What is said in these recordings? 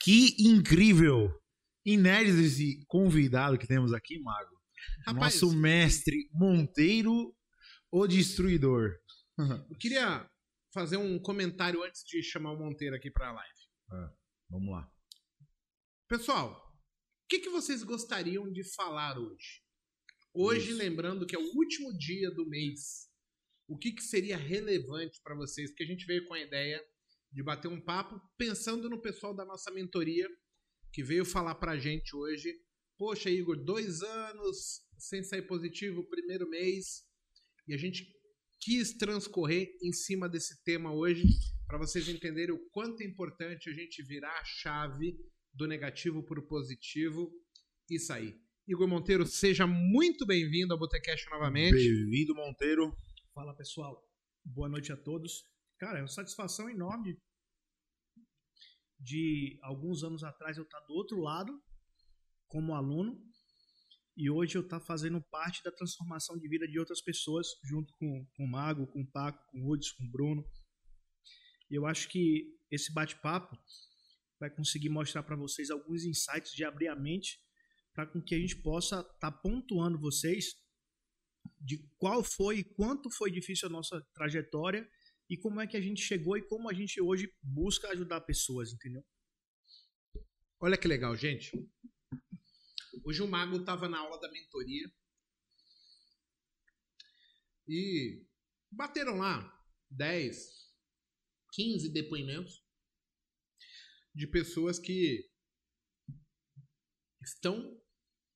Que incrível! Inédito esse convidado que temos aqui, Mago. Rapaz, Nosso mestre Monteiro, o Destruidor. eu queria fazer um comentário antes de chamar o Monteiro aqui pra live. Vamos lá. Pessoal, o que, que vocês gostariam de falar hoje? Hoje, Isso. lembrando que é o último dia do mês, o que, que seria relevante para vocês? Que a gente veio com a ideia de bater um papo pensando no pessoal da nossa mentoria que veio falar pra gente hoje. Poxa, Igor, dois anos sem sair positivo, primeiro mês, e a gente quis transcorrer em cima desse tema hoje para vocês entenderem o quanto é importante a gente virar a chave do negativo para o positivo e sair. Igor Monteiro, seja muito bem-vindo ao Botecast novamente. Bem-vindo, Monteiro. Fala pessoal, boa noite a todos. Cara, é uma satisfação enorme de alguns anos atrás eu estar do outro lado como aluno e hoje eu estar fazendo parte da transformação de vida de outras pessoas junto com, com o Mago, com o Paco, com o Woods, com o Bruno. Eu acho que esse bate-papo vai conseguir mostrar para vocês alguns insights de abrir a mente para com que a gente possa estar pontuando vocês de qual foi e quanto foi difícil a nossa trajetória e como é que a gente chegou e como a gente hoje busca ajudar pessoas, entendeu? Olha que legal, gente. Hoje o Mago estava na aula da mentoria e bateram lá 10, 15 depoimentos de pessoas que estão,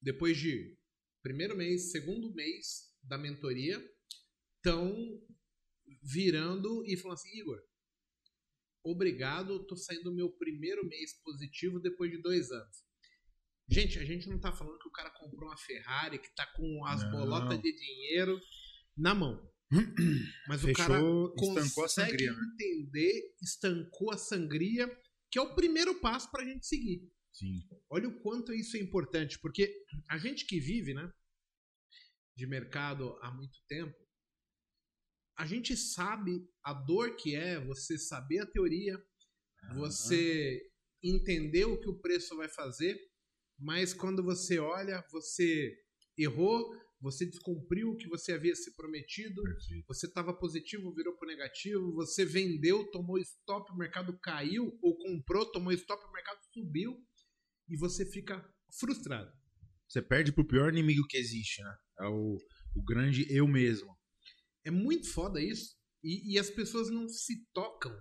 depois de primeiro mês, segundo mês da mentoria, estão virando e falando assim, Igor, obrigado, tô saindo do meu primeiro mês positivo depois de dois anos. Gente, a gente não tá falando que o cara comprou uma Ferrari, que tá com as Não. bolotas de dinheiro na mão. Mas o Fechou, cara estancou a consegue sangria, né? entender, estancou a sangria, que é o primeiro passo pra gente seguir. Sim. Olha o quanto isso é importante, porque a gente que vive, né, de mercado há muito tempo, a gente sabe a dor que é você saber a teoria, você entender o que o preço vai fazer, mas quando você olha, você errou, você descumpriu o que você havia se prometido, Perfeito. você estava positivo, virou para negativo, você vendeu, tomou stop, o mercado caiu, ou comprou, tomou stop, o mercado subiu, e você fica frustrado. Você perde pro pior inimigo que existe, né? É o, o grande eu mesmo. É muito foda isso. E, e as pessoas não se tocam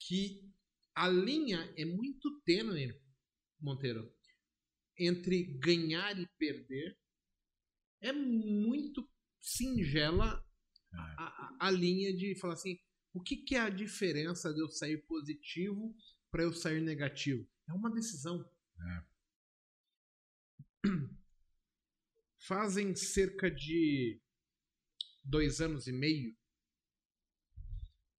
que a linha é muito tênue, Monteiro, entre ganhar e perder. É muito singela É. a, a- a linha de falar assim: o que, que é a diferença de eu sair positivo para eu sair negativo? É uma decisão. Fazem cerca de dois anos e meio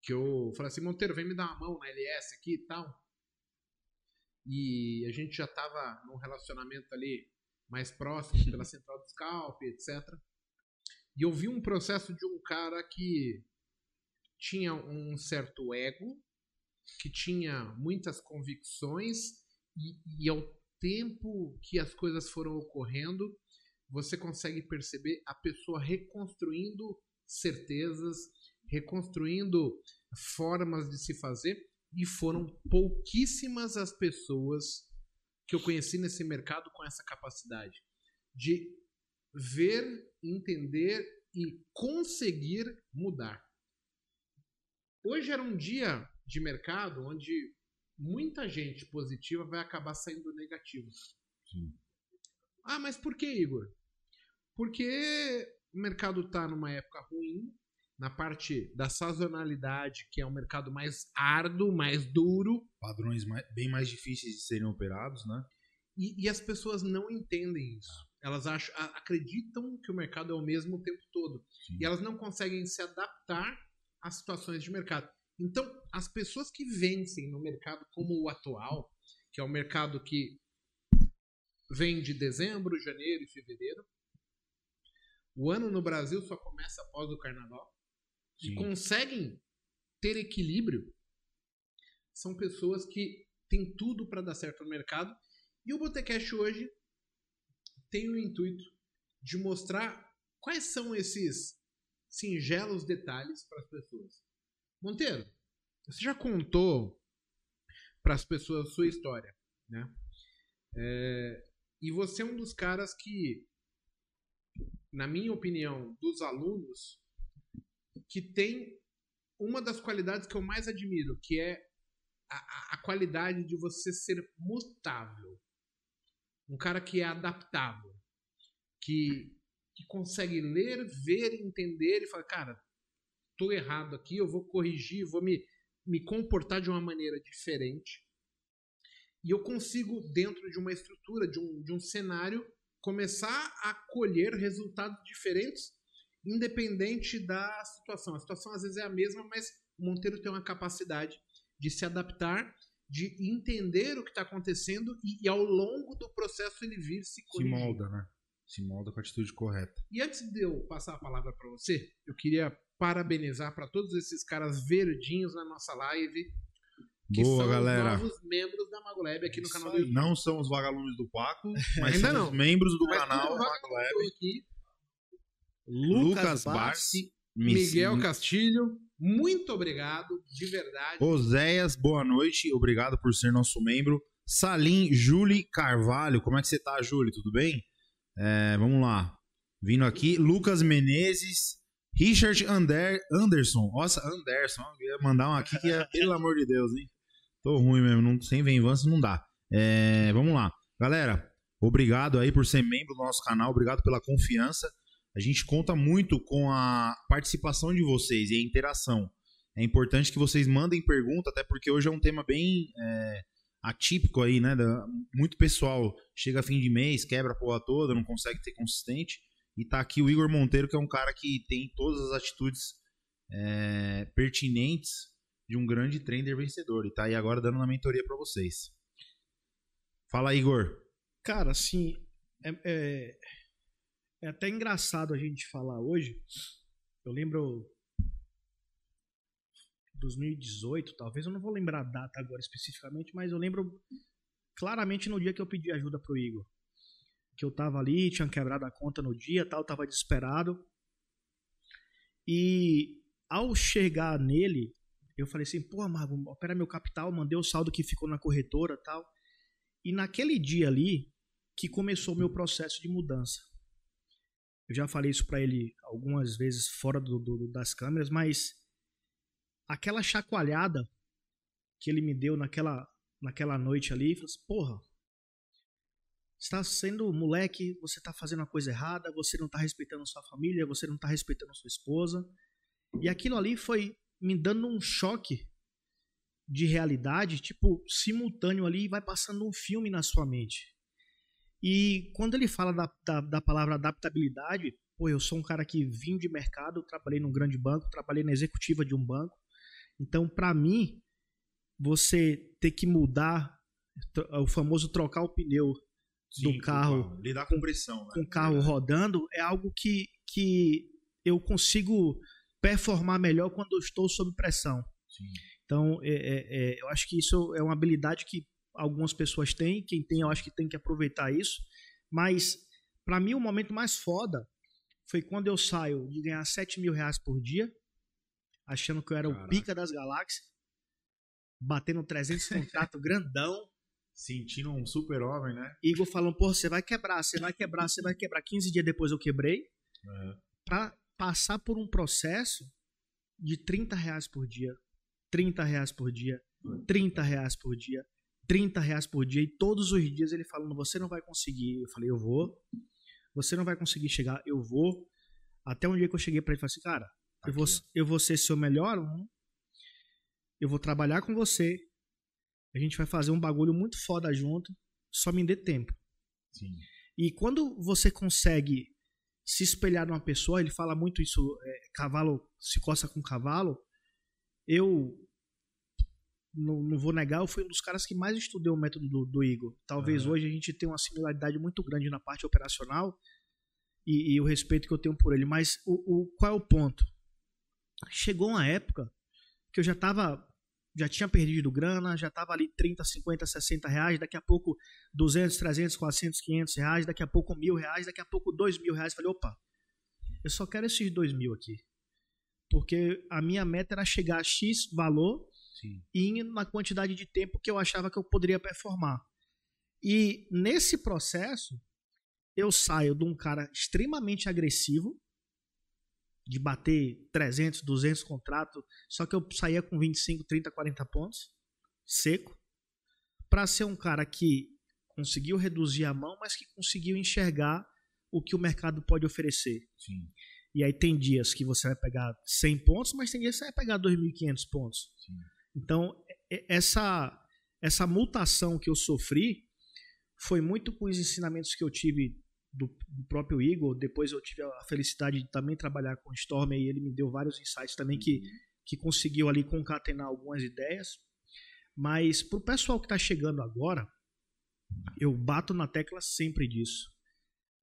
que eu falei assim, Monteiro, vem me dar uma mão na LS aqui e tal. E a gente já tava num relacionamento ali mais próximo pela central do scalp, etc. E eu vi um processo de um cara que tinha um certo ego, que tinha muitas convicções e, e ao tempo que as coisas foram ocorrendo, você consegue perceber a pessoa reconstruindo certezas, reconstruindo formas de se fazer e foram pouquíssimas as pessoas que eu conheci nesse mercado com essa capacidade de ver, entender e conseguir mudar. Hoje era um dia de mercado onde muita gente positiva vai acabar saindo negativa. Sim. Ah, mas por que, Igor? Porque o mercado está numa época ruim, na parte da sazonalidade, que é um mercado mais árduo, mais duro, Padrões mais- bem mais difíceis de serem operados, né? e, e as pessoas não entendem isso. Elas acham, acreditam que o mercado é o mesmo o tempo todo. Sim. E elas não conseguem se adaptar às situações de mercado. Então, as pessoas que vencem no mercado como o atual, que é o mercado que vem de dezembro, janeiro e fevereiro, o ano no Brasil só começa após o carnaval, e Sim. conseguem ter equilíbrio, são pessoas que tem tudo para dar certo no mercado. E o Botecast hoje tem o intuito de mostrar quais são esses singelos detalhes para as pessoas. Monteiro, você já contou para as pessoas a sua história, né? É, e você é um dos caras que, na minha opinião, dos alunos, que tem uma das qualidades que eu mais admiro, que é a, a qualidade de você ser mutável. Um cara que é adaptável. Que, que consegue ler, ver, entender e falar, cara, tô errado aqui, eu vou corrigir, vou me, me comportar de uma maneira diferente. E eu consigo, dentro de uma estrutura, de um, de um cenário, começar a colher resultados diferentes, independente da situação. A situação às vezes é a mesma, mas o Monteiro tem uma capacidade de se adaptar, de entender o que está acontecendo e, e, ao longo do processo ele vir se corrigir. Se molda, né? Se molda com a atitude correta. E antes de eu passar a palavra para você, eu queria parabenizar para todos esses caras verdinhos na nossa live. Que Boa, são galera. os novos membros da Magolab aqui no canal do YouTube. Não são os vagalumes do Paco, mas Ainda são não. os membros do Mas canal tudo Paco Lab. vagabundo aqui. Lucas Barsi, Miguel Castilho, muito obrigado, de verdade. Oséias, boa noite, obrigado por ser nosso membro. Salim Júli Carvalho, como é que você tá, Júli? Tudo bem? É, vamos lá. Vindo aqui, Lucas Menezes, Richard Ander, Anderson. Nossa, Anderson, eu ia mandar um aqui que é, pelo amor de Deus, hein? Tô ruim mesmo, não, sem venvança não dá. É, vamos lá. Galera, obrigado aí por ser membro do nosso canal, obrigado pela confiança. A gente conta muito com a participação de vocês e a interação. É importante que vocês mandem pergunta, até porque hoje é um tema bem é, atípico aí, né? da- muito pessoal chega a fim de mês, quebra a porra toda, não consegue ter consistente. E tá aqui o Igor Monteiro, que é um cara que tem todas as atitudes é, pertinentes de um grande trader vencedor. E tá aí agora dando uma mentoria para vocês. Fala, Igor. Cara, assim, é, é, é até engraçado a gente falar hoje. Eu lembro 2018, talvez eu não vou lembrar a data agora especificamente, mas eu lembro claramente no dia que eu pedi ajuda pro Igor. Que eu tava ali, tinha quebrado a conta no dia, tal, tava desesperado. E ao chegar nele, eu falei assim, pô, Margo, opera meu capital, mandei o saldo que ficou na corretora, tal. E naquele dia ali que começou o meu processo de mudança. Eu já falei isso para ele algumas vezes fora do, do- das câmeras, mas aquela chacoalhada que ele me deu naquela, naquela noite ali, falou assim, porra, você tá sendo moleque, você tá fazendo a coisa errada, você não tá respeitando sua família, você não tá respeitando sua esposa. E aquilo ali foi me dando um choque de realidade, tipo, simultâneo ali, e vai passando um filme na sua mente. E quando ele fala da, da, da palavra adaptabilidade, pô, eu sou um cara que vim de mercado, trabalhei num grande banco, trabalhei na executiva de um banco. Então, para mim, você ter que mudar, o famoso trocar o pneu do carro Lidar com pressão, né? com o carro rodando é algo que, que eu consigo performar melhor quando eu estou sob pressão. Sim. Então, é, é, é, eu acho que isso é uma habilidade que algumas pessoas têm. Quem tem, eu acho que tem que aproveitar isso. Mas, para mim, o momento mais foda foi quando eu saio de ganhar 7 mil reais por dia, achando que eu era o Caraca. pica das galáxias, batendo 300 contrato grandão. Sentindo um super-homem, né? Igor falando, pô, você vai quebrar, você vai quebrar, você vai quebrar. 15 dias depois eu quebrei. Uhum. Pra passar por um processo de 30 reais por dia, 30 reais por dia, 30 reais por dia, 30 reais por dia, e todos os dias ele falando, você não vai conseguir. Eu falei, eu vou. Você não vai conseguir chegar, eu vou. Até um dia que eu cheguei pra ele e falei assim, cara, eu, vou, eu vou ser seu melhor um, eu vou trabalhar com você, a gente vai fazer um bagulho muito foda junto, só me dê tempo. Sim. E quando você consegue se espelhar numa pessoa, ele fala muito isso, é, cavalo se coça com cavalo. Eu não, não vou negar, eu fui um dos caras que mais estudei o método do, do Igor. Talvez Aham. hoje a gente tenha uma similaridade muito grande na parte operacional e, e o respeito que eu tenho por ele. Mas o, o- qual é o ponto? Chegou uma época que eu já estava já tinha perdido grana, já tava ali 30, 50, 60 reais, daqui a pouco 200, 300, 400, 500 reais, daqui a pouco mil reais, daqui a pouco dois mil reais. Falei, opa, eu só quero esses dois mil aqui. Porque a minha meta era chegar a X valor Sim. e na quantidade de tempo que eu achava que eu poderia performar. E nesse processo, eu saio de um cara extremamente agressivo, de bater 300, 200 contratos, só que eu saía com 25, 30, 40 pontos, seco, para ser um cara que conseguiu reduzir a mão, mas que conseguiu enxergar o que o mercado pode oferecer. Sim. E aí tem dias que você vai pegar 100 pontos, mas tem dias que você vai pegar 2.500 pontos. Sim. Então, e- essa essa mutação que eu sofri foi muito com os ensinamentos que eu tive do, do próprio Igor. Depois eu tive a felicidade de também trabalhar com o Storm e ele me deu vários insights também que, que conseguiu ali concatenar algumas ideias. Mas pro pessoal que está chegando agora, eu bato na tecla sempre disso.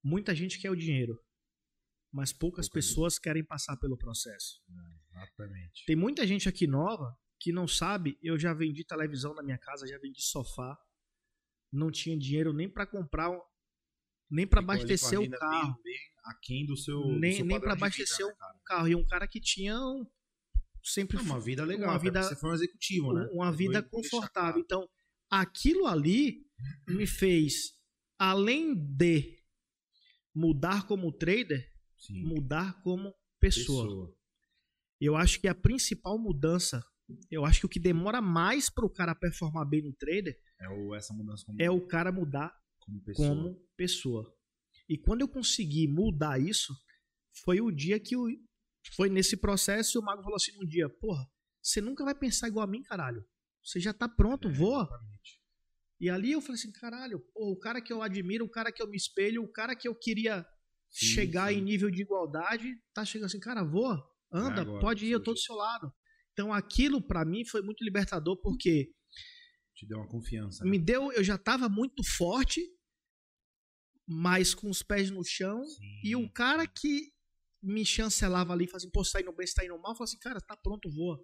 Muita gente quer o dinheiro, mas poucas Pouca gente. pessoas querem passar pelo processo. Exatamente. Tem muita gente aqui nova que não sabe, eu já vendi televisão na minha casa, já vendi sofá. Não tinha dinheiro nem para comprar, nem para abastecer o carro, Bem, bem aquém do seu. do nem seu nem para de vida, abastecer né, o carro. E um cara que tinha um- sempre É uma vida legal. uma vida- Você foi um executivo, né? uma vida confortável. Então, aquilo ali me fez, além de mudar como trader, Sim. mudar como pessoa. Eu acho que a principal mudança, eu acho que o que demora mais para o cara performar bem no trader É o, essa mudança como, é o cara mudar como pessoa. como pessoa. E quando eu consegui mudar isso, foi o dia que o, foi nesse processo e o mago falou assim um dia, porra, você nunca vai pensar igual a mim, caralho. Você já tá pronto, É, voa. exatamente. E ali eu falei assim, caralho, pô, o cara que eu admiro, o cara que eu me espelho, o cara que eu queria Sim, chegar sim. em nível de igualdade, tá chegando assim, cara, voa, anda, agora, pode ir, eu tô do seu lado. Então aquilo pra mim foi muito libertador porque Te deu uma confiança. né? me deu, eu já tava muito forte, mas com os pés no chão, Sim. e o cara que me chancelava ali, fazendo, pô, você tá indo bem, você tá indo mal, falou assim, cara, tá pronto, voa.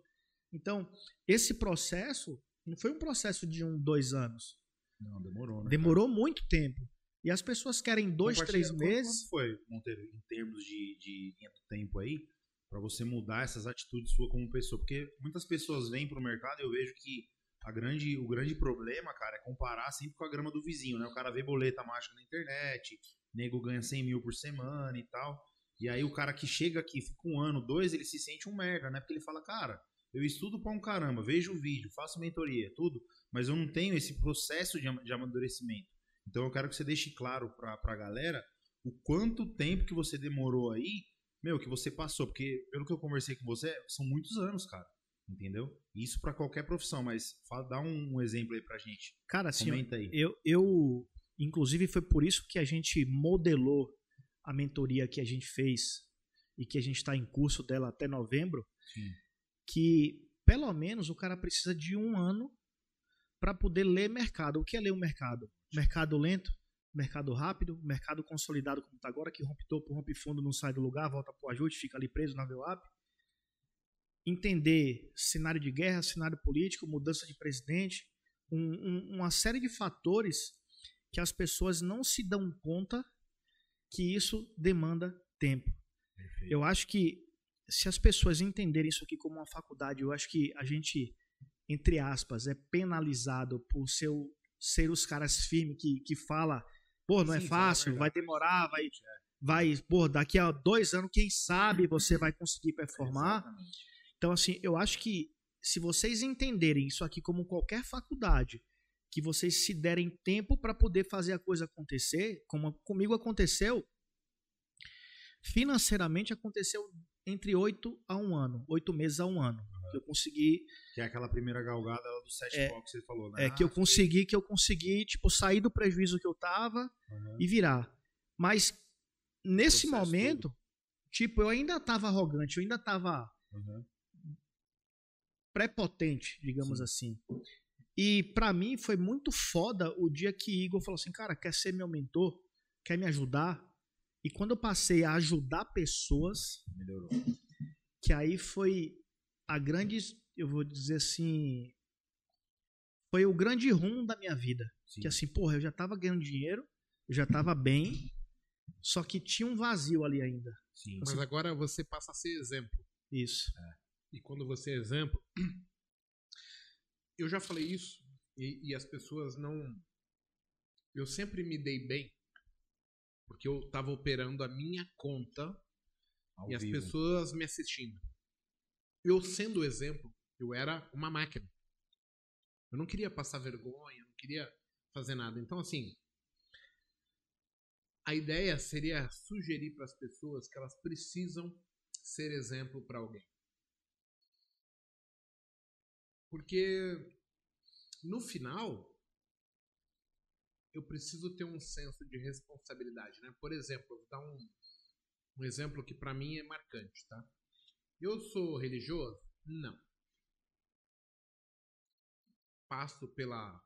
Então, esse processo não foi um processo de um, dois anos. Não, demorou, né? Demorou muito tempo. E as pessoas querem dois, três meses. Quanto foi, Monteiro, em termos de, de tempo aí, pra você mudar essas atitudes sua como pessoa? Porque muitas pessoas vêm pro mercado e eu vejo que a grande, o grande problema, cara, é comparar sempre com a grama do vizinho, né? O cara vê boleta mágica na internet, nego ganha 100 mil por semana e tal. E aí o cara que chega aqui, fica um ano, dois, ele se sente um merda, né? Porque ele fala, cara, eu estudo pra um caramba, vejo o vídeo, faço mentoria, tudo, mas eu não tenho esse processo de, de amadurecimento. Então eu quero que você deixe claro pra, pra galera o quanto tempo que você demorou aí, meu, que você passou. Porque, pelo que eu conversei com você, são muitos anos, cara. Entendeu? Isso pra qualquer profissão, mas fala, dá um, um exemplo aí pra gente. Cara, assim, Comenta aí. eu, eu, inclusive, foi por isso que a gente modelou a mentoria que a gente fez e que a gente está em curso dela até novembro, Sim. que pelo menos o cara precisa de um ano para poder ler mercado. O que é ler o mercado? Mercado lento, mercado rápido, mercado consolidado como está agora, que rompe topo, rompe fundo, não sai do lugar, volta para o ajuste, fica ali preso na VWAP. Entender cenário de guerra, cenário político, mudança de presidente, um- um- uma série de fatores que as pessoas não se dão conta que isso demanda tempo. Perfeito. Eu acho que se as pessoas entenderem isso aqui como uma faculdade, eu acho que a gente, entre aspas, é penalizado por ser, os caras firmes que, que fala, pô, não é Sim, a fácil, vai verdade. demorar, vai, vai, pô, daqui a dois anos, quem sabe você vai conseguir performar. Exatamente. Então, assim, eu acho que se vocês entenderem isso aqui como qualquer faculdade, que vocês se derem tempo para poder fazer a coisa acontecer, como comigo aconteceu, financeiramente aconteceu entre oito a um ano, oito meses a um ano. Eu consegui, Que é aquela primeira galgada do sete É, que você falou, né? é, que eu Ah, consegui, que eu consegui, tipo, sair do prejuízo que eu tava aham. e virar. Mas nesse Processo momento, tipo, eu ainda tava arrogante, eu ainda tava Aham. Prepotente, digamos Sim. assim. E pra mim foi muito foda o dia que Igor falou assim, cara, quer ser meu mentor, quer me ajudar. E quando eu passei a ajudar pessoas, Melhorou. que aí foi a grande, eu vou dizer assim, foi o grande rumo da minha vida. Sim. Que assim, porra, eu já tava ganhando dinheiro, eu já tava bem, só que tinha um vazio ali ainda. Sim. Mas agora você passa a ser exemplo. Isso. E quando você é exemplo. Eu já falei isso e, e as pessoas não. Eu sempre me dei bem porque eu estava operando a minha conta Ao e as vivo. pessoas me assistindo. Eu sendo o exemplo, eu era uma máquina. Eu não queria passar vergonha, eu não queria fazer nada. Então, assim, a ideia seria sugerir para as pessoas que elas precisam ser exemplo para alguém. Porque no final eu preciso ter um senso de responsabilidade, né? Por exemplo, vou dar um, um exemplo que para mim é marcante, tá? Eu sou religioso? Não. Passo pela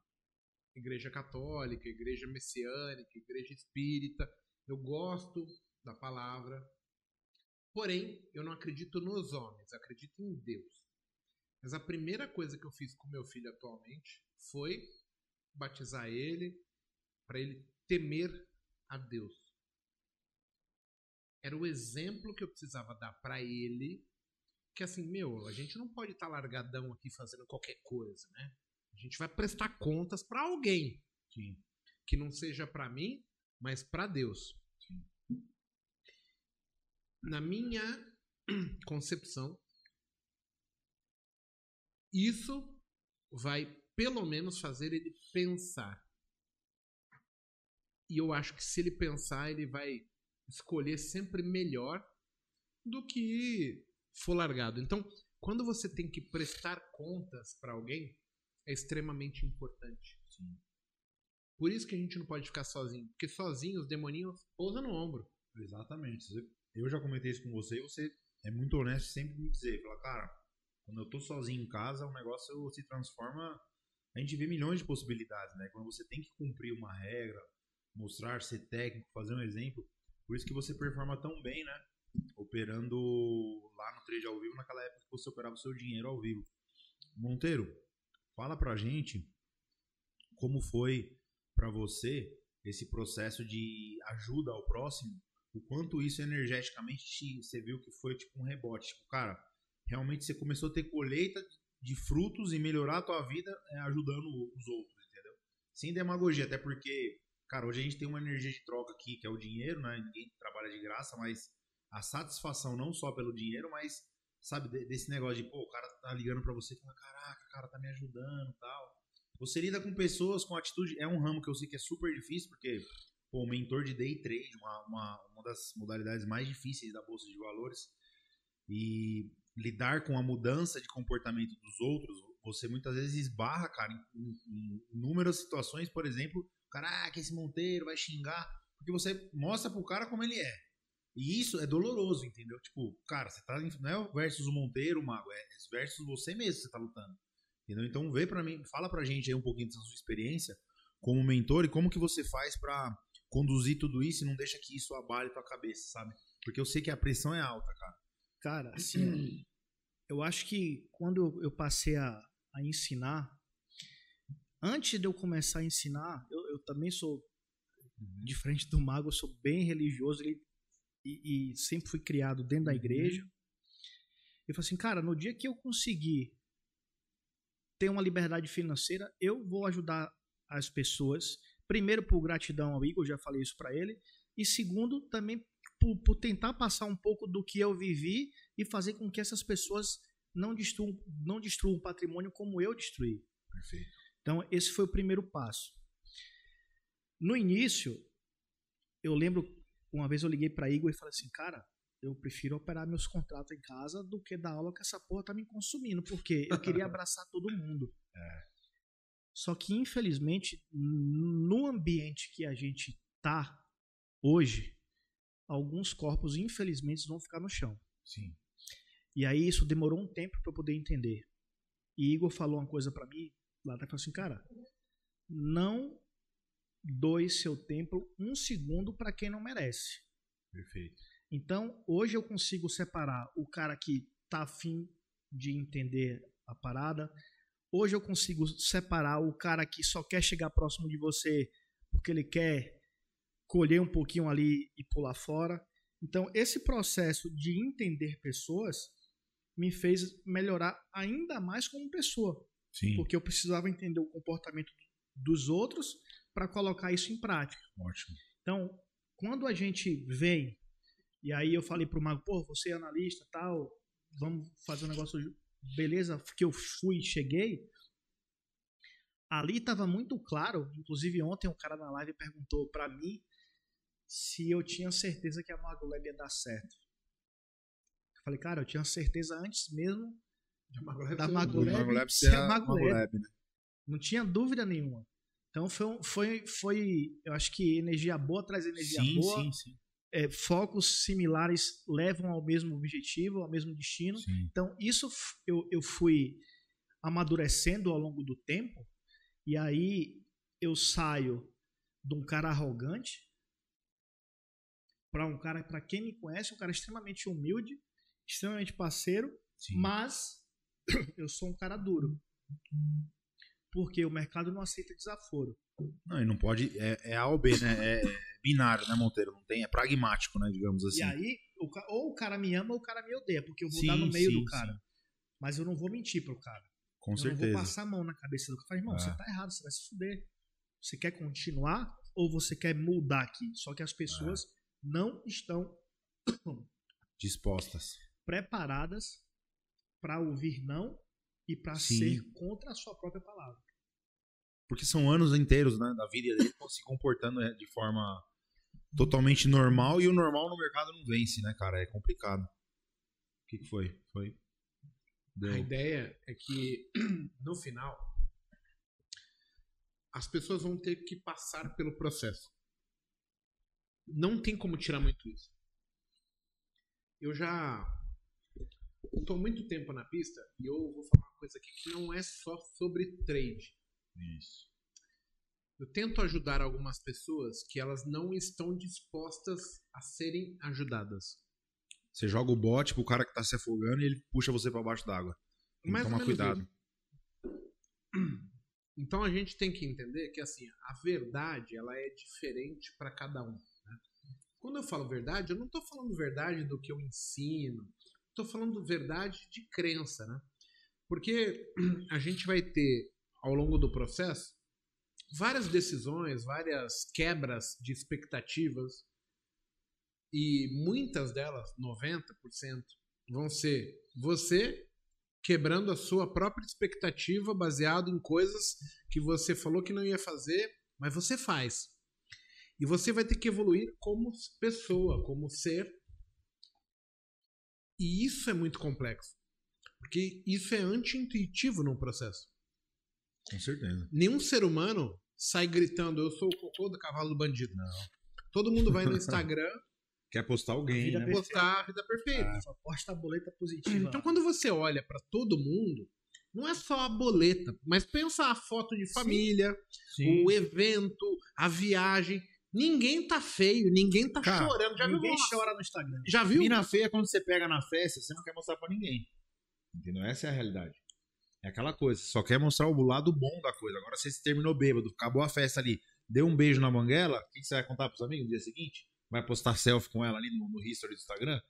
igreja católica, igreja messiânica, igreja espírita. Eu gosto da palavra. Porém, eu não acredito nos homens, acredito em Deus. Mas a primeira coisa que eu fiz com meu filho atualmente foi batizar ele para ele temer a Deus. Era o exemplo que eu precisava dar para ele, que assim, meu, a gente não pode estar largadão aqui fazendo qualquer coisa, né? A gente vai prestar contas para alguém, Sim. que não seja para mim, mas para Deus. Na minha concepção, isso vai pelo menos fazer ele pensar. E eu acho que se ele pensar, ele vai escolher sempre melhor do que for largado. Então, quando você tem que prestar contas para alguém, é extremamente importante. Sim. Por isso que a gente não pode ficar sozinho. Porque sozinho os demoninhos pousam no ombro. Exatamente. Eu já comentei isso com você e você é muito honesto em sempre me dizer. Fala, cara, quando eu tô sozinho em casa, o negócio se transforma. A gente vê milhões de possibilidades, né? Quando você tem que cumprir uma regra, mostrar, ser técnico, fazer um exemplo. Por isso que você performa tão bem, né? Operando lá no trade ao vivo, naquela época que você operava o seu dinheiro ao vivo. Monteiro, fala pra gente como foi pra você esse processo de ajuda ao próximo, o quanto isso energeticamente te- você viu que foi tipo um rebote. Tipo, cara, realmente você começou a ter colheita de frutos e melhorar a tua vida é, ajudando os outros, entendeu? Sem demagogia, até porque, cara, hoje a gente tem uma energia de troca aqui, que é o dinheiro, né? Ninguém trabalha de graça, mas a satisfação não só pelo dinheiro, mas, sabe, de- desse negócio de, pô, o cara tá ligando pra você e fala, caraca, cara, tá me ajudando tal. Você lida com pessoas com atitude, é um ramo que eu sei que é super difícil, porque, pô, o mentor de day trade, uma, uma, uma das modalidades mais difíceis da Bolsa de Valores, e lidar com a mudança de comportamento dos outros, você muitas vezes esbarra, cara, em, em- inúmeras situações, por exemplo, caraca, esse Monteiro vai xingar, porque você mostra pro cara como ele é. E isso é doloroso, entendeu? Tipo, cara, você tá. Não é versus o Monteiro, o Mago, é versus você mesmo que você tá lutando. Entendeu? Então vê para mim, fala pra gente aí um pouquinho dessa sua experiência como mentor e como que você faz pra conduzir tudo isso e não deixa que isso abale tua cabeça, sabe? Porque eu sei que a pressão é alta, cara. Cara, assim, ó, eu acho que quando eu- passei a, a ensinar, antes de eu começar a ensinar, eu, eu também sou, diferente do mago, eu sou bem religioso ele- e, e sempre fui criado dentro da igreja. Eu falei assim, cara, no dia que eu conseguir ter uma liberdade financeira, eu vou ajudar as pessoas. Primeiro, por gratidão ao Igor, já falei isso para ele. E segundo, também por, por tentar passar um pouco do que eu vivi e fazer com que essas pessoas não destruam, não destruam o patrimônio como eu destruí. Perfeito. Então, esse foi o primeiro passo. No início, eu lembro, uma vez eu liguei para Igor e falei assim, cara, eu prefiro operar meus contratos em casa do que dar aula que essa porra tá me consumindo, porque eu queria abraçar todo mundo. Só que, infelizmente, no ambiente que a gente tá hoje, alguns corpos, infelizmente, vão ficar no chão. Sim. E aí isso demorou um tempo para eu poder entender. E Igor falou uma coisa para mim, lá atrás, falou assim, cara, não doe seu tempo um segundo para quem não merece. Perfeito. Então, hoje eu consigo separar o cara que tá afim de entender a parada, hoje eu consigo separar o cara que só quer chegar próximo de você porque ele quer colher um pouquinho ali e pular fora. Então, esse processo de entender pessoas me fez melhorar ainda mais como pessoa. Sim. Porque eu precisava entender o comportamento dos outros para colocar isso em prática. Ótimo. Então, quando a gente vem, e aí eu falei pro Mago, pô, você é analista tal, vamos fazer um negócio, beleza, que eu fui e cheguei. Ali estava muito claro, inclusive ontem um cara na live perguntou para mim se eu tinha certeza que a Magolab ia dar certo. Eu falei, cara, eu tinha certeza antes mesmo Da Magolab da ser Magolab, Magolab ser a Magolab. Magolab, né? Não tinha dúvida nenhuma. Então foi, foi, foi, eu acho que energia boa traz energia Sim, boa. sim, sim, É, focos similares levam ao mesmo objetivo, ao mesmo destino. sim. Então isso eu, eu fui amadurecendo ao longo do tempo. E aí eu saio de um cara arrogante para um cara, para quem me conhece, um cara extremamente humilde, extremamente parceiro, sim. mas eu sou um cara duro. Porque o mercado não aceita desaforo. Não, e não pode. É, é A ou B, né? É binário, né, Monteiro? Não tem, é pragmático, né? Digamos assim. E aí, ou o cara me ama ou o cara me odeia, porque eu vou Sim, dar no meio sim, do cara. Mas eu não vou mentir pro cara. Com eu não certeza. vou passar a mão na cabeça do cara. Falar, irmão, Ah. você tá errado, você vai se fuder. Você quer continuar ou você quer mudar aqui? Só que as pessoas não estão Dispostas. preparadas para ouvir não e para ser contra a sua própria palavra. Porque são anos inteiros, né? Da vida dele se comportando né, de forma totalmente normal e o normal no mercado não vence, né, cara? É complicado. O que, que foi? Foi. Deu. A ideia é que, no final, as pessoas vão ter que passar pelo processo. Não tem como tirar muito isso. Eu já estou muito tempo na pista e eu vou falar uma coisa aqui que não é só sobre trade. Isso. Eu tento ajudar algumas pessoas que elas não estão dispostas a serem ajudadas. Você joga o bote pro cara que tá se afogando e ele puxa você pra baixo d'água. Tem que tomar cuidado. Então a gente tem que entender que assim, a verdade ela é diferente para cada um. Quando eu falo verdade, eu não estou falando verdade do que eu ensino, estou falando verdade de crença, né? Porque a gente vai ter ao longo do processo várias decisões, várias quebras de expectativas e muitas delas, 90%, vão ser você quebrando a sua própria expectativa baseado em coisas que você falou que não ia fazer, mas você faz. E você vai ter que evoluir como pessoa, como ser. E isso é muito complexo. Porque isso é anti-intuitivo no processo. Com certeza. Nenhum ser humano sai gritando, eu sou o cocô do cavalo do bandido. Não. Todo mundo vai no Instagram Quer postar alguém, né? postar a vida perfeita. Só posta a boleta positiva. Então, quando você olha pra todo mundo, não é só a boleta, mas pensa a foto de família, Sim. o evento, a viagem. Ninguém tá feio, ninguém tá Cara, chorando. Já viu? Ninguém uma- chora no Instagram. Já viu? Mina feia, quando você pega na festa, você não quer mostrar pra ninguém. Entendeu? Essa é a realidade. É aquela coisa, você só quer mostrar o lado bom da coisa. Agora você se terminou bêbado, acabou a festa ali, deu um beijo na banguela, o que você vai contar pros amigos no dia seguinte? Vai postar selfie com ela ali no, no history do Instagram?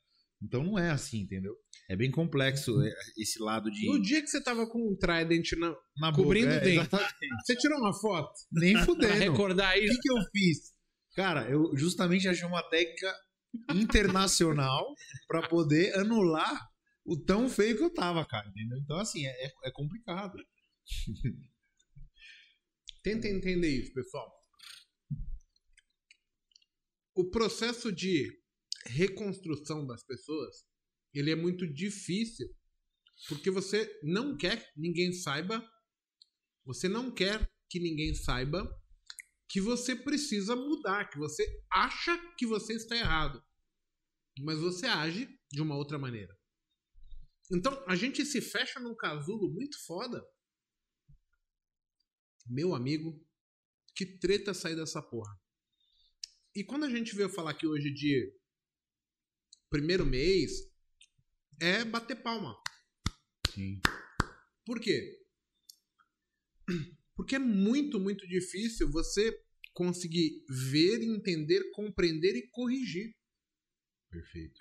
Então não é assim, entendeu? É bem complexo é, esse lado de. No dia que você tava com um trident na... na cobrindo boca, o dente. exatamente. Você tirou uma foto Nem fudendo. recordar O isso? que, que eu fiz? Cara, eu justamente achei uma técnica internacional pra poder anular o tão feio que eu tava, cara. Entendeu? Então, assim, é, é complicado. Tenta entender isso, pessoal. O processo de reconstrução das pessoas, ele é muito difícil, porque você não quer que ninguém saiba, você não quer que ninguém saiba que você precisa mudar, que você acha que você está errado, mas você age de uma outra maneira. Então, a gente se fecha num casulo muito foda, meu amigo, que treta sair dessa porra. E quando a gente veio falar aqui hoje de primeiro mês, é bater palma. Sim. Por quê? Porque é muito, muito difícil você conseguir ver, entender, compreender e corrigir. Perfeito.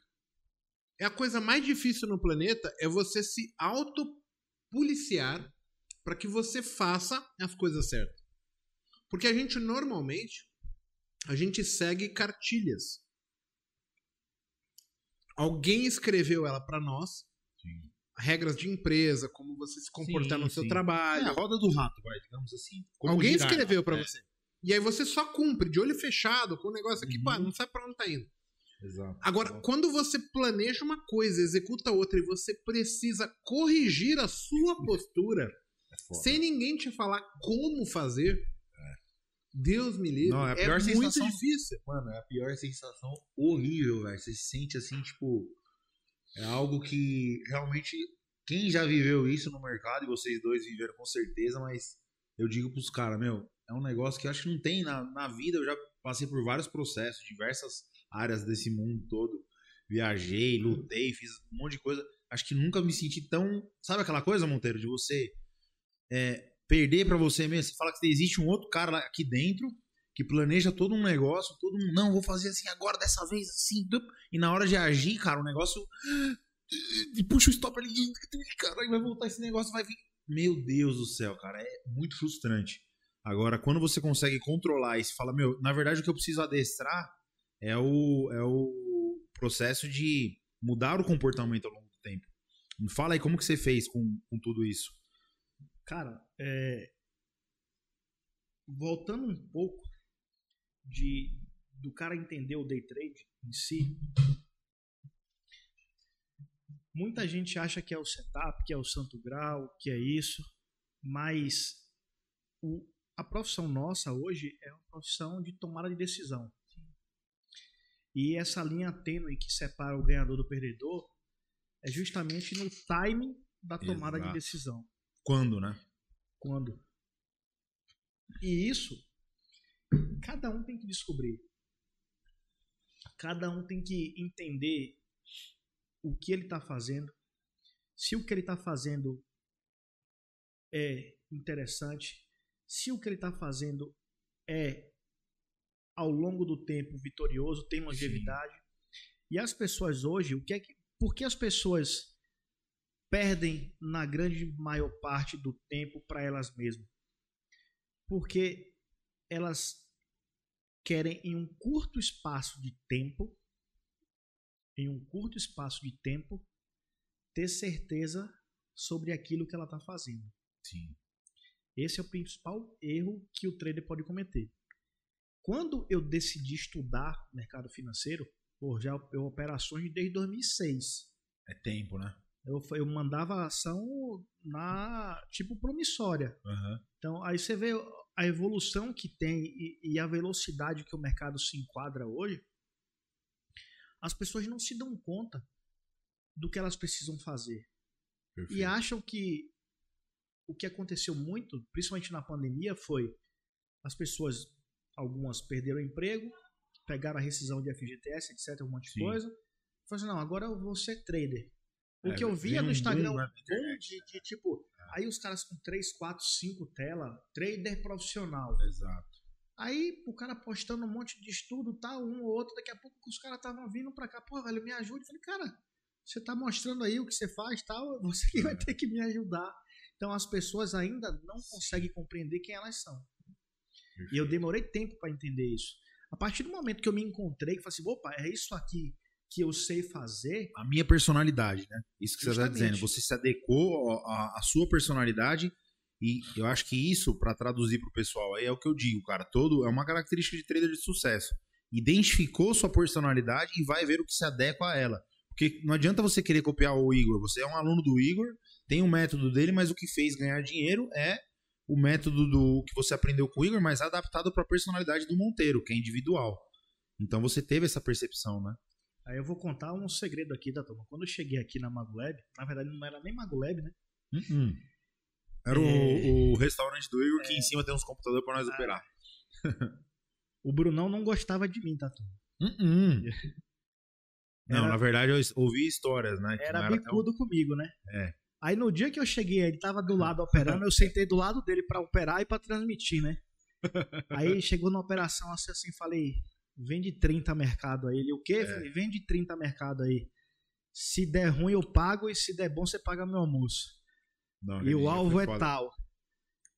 É a coisa mais difícil no planeta é você se autopoliciar para que você faça as coisas certas. Porque a gente normalmente a gente segue cartilhas. Alguém escreveu ela para nós. Regras de empresa, como você se comportar Sim, no seu sim. trabalho. É a roda do rato, vai, digamos assim. Como Alguém girar, escreveu pra é, você. E aí você só cumpre, de olho fechado, com o negócio aqui, Uhum. pá, não sabe pra onde tá indo. Exato. Agora, quando você planeja uma coisa, executa outra e você precisa corrigir a sua postura É sem ninguém te falar como fazer, Deus me livre, Não, é a é, pior muito sensação. difícil. Mano, é a pior sensação horrível, velho. Você se sente assim, tipo. É algo que realmente. Quem já viveu isso no mercado, e vocês dois viveram com certeza, mas eu digo pros caras, meu, é um negócio que acho que não tem na, na vida. Eu já passei por vários processos, diversas áreas desse mundo todo. Viajei, lutei, fiz um monte de coisa. Acho que nunca me senti tão. Sabe aquela coisa, Monteiro, de você é, perder pra você mesmo? Você fala que existe um outro cara aqui dentro que planeja todo um negócio, todo mundo, não, vou fazer assim agora, dessa vez, assim, e na hora de agir, cara, o negócio. E puxa o stop ali, caralho, vai voltar esse negócio, vai vir. Meu Deus do céu, cara, é muito frustrante. Agora, quando você consegue controlar e fala, meu, na verdade o que eu preciso adestrar é o, é o processo de mudar o comportamento ao longo do tempo. Fala aí como que você fez com, com tudo isso. Cara, é, voltando um pouco de do cara entender o day trade em si, muita gente acha que é o setup, que é o santo grau, que é isso, mas o- a profissão nossa hoje é uma profissão de tomada de decisão. E essa linha tênue que separa o ganhador do perdedor é justamente no timing da tomada de Exato. decisão. Quando, né? Quando? E isso, cada um tem que descobrir. Cada um tem que entender o que ele está fazendo. Se o que ele está fazendo é interessante. Se o que ele está fazendo é, ao longo do tempo, vitorioso, tem longevidade. E as pessoas hoje, o que é que, por que as pessoas perdem na grande maior parte do tempo para elas mesmas? Porque elas querem em um curto espaço de tempo, em um curto espaço de tempo, ter certeza sobre aquilo que ela está fazendo. Sim. Esse é o principal erro que o trader pode cometer. Quando eu decidi estudar mercado financeiro, pô, já eu operações desde 2006. É tempo, né? Eu, eu mandava ação na tipo promissória. Aham. Então, aí você vê a evolução que tem e, e a velocidade que o mercado se enquadra hoje. As pessoas não se dão conta do que elas precisam fazer. Perfeito. E acham que o que aconteceu muito, principalmente na pandemia, foi as pessoas, algumas perderam o emprego, pegaram a rescisão de FGTS, etc, um monte de coisa. Falaram assim, não, agora eu vou ser trader. O É, que eu via vem no Instagram, um né, boom de, de, tipo, aí os caras com 3, 4, 5 tela, trader profissional. Exato. Aí o cara postando um monte de estudo, tal, um ou outro, daqui a pouco os caras estavam vindo pra cá, pô, velho, me ajude. Eu falei, cara, você tá mostrando aí o que você faz, tal, você que vai ter que me ajudar. Então as pessoas ainda não conseguem compreender quem elas são. E eu demorei tempo pra entender isso. A partir do momento que eu me encontrei, que falei assim, opa, é isso aqui que eu sei fazer, A minha personalidade, né? Isso que você está Justamente. dizendo. Você se adequou à sua personalidade e eu acho que isso, para traduzir pro pessoal aí, é o que eu digo, cara. Todo é uma característica de trader de sucesso. Identificou sua personalidade e vai ver o que se adequa a ela. Porque não adianta você querer copiar o Igor. Você é um aluno do Igor, tem um método dele, mas o que fez ganhar dinheiro é o método do que você aprendeu com o Igor, mas adaptado para a personalidade do Monteiro, que é individual. Então você teve essa percepção, né? Aí eu vou contar um segredo aqui da turma. Quando eu cheguei aqui na Magolab, na verdade não era nem Magolab, né? Uh-uh. Era o- É. o, restaurante do Igor que em cima tem uns computadores pra nós Ah. operar. O Brunão não gostava de mim, tá turma? Uh-uh. Não, Era- na verdade eu ouvi histórias, né? Era tão- bicudo comigo, né? É. Aí no dia que eu cheguei, ele tava do lado operando, eu sentei do lado dele pra operar e pra transmitir, né? Aí chegou na operação assim, assim falei, vende 30 mercado aí. Ele, o quê? É. Vende 30 mercado aí. Se der ruim eu pago e se der bom você paga meu almoço. Não, E o alvo é foda. tal.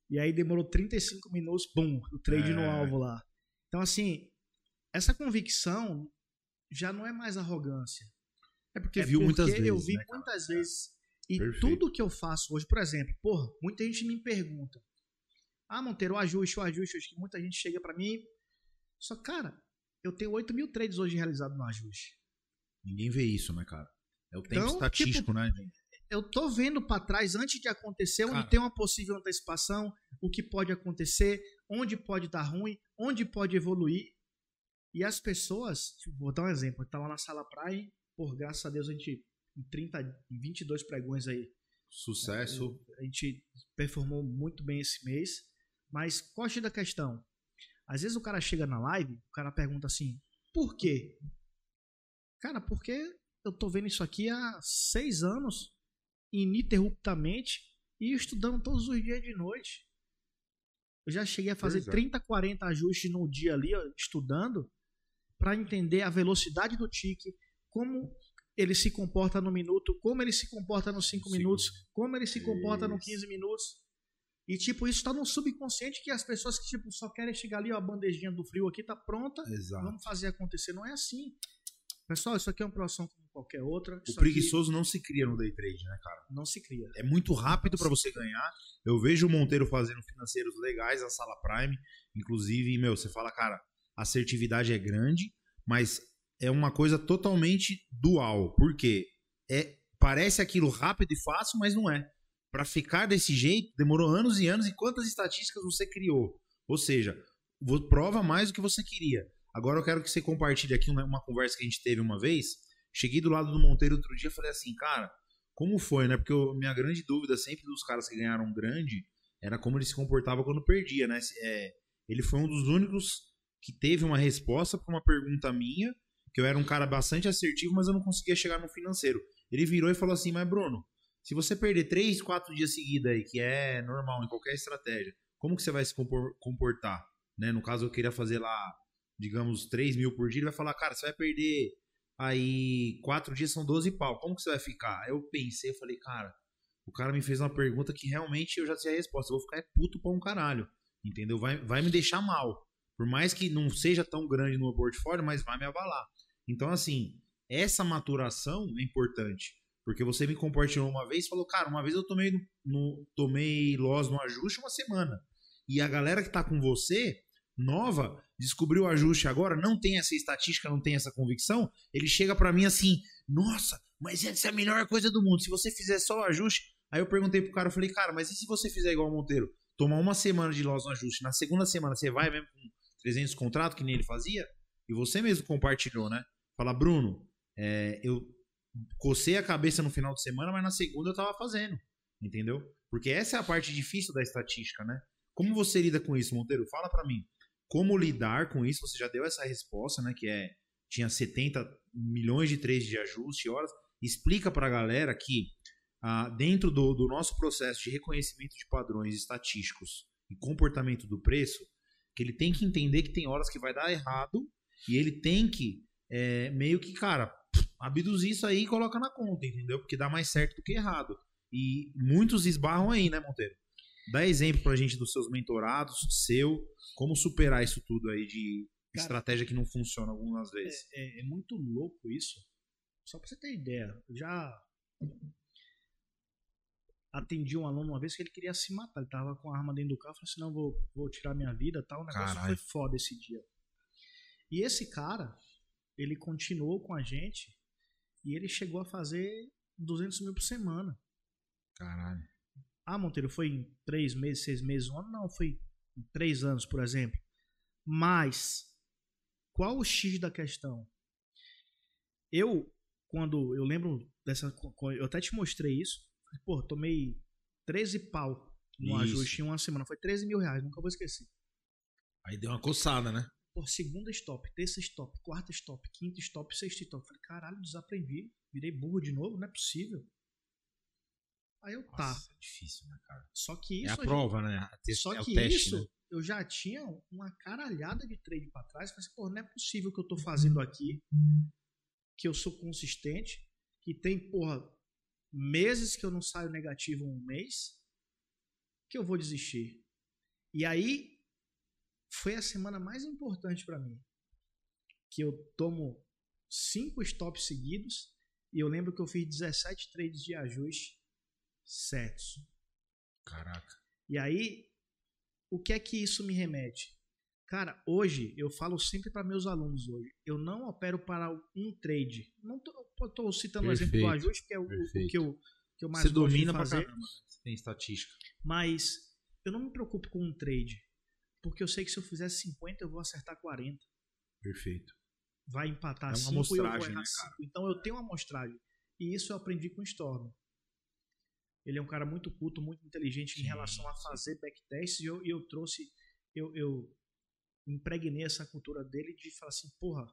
E aí demorou 35 minutos, bum, o trade É. no alvo lá. Então, assim, essa convicção já não é mais arrogância. É porque é viu muitas porque vezes. eu vi né, cara? muitas vezes. E Perfeito. tudo que eu faço hoje, por exemplo, porra, muita gente me pergunta: Ah, Monteiro, o ajuste, o ajuste, acho que muita gente chega pra mim. Só, cara, eu tenho 8 mil trades hoje realizados no ajuste. Ninguém vê isso, né, cara? É o tempo Então, estatístico, né, gente? eu tô vendo pra trás antes de acontecer, onde Cara. tem uma possível antecipação, o que pode acontecer, onde pode dar ruim, onde pode evoluir. E as pessoas, tipo, vou dar um exemplo, eu tava na sala praia, por graças a Deus a gente em 30, em 22 pregões aí, Sucesso. a gente performou muito bem esse mês, mas qual é da questão? Às vezes o cara chega na live, o cara pergunta assim, por quê? Cara, porque eu tô vendo isso aqui há seis anos, ininterruptamente, e estudando todos os dias de noite. Eu já cheguei a fazer é. 30, 40 ajustes no dia ali, ó, estudando, para entender a velocidade do tique, como ele se comporta no minuto, como ele se comporta nos 5 Cinco. minutos, como ele se comporta no Isso. 15 minutos. E, tipo, isso tá no subconsciente que as pessoas que, tipo, só querem chegar ali, ó, a bandejinha do frio aqui tá pronta, Exato. vamos fazer acontecer. Não é assim. Pessoal, isso aqui é uma profissão como qualquer outra. O preguiçoso não se cria no day trade, né, cara? aqui não se cria. É muito rápido pra você ganhar. Eu vejo o Monteiro fazendo financeiros legais na sala Prime. Inclusive, meu, você fala, cara, a assertividade é grande, mas é uma coisa totalmente dual. Por quê? É, parece aquilo rápido e fácil, mas não é. Pra ficar desse jeito, demorou anos e anos. E quantas estatísticas você criou? Ou seja, prova mais do que você queria. Agora eu quero que você compartilhe aqui uma, conversa que a gente teve uma vez. Cheguei do lado do Monteiro outro dia e falei assim, cara, como foi, né? Porque eu- minha grande dúvida sempre dos caras que ganharam grande era como ele se comportava quando perdia, né? É, ele foi um dos únicos que teve uma resposta para uma pergunta minha, que eu era um cara bastante assertivo, mas eu não conseguia chegar no financeiro. Ele virou e falou assim, mas Bruno, se você perder três, quatro dias seguidos aí, que é normal em qualquer estratégia, como que você vai se compor- comportar? Né? No caso, eu queria fazer lá, digamos, 3 mil por dia, ele vai falar, cara, você vai perder aí quatro dias são 12 pau, como que você vai ficar? Eu pensei, eu falei, cara, o cara me fez uma pergunta que realmente eu já sei a resposta, eu vou ficar é puto pra um caralho, entendeu? Vai, vai me deixar mal, por mais que não seja tão grande no meu portfólio, mas vai me abalar. Então, assim, essa maturação é importante, porque você me compartilhou uma vez e falou, cara, uma vez eu tomei, no, tomei loss no ajuste uma semana, e a galera que tá com você, nova, descobriu o ajuste agora, não tem essa estatística, não tem essa convicção, ele chega pra mim assim, nossa, mas essa é a melhor coisa do mundo, se você fizer só o ajuste, aí eu perguntei pro cara, eu falei, cara, mas e se você fizer igual o Monteiro, tomar uma semana de loss no ajuste, na segunda semana você vai mesmo com 300 contratos, que nem ele fazia, e você mesmo compartilhou, né? Fala, Bruno, é, eu cocei a cabeça no final de semana, mas na segunda eu tava fazendo, entendeu? Porque essa é a parte difícil da estatística, né? Como você lida com isso, Monteiro? Fala pra mim. Como lidar com isso? Você já deu essa resposta, né? Que é tinha 70 milhões de trades de ajuste horas. Explica pra galera que ah, dentro do, do nosso processo de reconhecimento de padrões estatísticos e comportamento do preço, que ele tem que entender que tem horas que vai dar errado e ele tem que é, meio que, cara, abduzir isso aí e coloca na conta, entendeu? Porque dá mais certo do que errado. E muitos esbarram aí, né, Monteiro? Dá exemplo pra gente dos seus mentorados, seu, como superar isso tudo aí de Cara, estratégia que não funciona algumas vezes. É, é muito louco isso. Só pra você ter ideia, eu já atendi um aluno uma vez que ele queria se matar. Ele tava com a arma dentro do carro, falou assim: não, vou, vou tirar minha vida tal. O negócio Caralho. foi foda esse dia. E esse cara, ele continuou com a gente e ele chegou a fazer 200 mil por semana. Caralho. Ah, Monteiro, foi em três meses, seis meses, um ano? Não, foi em três anos, por exemplo. Mas, qual o X da questão? Eu, quando eu lembro dessa. Eu até te mostrei isso. Pô, tomei 13 pau no Isso. ajuste em uma semana. Foi 13 mil reais, nunca vou esquecer. Aí deu uma coçada, né? Pô, segunda stop, terça stop, quarta stop, quinta stop, sexta stop. Falei, caralho, desaprendi. Virei burro de novo, não é possível. Aí eu, tá. Nossa, é difícil, né, cara? Só que É isso. a prova, né? A Só é que teste, isso, né? eu já tinha uma caralhada de trade pra trás. Falei assim, pô, não é possível que eu tô fazendo aqui, que eu sou consistente, que tem, porra, meses que eu não saio negativo um mês, que eu vou desistir. E aí, foi a semana mais importante pra mim. Que eu tomo cinco stops seguidos, e eu lembro que eu fiz 17 trades de ajuste certos. Caraca. E aí, o que é que isso me remete? Cara, hoje, eu falo sempre para meus alunos hoje, eu não opero para um trade. Não tô, citando o exemplo do Perfeito, ajuste, que é o, o perfeito. que eu, que eu mais Você domina pra caramba. né? Você tem estatística. mas eu não me preocupo com um trade, porque eu sei que se eu fizer 50, eu vou acertar 40. Perfeito. Vai empatar É uma 5 eu vou amostragem, errar né, cara? 5. Então eu tenho uma amostragem. E isso eu aprendi com o Storm. Ele é um cara muito culto, muito inteligente em Sim, relação a fazer backtests e eu, eu trouxe, eu, eu impregnei essa cultura dele de falar assim, porra,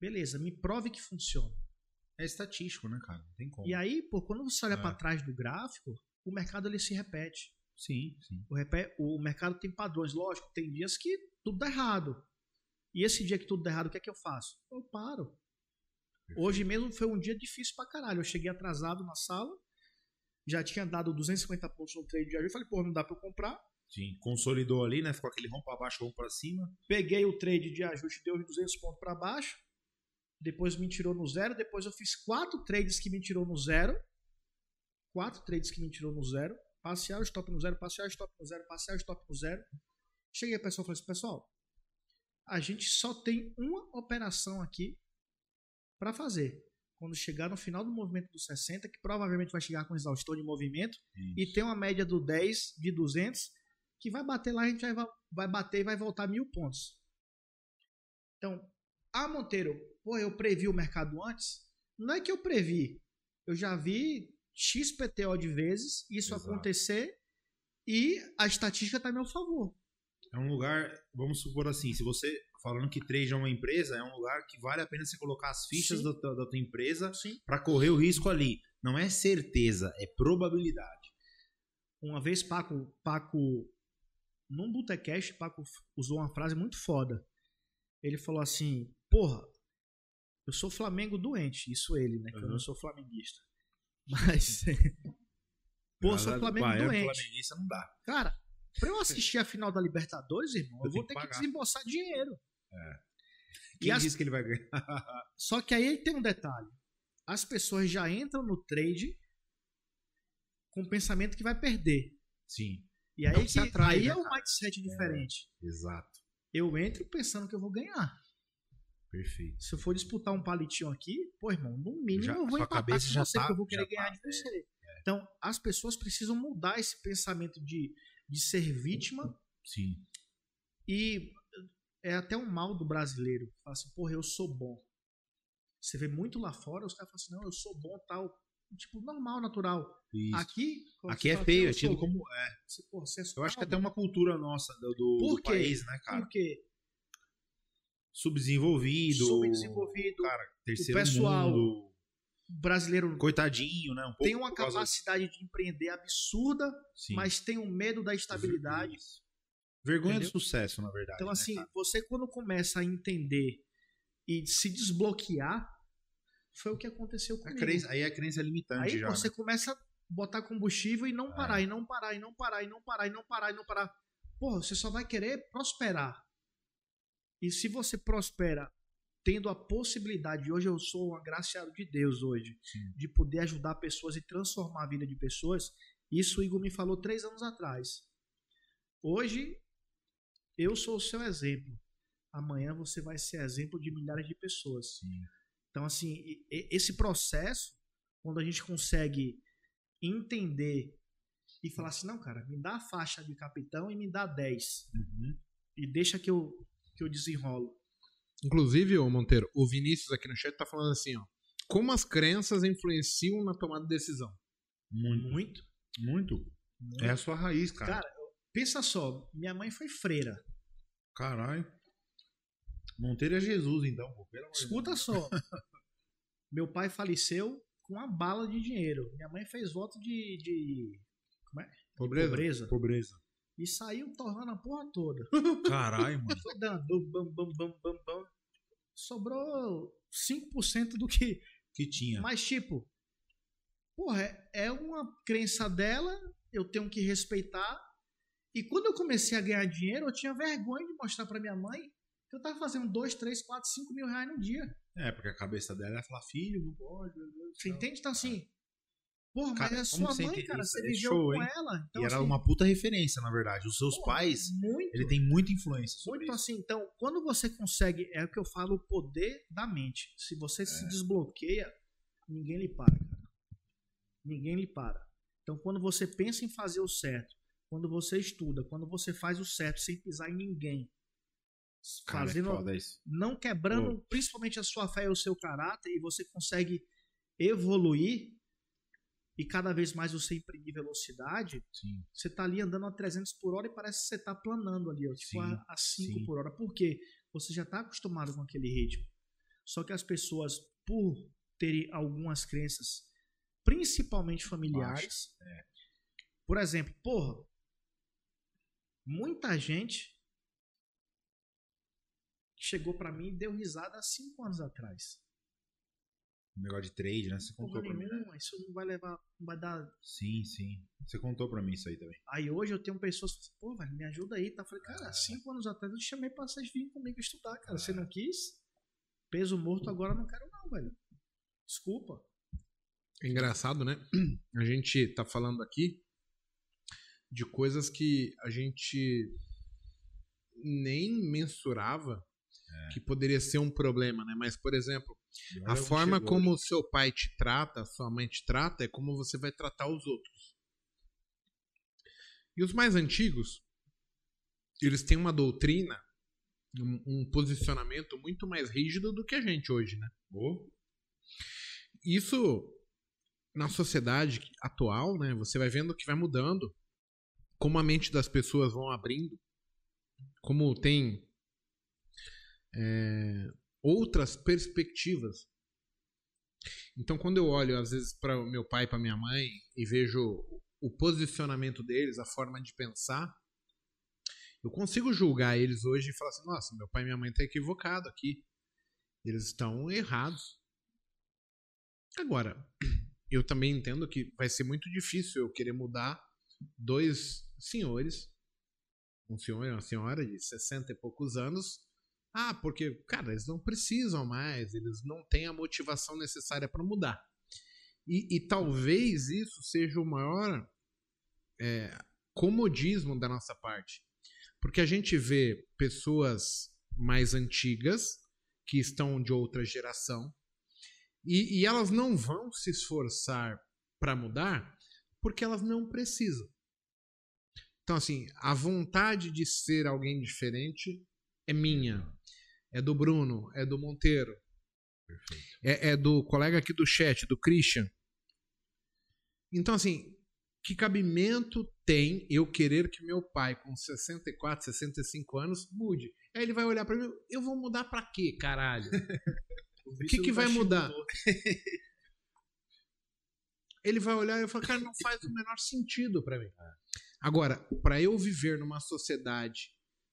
beleza, me prove que funciona. É estatístico, né, cara? Não tem como. E aí, pô, quando você olha É. pra trás do gráfico, o mercado ele se repete. Sim, sim. O, repé- o mercado tem padrões, lógico, tem dias que tudo dá errado. E esse dia que tudo dá errado, o que é que eu faço? Eu paro. Hoje mesmo foi um dia difícil pra caralho. Eu cheguei atrasado na sala, já tinha dado 250 pontos no trade de ajuste. Falei, pô, não dá pra eu comprar. Sim. Consolidou ali, né? Ficou aquele rompo pra baixo, rompo pra cima. Peguei o trade de ajuste, deu os 200 pontos pra baixo. Depois me tirou no zero. Depois eu fiz quatro trades que me tirou no zero. Quatro trades que me tirou no zero. Parcial, stop no zero, parcial, stop no zero, parcial, stop no zero. Cheguei ao pessoal e falei assim, pessoal, a gente só tem uma operação aqui para fazer. Quando chegar no final do movimento dos 60, que provavelmente vai chegar com exaustão de movimento, e tem uma média do 10 de 200, que vai bater lá, a gente vai, vai bater e vai voltar mil pontos. Então, ah, Monteiro, pô, eu previ o mercado antes? Não é que eu previ. Eu já vi XPTO de vezes isso Exato. acontecer e a estatística está a meu favor. É um lugar, vamos supor assim, se você falando que trade é uma empresa, é um lugar que vale a pena você colocar as fichas da, da tua empresa pra correr o risco ali. Não é certeza, é probabilidade. Uma vez Paco, Paco num Botecast, Paco usou uma frase muito foda. Ele falou assim: Porra, eu sou Flamengo doente. Isso ele, né? Que eu Uhum. não sou flamenguista. Mas. Pô, sou Flamengo baiano, doente. flamenguista não dá. Cara, pra eu assistir a final da Libertadores, irmão, eu, Eu vou ter que que desembolsar dinheiro. Quem E as- disse que ele vai ganhar? Só que aí tem um detalhe. As pessoas já entram no trade com o pensamento que vai perder. Sim, E aí, É que atrai, aí né, é um mindset diferente. exato. Eu entro pensando que eu vou ganhar. Perfeito. Se eu for disputar um palitinho aqui, pô, irmão, no mínimo Já- eu vou empatar cabeça com já você, tá- eu vou querer já ganhar tá, de você. Então, as pessoas precisam mudar esse pensamento de, de ser vítima Sim. e é até um mal do brasileiro. Fala assim, porra, eu sou bom. Você vê muito lá fora, os caras falam assim, não, eu sou bom, tal. Tipo, normal, natural. Isso. Aqui, Aqui é fala feio, assim, é tido como. É. você- porra, você é Eu acho que até uma cultura nossa do, do, Por do país, né, cara? Porque Subdesenvolvido. subdesenvolvido, Cara, terceiro pessoal mundo. brasileiro Coitadinho, né? Um pouco tem uma capacidade de empreender absurda, Sim. mas tem um medo da estabilidade. Vergonha Entendeu? do sucesso, na verdade. Então, né, assim, você quando começa a entender e se desbloquear, foi o que aconteceu A comigo. crença- aí a crença é limitante Aí já. você né? começa a botar combustível e não É. parar, e não parar, e não parar, e não parar, e não parar, e não parar. Porra, você só vai querer prosperar. E se você prospera tendo a possibilidade, hoje eu sou um agraciado de Deus hoje, Sim. de poder ajudar pessoas e transformar a vida de pessoas, isso o Igor me falou três anos atrás. Hoje, eu sou o seu exemplo. Amanhã você vai ser exemplo de milhares de pessoas. Sim. Então, assim, esse processo, quando a gente consegue entender e falar assim, não, cara, me dá a faixa de capitão e me dá 10. Uhum. E deixa que eu, que eu desenrolo. Inclusive, ô Monteiro, o Vinícius aqui no chat tá falando assim, ó. Como as crenças influenciam na tomada de decisão? Muito. Muito. Muito. muito. É a sua raiz, cara. Cara, pensa só, minha mãe foi freira. Caralho. Monteiro é Jesus, então, pô. Pelo amor de Escuta Deus. só. Meu pai faleceu com uma bala de dinheiro. Minha mãe fez voto de. de como é? Pobreza. Pobreza. Pobreza. E saiu torrando a porra toda. Caralho, mano. Foi dando. Bam, bam, bam, bam, bam. Sobrou 5% do que. Que tinha. Mas, tipo. Porra, é- é uma crença dela, eu tenho que respeitar. E quando eu comecei a ganhar dinheiro, eu tinha vergonha de mostrar pra minha mãe que eu tava fazendo 2, 3, 4, 5 mil reais no dia. É, porque a cabeça dela ia falar, filho, não pode. Você céu." entende? Então, assim. Porra, Cara, mas é sua mãe, cara. Você É viveu show, com hein? ela. Então, e era assim, uma puta referência, na verdade. Os seus porra, pais, Muito. ele tem muita influência sobre Muito isso. assim, então, quando você consegue, é o que eu falo, o poder da mente. Se você É. se desbloqueia, ninguém lhe para, cara. Ninguém lhe para. Então, quando você pensa em fazer o certo, quando você estuda, quando você faz o certo sem pisar em ninguém, Cara, fazendo, é foda isso. não quebrando principalmente a sua fé e o seu caráter, e você consegue evoluir e cada vez mais você imprimir velocidade, Sim. você tá ali andando a 300 por hora e parece que você tá planando ali, ó, tipo Sim, a, a 5 sim. por hora. Por quê? Você já tá acostumado com aquele ritmo. Só que as pessoas, por terem algumas crenças, principalmente familiares, é. por exemplo, porra, muita gente chegou pra mim e deu risada há 5 anos atrás. Um negócio de trade, né? Você contou Porra pra mim, né? isso não vai levar, não vai dar Sim, sim. Você contou pra mim isso aí também. Aí hoje eu tenho pessoas que falam assim, pô, velho, me ajuda aí. Tá? Eu falei, cara, É. cinco anos atrás eu te chamei pra vocês virem comigo estudar, cara. Você não quis? Peso morto agora eu não quero, não, velho. Desculpa. É engraçado, né? A gente tá falando aqui de coisas que a gente nem mensurava que poderia ser um problema, né? Mas, por exemplo, a onde forma como o seu pai te trata, a sua mãe te trata, é como você vai tratar os outros. E os mais antigos, eles têm uma doutrina, um, um posicionamento muito mais rígido do que a gente hoje, né? Isso na sociedade atual, né? Você vai vendo que vai mudando, como a mente das pessoas vão abrindo, como tem é, outras perspectivas. Então, quando eu olho às vezes para o meu pai, para minha mãe e vejo o posicionamento deles, a forma de pensar, eu consigo julgar eles hoje e falar assim: nossa, meu pai e minha mãe estão equivocados aqui. Eles estão errados. Agora, eu também entendo que vai ser muito difícil eu querer mudar dois senhores, um senhor e uma senhora de 60 e poucos anos. Ah, porque, cara, eles não precisam mais, eles não têm a motivação necessária para mudar. E, e talvez isso seja o maior é, comodismo da nossa parte. Porque a gente vê pessoas mais antigas, que estão de outra geração, e, e elas não vão se esforçar para mudar porque elas não precisam. Então, assim, a vontade de ser alguém diferente é minha, é do Bruno, é do Monteiro, é, é do colega aqui do chat, do Christian. Então, assim, que cabimento tem eu querer que meu pai, com 64, 65 anos, mude? Aí ele vai olhar para mim, eu vou mudar para quê, caralho? O que, que vai mudar? Ele vai olhar e falar, cara, não faz o menor sentido para mim. Agora, para eu viver numa sociedade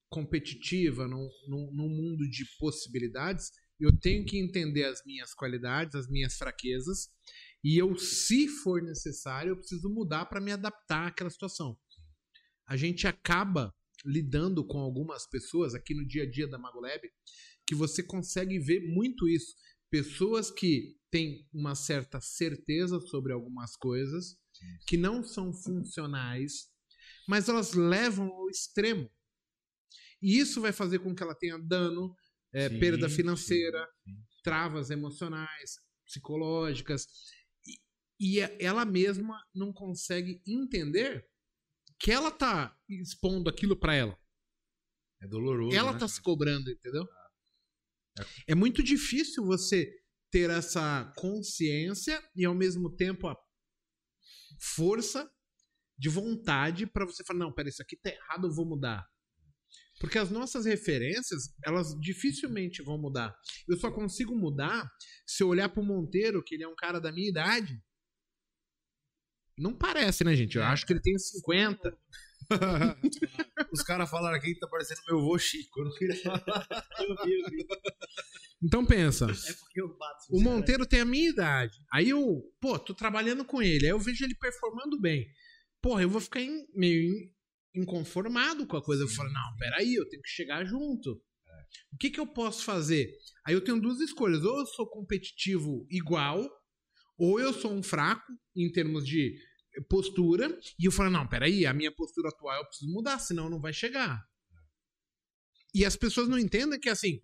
competitiva, num, num, num mundo de possibilidades, eu tenho que entender as minhas qualidades, as minhas fraquezas, e eu, se for necessário, eu preciso mudar para me adaptar àquela situação. A gente acaba lidando com algumas pessoas aqui no dia a dia da Magolab que você consegue ver muito isso. Pessoas que têm uma certa certeza sobre algumas coisas, que não são funcionais, mas elas levam ao extremo. E isso vai fazer com que ela tenha dano, é, Sim, perda financeira, sim, sim. travas emocionais, psicológicas. E, e ela mesma não consegue entender que ela tá expondo aquilo para ela. É doloroso. Ela né, tá se cobrando, entendeu? É muito difícil você ter essa consciência e ao mesmo tempo a força de vontade para você falar, não, pera, isso aqui tá errado, eu vou mudar. Porque as nossas referências, elas dificilmente vão mudar. Eu só consigo mudar se eu olhar pro Monteiro, que ele é um cara da minha idade. Não parece, né, gente? Eu acho que ele tem 50. Os caras falaram aqui que tá parecendo meu avô Chico. Eu não queria falar. Eu vi, eu vi. Então pensa. É porque eu bato. O Monteiro tem a minha idade. Aí eu, pô, tô trabalhando com ele. Aí eu vejo ele performando bem. Porra, eu vou ficar em- meio inconformado com a coisa. Eu falo, não, peraí, eu tenho que chegar junto. O que que eu posso fazer? Aí eu tenho duas escolhas. Ou eu sou competitivo igual, ou eu sou um fraco em termos de postura. E eu falo, não, peraí, a minha postura atual eu preciso mudar, senão não vai chegar. E as pessoas não entendem que assim,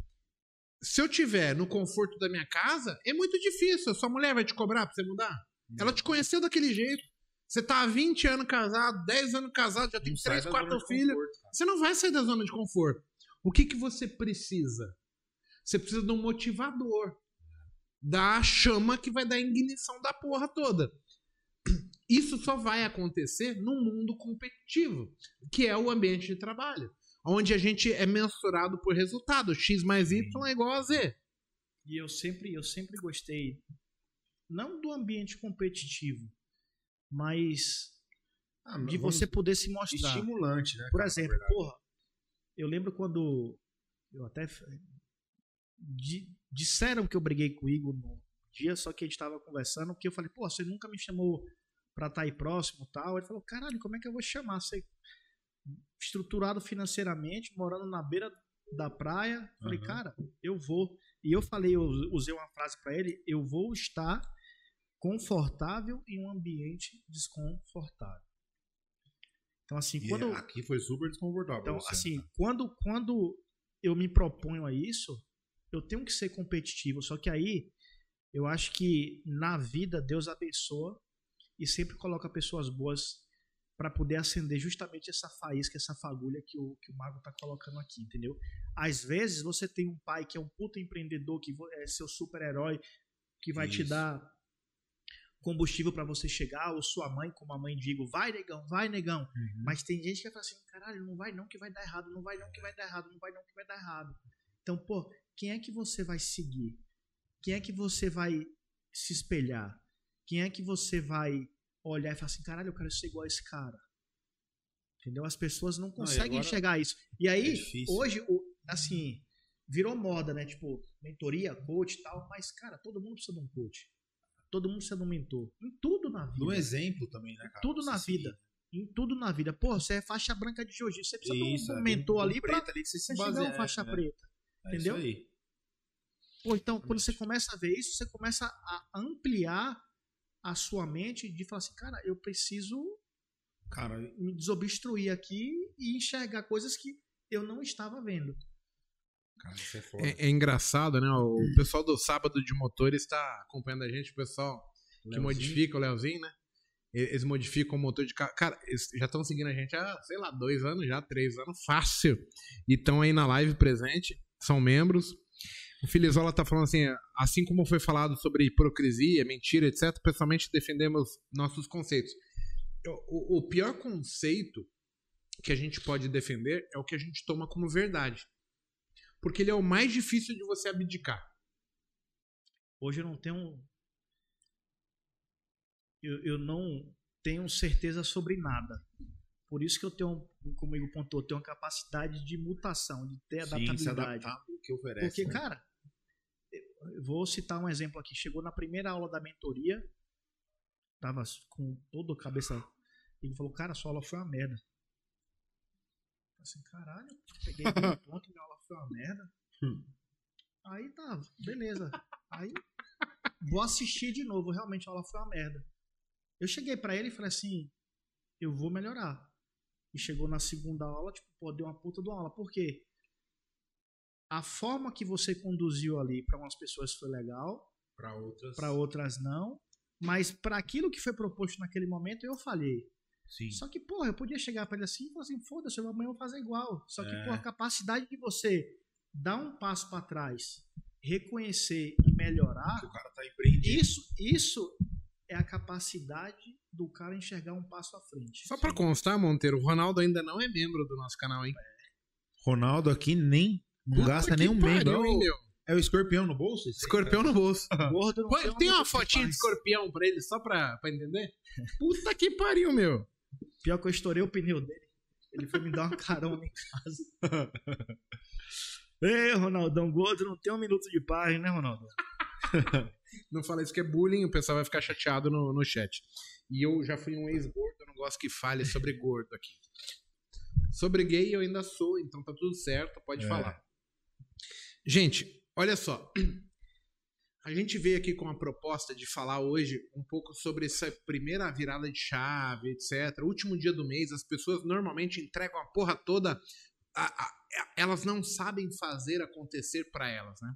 se eu tiver no conforto da minha casa, é muito difícil. A sua mulher vai te cobrar pra você mudar? Ela te conheceu daquele jeito. Você tá há 20 anos casado, 10 anos casado, já tem Não sai 3, da 4 zona de filhos. Você não vai sair da zona de conforto. O que, que você precisa? Você precisa de um motivador. Da chama que vai dar ignição da porra toda. Isso só vai acontecer num mundo competitivo, que é o ambiente de trabalho. Onde a gente é mensurado por resultado. X mais Y é igual a Z. E eu sempre, eu sempre gostei, não do ambiente competitivo, mas Ah, de você poder se mostrar. Estimulante, né? Por exemplo, porra, eu lembro quando eu até disseram que eu briguei com o Igor no dia, só que a gente tava conversando, porque eu falei, pô, você nunca me chamou pra estar aí próximo tal. Ele falou, caralho, como é que eu vou chamar? Você estruturado financeiramente, morando na beira da praia. Falei, Aham. cara, eu vou. E eu falei, eu usei uma frase pra ele, eu vou estar confortável em um ambiente desconfortável. Então, assim, E quando. aqui foi super desconfortável. Então, você, assim, né? quando, quando eu me proponho a isso, eu tenho que ser competitivo. Só que aí, eu acho que na vida Deus abençoa e sempre coloca pessoas boas para poder acender justamente essa faísca, essa fagulha que o, que o mago tá colocando aqui, entendeu? Às vezes você tem um pai que é um puta empreendedor, que é seu super-herói, que vai te Isso. dar combustível para você chegar, ou sua mãe, como a mãe digo, vai negão, vai negão. Uhum. Mas tem gente que vai falar assim, caralho, não vai não que vai dar errado, não vai não que vai dar errado, não vai não que vai dar errado. Então, pô, quem é que você vai seguir? Quem é que você vai se espelhar? Quem é que você vai olhar e falar assim, caralho, eu quero ser igual a esse cara? Entendeu? As pessoas não conseguem agora enxergar isso. E aí, é hoje, assim, virou moda, né? Tipo, mentoria, coach e tal, mas, cara, todo mundo precisa de um coach. Todo mundo de um mentor. Em tudo na vida. Do exemplo também, né, cara? Tudo Você na vida. Em tudo na vida. Pô, você é faixa branca de jiu-jitsu. Você precisa Isso, de um é, mentor do- do ali pra ali que você se chegar baseia. faixa é, é. preta. É entendeu? isso aí. Pô, então, quando você começa a ver isso, você começa a ampliar a sua mente de falar assim, cara, eu preciso Cara, me desobstruir aqui e enxergar coisas que eu não estava vendo. Cara, isso é foda. É, é engraçado, né? O pessoal do Sábado de Motores está acompanhando a gente, o pessoal que Leozinho. modifica o Leozinho, né? Eles modificam o motor de carro. Cara, eles já estão seguindo a gente há, sei lá, dois anos já, três anos, fácil. E estão aí na live presente, são membros. O Filizola tá falando assim, assim como foi falado sobre hipocrisia, mentira, etc., pessoalmente defendemos nossos conceitos. O, o pior conceito que a gente pode defender é o que a gente toma como verdade. Porque ele é o mais difícil de você abdicar. Hoje eu não tenho. Eu, eu não tenho certeza sobre nada. Por isso que eu tenho, como o Igor pontuou, eu tenho uma capacidade de mutação, de ter Sim, adaptabilidade. adaptar ao que oferece. Porque, né? cara, eu vou citar um exemplo aqui. Chegou na primeira aula da mentoria, tava com toda a cabeça. Ele falou, cara, sua aula foi uma merda. Eu falei assim, caralho, peguei um ponto, minha aula foi uma merda. Hum. Aí tá, beleza. Aí vou assistir de novo. Realmente a aula foi uma merda. Eu cheguei pra ele e falei assim, eu vou melhorar. E chegou na segunda aula, tipo, pô, deu uma puta de uma aula. Por quê? A forma que você conduziu ali para umas pessoas foi legal, Pra outras. para outras não. Mas para aquilo que foi proposto naquele momento, eu falhei. Sim. Só que, porra, eu podia chegar pra ele assim e falar assim: foda-se, amanhã eu vou fazer igual. Só que, É. porra, a capacidade de você dar um passo pra trás, reconhecer e melhorar, Que o cara tá empreendido. isso, isso é a capacidade do cara enxergar um passo à frente. Só pra constar, Monteiro, o Ronaldo ainda não é membro do nosso canal, hein? Ronaldo aqui nem. Não Puta gasta nem um membro. pariu, hein, meu? É o escorpião no bolso? esse aí? Escorpião no bolso. Gordo não Pô, tem, uma fotinha de escorpião pra ele, só pra, pra entender? Puta que pariu, meu. Pior que eu estourei o pneu dele. Ele foi me dar uma carona em casa. Ei, Ronaldão, gordo não tem um minuto de paz, né, Ronaldo? Não fala isso que é bullying, o pessoal vai ficar chateado no, no chat. E eu já fui um ex-gordo, eu não gosto que fale sobre gordo aqui. Sobre gay eu ainda sou, então tá tudo certo, pode É. falar. Gente, olha só. A gente veio aqui com a proposta de falar hoje um pouco sobre essa primeira virada de chave, etc. Último dia do mês, as pessoas normalmente entregam a porra toda. a- a- elas não sabem fazer acontecer para elas, né?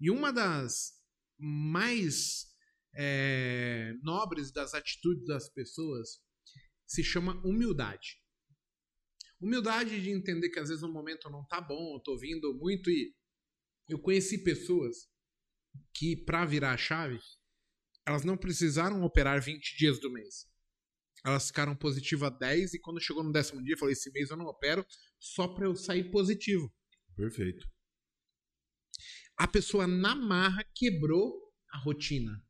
E uma das mais é, nobres das atitudes das pessoas se chama humildade. Humildade de entender que às vezes o momento não tá bom, eu tô vindo muito e eu conheci pessoas que para virar a chave, elas não precisaram operar 20 dias do mês. Elas ficaram positivas 10 e quando chegou no décimo dia, eu falei: esse mês eu não opero só para eu sair positivo. Perfeito. A pessoa na marra quebrou a rotina.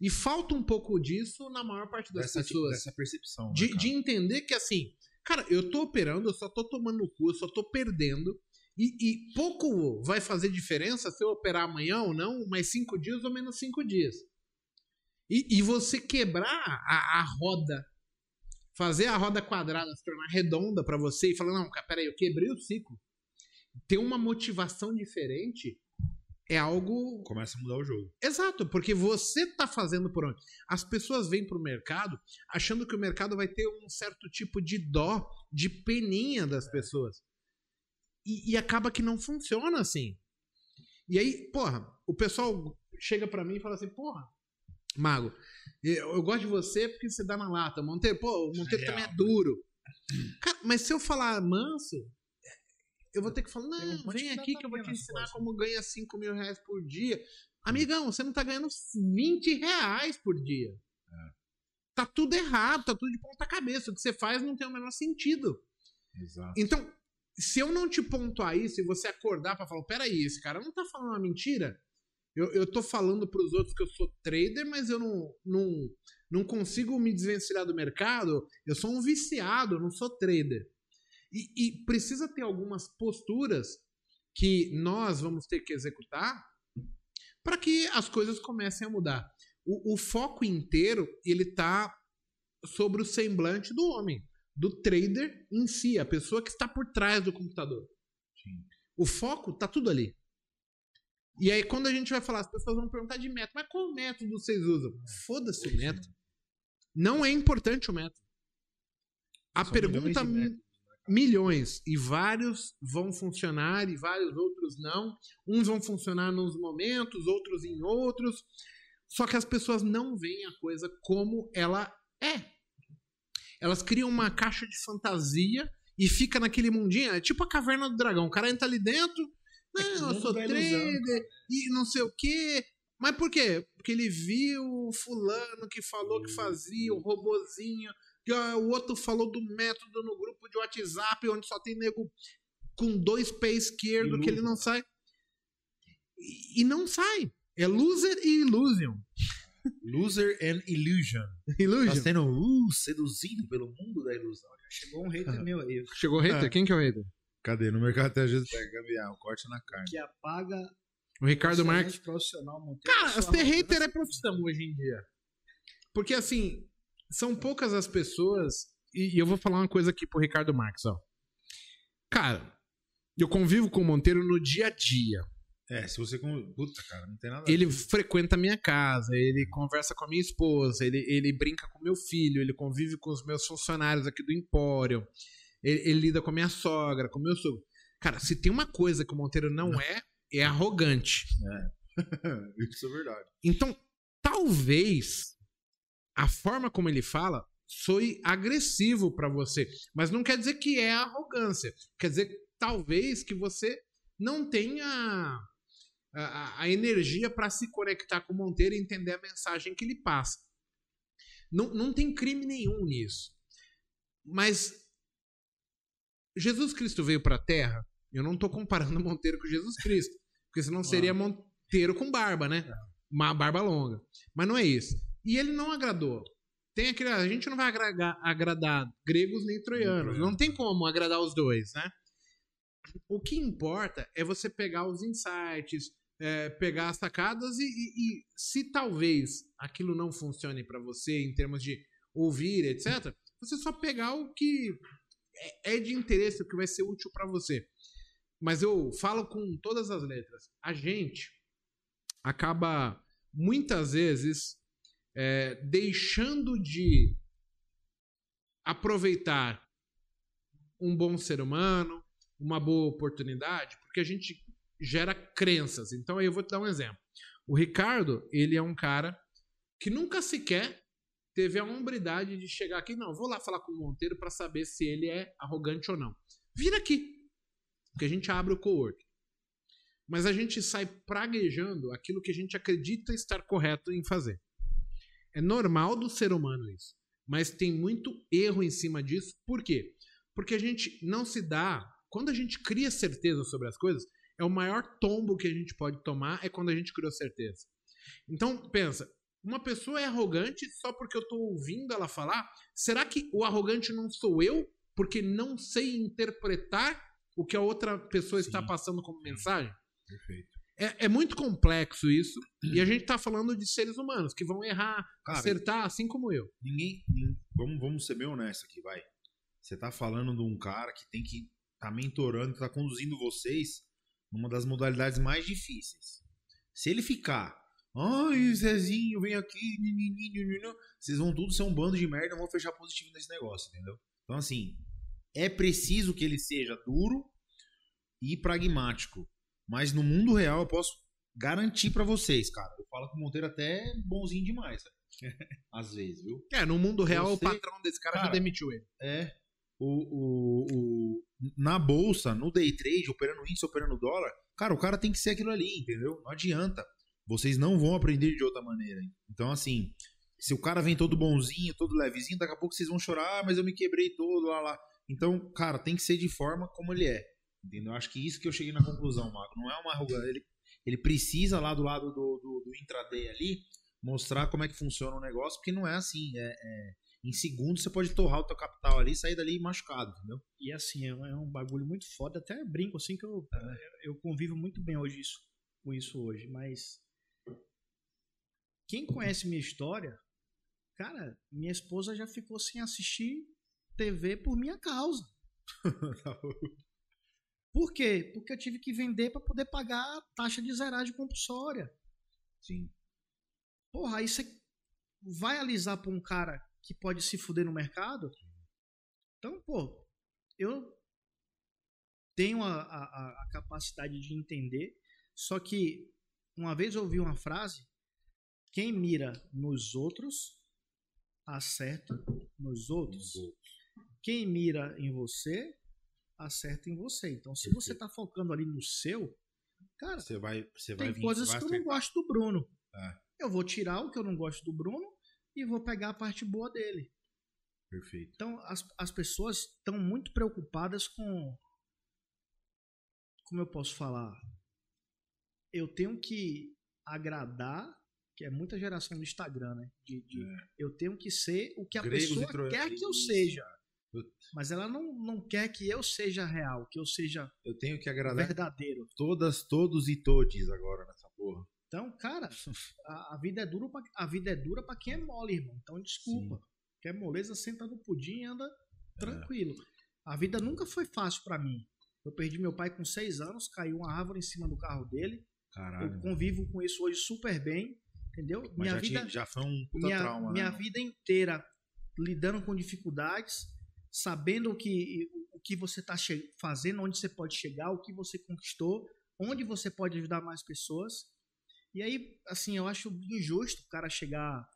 E falta um pouco disso na maior parte das Dessa, pessoas. dessa percepção. né, De, de entender que assim, cara, eu tô operando, eu só tô tomando no cu, eu só tô perdendo. E, e pouco vai fazer diferença se eu operar amanhã ou não, mais cinco dias ou menos cinco dias. E, e você quebrar a, a roda, fazer a roda quadrada se tornar redonda pra você e falar: não, peraí, eu quebrei o ciclo. Ter uma motivação diferente é algo Começa a mudar o jogo. Exato, porque você tá fazendo por onde? As pessoas vêm pro mercado achando que o mercado vai ter um certo tipo de dó, de peninha das pessoas. E, e acaba que não funciona assim. E aí, porra, o pessoal chega pra mim e fala assim, porra, Mago, eu, eu gosto de você porque você dá na lata. Monteiro, pô, o Monteiro É também é real, duro. Cara, mas se eu falar manso, eu vou ter que falar, um não, monte vem aqui que eu vou te ensinar costas. como ganha 5 mil reais por dia. Amigão, você não tá ganhando 20 reais por dia. Tá tudo errado, tá tudo de ponta cabeça. O que você faz não tem o menor sentido. Exato. Então, se eu não te pontuar isso e você acordar pra falar, peraí, esse cara não tá falando uma mentira. Eu, eu tô falando pros outros que eu sou trader, mas eu não, não, não consigo me desvencilhar do mercado. Eu sou um viciado, não sou trader. E, e precisa ter algumas posturas que nós vamos ter que executar para que as coisas comecem a mudar. O, o foco inteiro ele tá sobre o semblante do homem, do trader em si, a pessoa que está por trás do computador. Sim. O foco tá tudo ali. E aí quando a gente vai falar, as pessoas vão perguntar de método, mas qual método vocês usam? Foda-se o método. Não é importante o método. A São pergunta milhões métodos, milhões e vários vão funcionar e vários outros não. Uns vão funcionar nos momentos, outros em outros. Só que as pessoas não veem a coisa como ela é. Elas criam uma caixa de fantasia e fica naquele mundinho, é tipo a caverna do dragão. O cara entra ali dentro, É que o não, eu sou trader e não sei o quê. Mas por quê? Porque ele viu o fulano que falou que fazia, o robozinho, o outro falou do método no grupo de WhatsApp, onde só tem nego com dois pés esquerdo que ele não sai. E, e não sai. É loser e illusion. Loser and Illusion. Illusion. Tá sendo uh, seduzido pelo mundo da ilusão. Chegou um hater meu aí, Chegou o hater? Ah. Quem que é o hater? Cadê? No mercado até às vezes pega gambiarra, corte na carne. que apaga O Ricardo Marques. profissional Monteiro. Cara, ser hater é profissão hoje em dia. Porque assim, são poucas as pessoas. E, e eu vou falar uma coisa aqui pro Ricardo Marques, ó. Cara, eu convivo com o Monteiro no dia a dia. É, se você. Puta, cara, não tem nada. a Ele frequenta a minha casa, ele conversa com a minha esposa, ele, ele brinca com meu filho, ele convive com os meus funcionários aqui do Empório, ele, ele lida com a minha sogra, com o meu sogro. Cara, se tem uma coisa que o Monteiro não é, é arrogante. Isso é verdade. Então, talvez a forma como ele fala soe agressivo pra você, mas não quer dizer que é arrogância. Quer dizer, talvez que você não tenha a, a- a energia pra se conectar com o Monteiro e entender a mensagem que ele passa. Não, não tem crime nenhum nisso. Mas Jesus Cristo veio pra Terra Eu não tô comparando Monteiro com Jesus Cristo. Porque senão seria Monteiro com barba, né? Uma barba longa. Mas não é isso. E ele não agradou. Tem aquele, a gente não vai agradar, agradar gregos nem troianos. Não tem como agradar os dois, né? O que importa é você pegar os insights, é, pegar as sacadas e, e, e, se talvez aquilo não funcione para você em termos de ouvir, etc., você só pegar o que é, é de interesse, o que vai ser útil para você. Mas eu falo com todas as letras. A gente acaba muitas vezes é, deixando de aproveitar um bom ser humano, uma boa oportunidade, porque a gente gera crenças. Então aí eu vou te dar um exemplo. O Ricardo, ele é um cara que nunca sequer teve a hombridade de chegar aqui, não, vou lá falar com o Monteiro para saber se ele é arrogante ou não. Vira aqui. Porque a gente abre o co-work. Mas a gente sai praguejando aquilo que a gente acredita estar correto em fazer. É normal do ser humano isso. Mas tem muito erro em cima disso. Por quê? Porque a gente não se dá. Quando a gente cria certeza sobre as coisas, é o maior tombo que a gente pode tomar é quando a gente criou certeza. Então, pensa, uma pessoa é arrogante só porque eu estou ouvindo ela falar? Será que o arrogante não sou eu porque não sei interpretar o que a outra pessoa Sim. está passando como mensagem? Perfeito. É, é, muito complexo isso. E a gente está falando de seres humanos que vão errar, Cara, acertar, assim como eu. Ninguém. ninguém vamos, vamos ser bem honestos aqui, vai. Você está falando de um cara que tem que tá mentorando, tá conduzindo vocês numa das modalidades mais difíceis. Se ele ficar, ai, Zezinho, vem aqui, vocês vão tudo ser um bando de merda, vão fechar positivo nesse negócio, entendeu? Então, assim, é preciso que ele seja duro e pragmático. Mas no mundo real eu posso garantir para vocês, cara. Eu falo que o Monteiro até é bonzinho demais, às vezes, viu? É, no mundo real Você... o patrão desse cara, cara já demitiu ele. É. O, o, o, na bolsa, no day trade, operando índice, operando dólar, cara, o cara tem que ser aquilo ali, entendeu? Não adianta. Vocês não vão aprender de outra maneira. Então, assim, se o cara vem todo bonzinho, todo levezinho, daqui a pouco vocês vão chorar, ah, mas eu me quebrei todo, lá, lá. Então, cara, tem que ser de forma como ele é. Entendeu? Acho que isso que eu cheguei na conclusão, Mago. Não é uma arrogância. Ele, ele precisa lá do lado do, do, do, intraday ali mostrar como é que funciona o negócio, porque não é assim. É, é, em segundos você pode torrar o teu capital ali e sair dali machucado, entendeu? E assim, é, é um bagulho muito foda. Até brinco assim que eu, é. eu convivo muito bem hoje isso, com isso hoje. Mas quem conhece minha história, cara, minha esposa já ficou sem assistir TV por minha causa. Por quê? Porque eu tive que vender para poder pagar a taxa de zeragem compulsória. Sim. Porra, aí você vai alisar para um cara que pode se fuder no mercado? Então, pô, eu tenho a, a, a capacidade de entender, só que uma vez eu ouvi uma frase: quem mira nos outros acerta nos outros. Quem mira em você acerta em você. Então, se você está focando ali no seu, cara, você vai, você vai tem coisas que eu não gosto do Bruno. É. Eu vou tirar o que eu não gosto do Bruno e vou pegar a parte boa dele. Perfeito. Então, as, as pessoas estão muito preocupadas com. Como eu posso falar? Eu tenho que agradar, que é muita geração do Instagram, né? De, de é. Eu tenho que ser o que a Gregos pessoa quer que eu seja. Mas ela não, não quer que eu seja real, que eu seja eu tenho que agradar verdadeiro. Todas, todos e todes agora porra. Então, cara, a, a vida é dura pra, a vida é dura para quem é mole, irmão. Então, desculpa. Sim. Quer moleza, senta no pudim e anda tranquilo. É. A vida nunca foi fácil para mim. Eu perdi meu pai com seis anos, caiu uma árvore em cima do carro dele. Caralho. Eu convivo com isso hoje super bem, entendeu? Mas minha já vida tinha, já foi um puta minha, trauma, Minha né, vida inteira lidando com dificuldades, sabendo o que, o que você está fazendo, onde você pode chegar, o que você conquistou, onde você pode ajudar mais pessoas. E aí, assim, eu acho injusto o cara chegar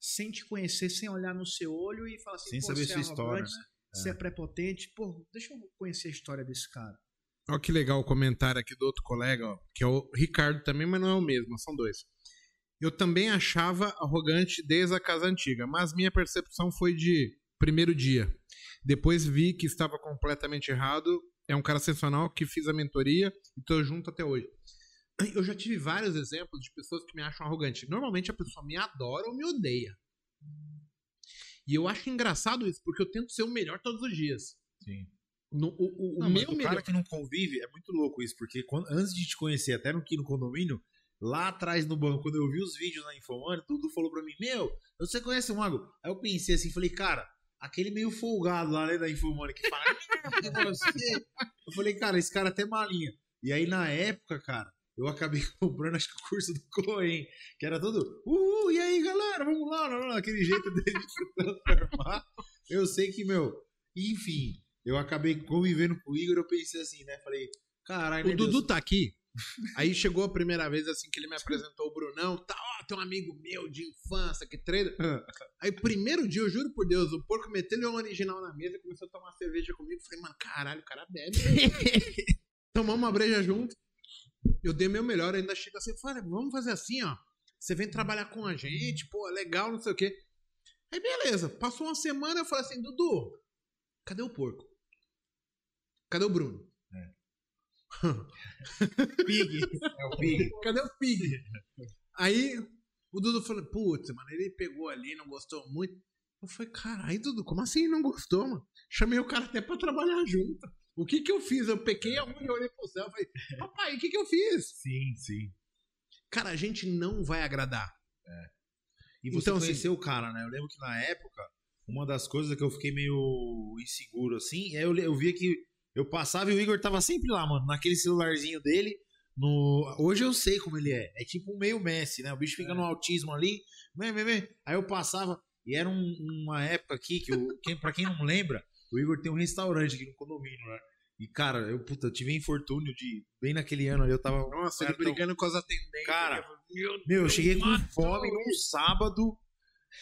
sem te conhecer, sem olhar no seu olho e falar assim, sem saber sua é história, né? Você é. é prepotente, pô, deixa eu conhecer a história desse cara. Olha que legal o comentário aqui do outro colega, ó, que é o Ricardo também, mas não é o mesmo, são dois. Eu também achava arrogante desde a casa antiga, mas minha percepção foi de primeiro dia. Depois vi que estava completamente errado é um cara sensacional que fiz a mentoria e tô junto até hoje. Eu já tive vários exemplos de pessoas que me acham arrogante. Normalmente a pessoa me adora ou me odeia. E eu acho engraçado isso, porque eu tento ser o melhor todos os dias. Sim. No, o o, Não, o meu o melhor. cara que não convive é muito louco isso, porque quando- antes de te conhecer, até no, aqui no condomínio, lá atrás no banco, quando eu vi os vídeos na Infomani, tudo falou pra mim, meu, você conhece o Mago? Aí eu pensei assim, falei, cara, aquele meio folgado lá né, da Infomani que fala, "Não, porque você... Eu falei, cara, esse cara é até malinha. E aí na época, cara, eu acabei comprando, acho que o curso do Coen, que era todo, uhul, e aí galera, vamos lá, lá, aquele jeito dele de se transformar. Eu sei que, meu, enfim, eu acabei convivendo com o Igor, eu pensei assim, né? Falei, caralho, O né, Dudu Deus? tá aqui. Aí chegou a primeira vez assim que ele me apresentou o Brunão. Tá, ó, tem um amigo meu de infância que treina. Aí, primeiro dia, eu juro por Deus, o porco meteu um original na mesa e começou a tomar cerveja comigo. Falei, mano, caralho, o cara bebe. Tomamos uma breja junto. Eu dei meu melhor, ainda chega assim, falei, vamos fazer assim, ó. Você vem trabalhar com a gente, pô, é legal, não sei o quê. Aí, beleza. Passou uma semana, eu falei assim, Dudu, cadê o porco? Cadê o Bruno? Pig. É o Pig. Cadê o Pig? Aí o Dudu falou, putz, mano, ele pegou ali, não gostou muito. Eu falei, caralho, Dudu, como assim não gostou, mano? Chamei o cara até pra trabalhar junto. O que que eu fiz? Eu pequei a unha e olhei pro céu e falei, papai, o que que eu fiz? Sim, sim. Cara, a gente não vai agradar. E você Então, assim- conheceu o cara, né? Eu lembro que na época, uma das coisas que eu fiquei meio inseguro, assim, é eu, eu via que eu passava e o Igor tava sempre lá, mano, naquele celularzinho dele. No... Hoje eu sei como ele é. É tipo um meio Messi, né? O bicho fica no autismo ali. meh, meh, meh. Aí eu passava. E era um- uma época aqui que, eu, quem, pra quem não lembra, o Igor tem um restaurante aqui no condomínio, né? E, cara, eu, puta, eu tive infortúnio de. Bem naquele ano ali, eu tava. Nossa, Cara, ele brigando com as atendentes. Cara, meu Meu, eu cheguei com matou. fome num sábado.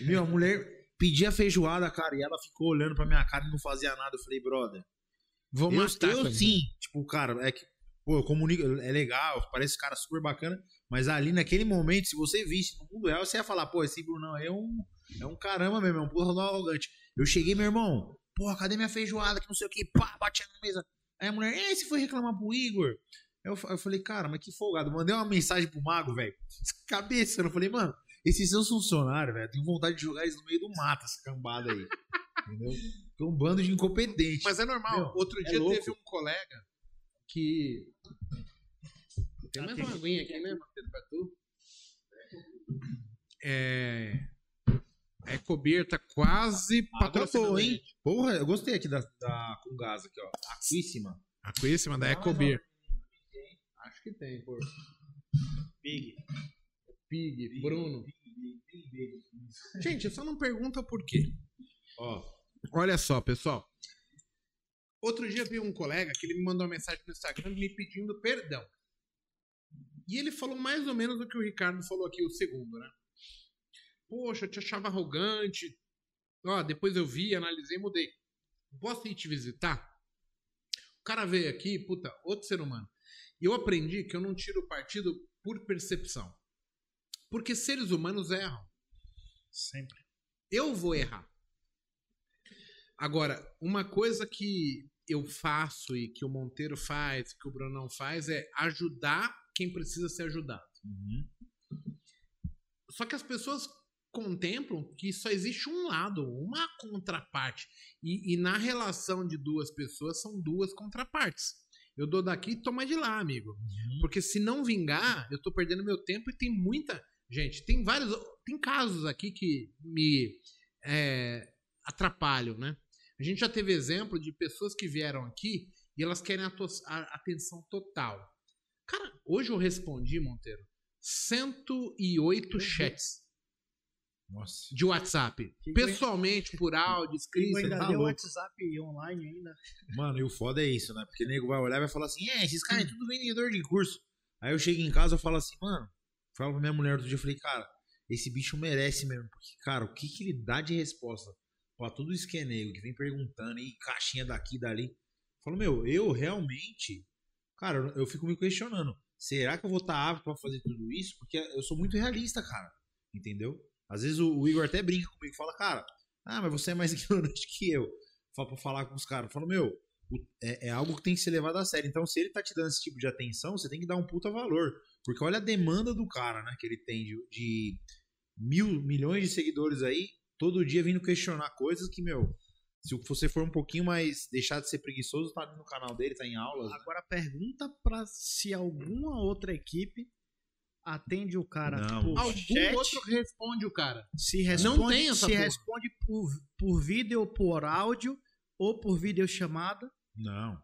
Meu, a mulher pedia feijoada, cara, e ela ficou olhando pra minha cara e não fazia nada. Eu falei, brother. Vou eu, matar. eu sim. Tipo, cara, é que. Pô, eu comunico, é legal, parece um cara super bacana. Mas ali naquele momento, se você visse no mundo real, você ia falar, pô, esse Brunão é um, é um caramba mesmo, é um porra do arrogante. Eu cheguei, meu irmão, porra, cadê minha feijoada? Que não sei o que, pá, batia na mesa. Aí a mulher, é, você foi reclamar pro Igor? Eu, fa- eu falei, cara, mas que folgado. Mandei uma mensagem pro Mago, velho. Cabeça. Eu falei, mano, esses seus funcionários, velho, eu tenho vontade de jogar eles no meio do mato, essa cambada aí. Entendeu? É um bando de incompetentes. Mas é normal. Meu, Outro é dia louco. teve um colega que. Tem mais uma aguinha aqui, né, Matheus, pra tu? É. A Ecobir tá quase Água patrocinando boa, a hein? Porra, eu gostei aqui da, da com gás aqui, ó. Aquíssima. Aquíssima da Não, Ecobir. Acho que tem, pô. Pig. Pig, Bruno. Gente, só não pergunta por quê. Ó, Olha só, pessoal. Outro dia veio um colega que ele me mandou uma mensagem no Instagram me pedindo perdão. E ele falou mais ou menos o que o Ricardo falou aqui, o segundo, né? Poxa, eu te achava arrogante. Ó, depois eu vi, analisei mudei. Posso ir te visitar? O cara veio aqui, puta, outro ser humano. E eu aprendi que eu não tiro partido por percepção. Porque seres humanos erram. Sempre. Eu vou errar. Agora, uma coisa que eu faço e que o Monteiro faz, que o Brunão faz, é ajudar quem precisa ser ajudado. uhum. Só que as pessoas contemplam que só existe um lado, uma contraparte. E, e na relação de duas pessoas são duas contrapartes. Eu dou daqui e toma de lá, amigo. Uhum. Porque se não vingar, eu tô perdendo meu tempo e tem muita. Gente, tem vários. Tem casos aqui que me é, atrapalham, né? A gente já teve exemplo de pessoas que vieram aqui e elas querem a, a atenção total. Cara, hoje eu respondi, Monteiro, 108 chats Nossa. de WhatsApp. Que Pessoalmente, por áudio, Eu escrito. ainda tá deu louco. WhatsApp online ainda. Mano, e o foda é isso, né? Porque o nego vai olhar e vai falar assim: é, esses caras é tudo vendedor de curso. Aí eu chego em casa e falo assim, mano, falo pra minha mulher outro dia, eu falei, cara, esse bicho merece mesmo. Porque, cara, o que, que ele dá de resposta pra tudo isso que é nego, que vem perguntando e caixinha daqui e dali. Falo, meu, eu realmente, cara, eu, eu fico me questionando. Será que eu vou estar apto pra fazer tudo isso? Porque eu sou muito realista, cara. Entendeu? Às vezes o, o Igor até brinca comigo, fala, cara, ah, mas você é mais ignorante que eu. Fala pra falar com os caras. Eu falo, meu, é, é algo que tem que ser levado a sério. Então, se ele tá te dando esse tipo de atenção, você tem que dar um puta valor. Porque olha a demanda do cara, né? Que ele tem de, de mil, milhões de seguidores aí, todo dia vindo questionar coisas que, meu, se você for um pouquinho mais deixar de ser preguiçoso, tá no canal dele, tá em aulas. né? Agora pergunta pra se alguma outra equipe atende o cara Não. por Algum chat, outro responde o cara. se responde, tem essa se porra. responde por, por vídeo ou por áudio ou por videochamada. Não.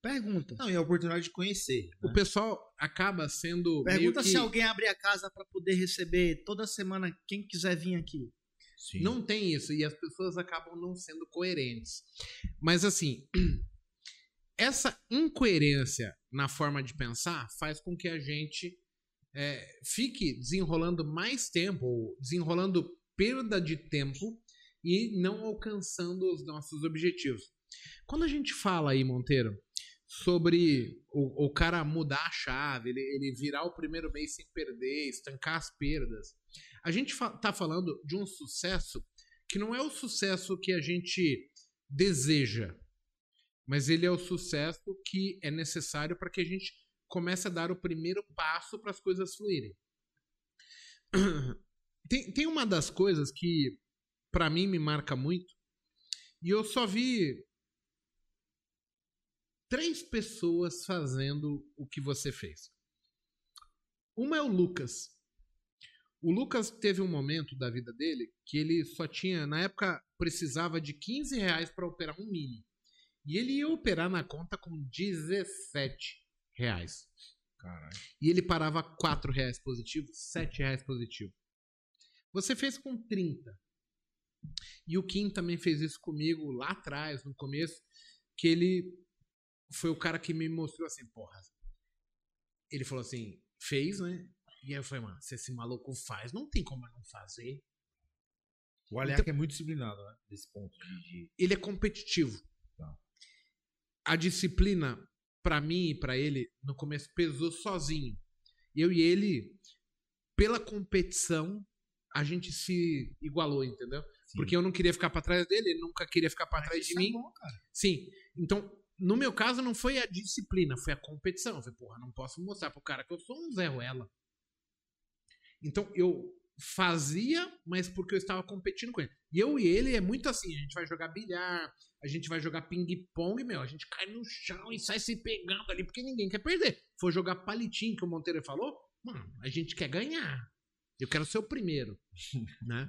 Pergunta. Não, e a oportunidade de conhecer. O pessoal acaba sendo. meio Pergunta que- se alguém abrir a casa pra poder receber toda semana quem quiser vir aqui. Sim. Não tem isso, e as pessoas acabam não sendo coerentes. Mas assim, essa incoerência na forma de pensar faz com que a gente é, fique desenrolando mais tempo, desenrolando perda de tempo e não alcançando os nossos objetivos. Quando a gente fala aí, Monteiro, sobre o, o cara mudar a chave, ele, ele virar o primeiro mês sem perder, estancar as perdas, a gente fa tá falando de um sucesso que não é o sucesso que a gente deseja, mas ele é o sucesso que é necessário para que a gente comece a dar o primeiro passo para as coisas fluírem. Tem, tem uma das coisas que para mim me marca muito, e eu só vi três pessoas fazendo o que você fez. Uma é o Lucas. O Lucas teve um momento da vida dele que ele só tinha, na época, precisava de 15 reais para operar um mini. E ele ia operar na conta com 17 reais. Caralho. E ele parava 4 reais positivo, 7 reais positivo. Você fez com 30. E o Kim também fez isso comigo lá atrás, no começo, que ele foi o cara que me mostrou assim, porra. Ele falou assim, fez, né? E aí eu falei, mano, se esse maluco faz, não tem como eu não fazer. O Aleac é muito disciplinado, né? Desse ponto de. de- Ele é competitivo. Tá. A disciplina, pra mim e pra ele, no começo pesou sozinho. Eu e ele, pela competição, a gente se igualou, entendeu? Sim. Porque eu não queria ficar pra trás dele, ele nunca queria ficar pra trás de é mim. bom, cara. Sim. Então, no meu caso, não foi a disciplina, foi a competição. Eu falei, porra, não posso mostrar pro cara que eu sou um Zé Ruela. Então, eu fazia, mas porque eu estava competindo com ele. E eu e ele é muito assim, a gente vai jogar bilhar, a gente vai jogar ping-pong, meu, a gente cai no chão e sai se pegando ali, porque ninguém quer perder. For jogar palitinho, que o Monteiro falou, mano, a gente quer ganhar. Eu quero ser o primeiro, né?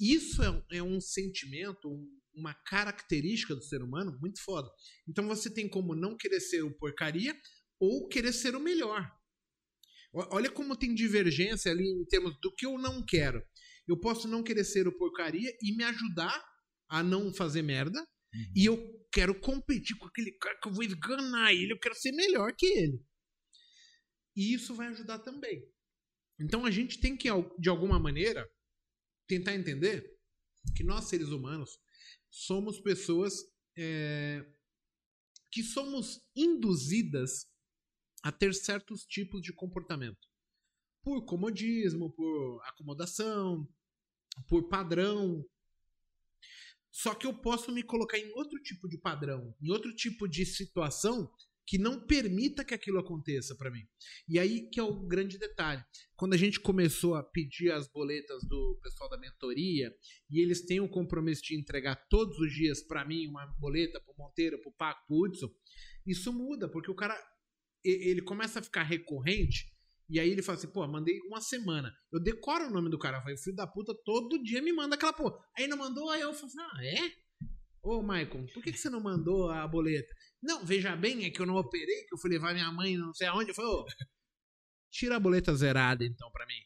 Isso é, um- é um sentimento, um- uma característica do ser humano muito foda. Então você tem como não querer ser o porcaria ou querer ser o melhor. Olha como tem divergência ali em termos do que eu não quero. Eu posso não querer ser o porcaria e me ajudar a não fazer merda. E eu quero competir com aquele cara que eu vou esganar ele, eu quero ser melhor que ele. E isso vai ajudar também. Então a gente tem que, de alguma maneira, tentar entender que nós, seres humanos, somos pessoas é, que somos induzidas a ter certos tipos de comportamento. Por comodismo, por acomodação, por padrão. Só que eu posso me colocar em outro tipo de padrão, em outro tipo de situação que não permita que aquilo aconteça para mim. E aí que é o grande detalhe. Quando a gente começou a pedir as boletas do pessoal da mentoria e eles têm o compromisso de entregar todos os dias para mim uma boleta pro Monteiro, pro Paco, pro Hudson, isso muda, porque o cara ele começa a ficar recorrente e aí ele fala assim, pô, mandei uma semana. Eu decoro o nome do cara. Eu falei, filho da puta, todo dia me manda aquela porra. Aí não mandou, aí eu falo assim, ah, é? Ô, Maicon, por que, que você não mandou a boleta? Não, veja bem, é que eu não operei, que eu fui levar minha mãe não sei aonde. Eu falei, ô, tira a boleta zerada então pra mim.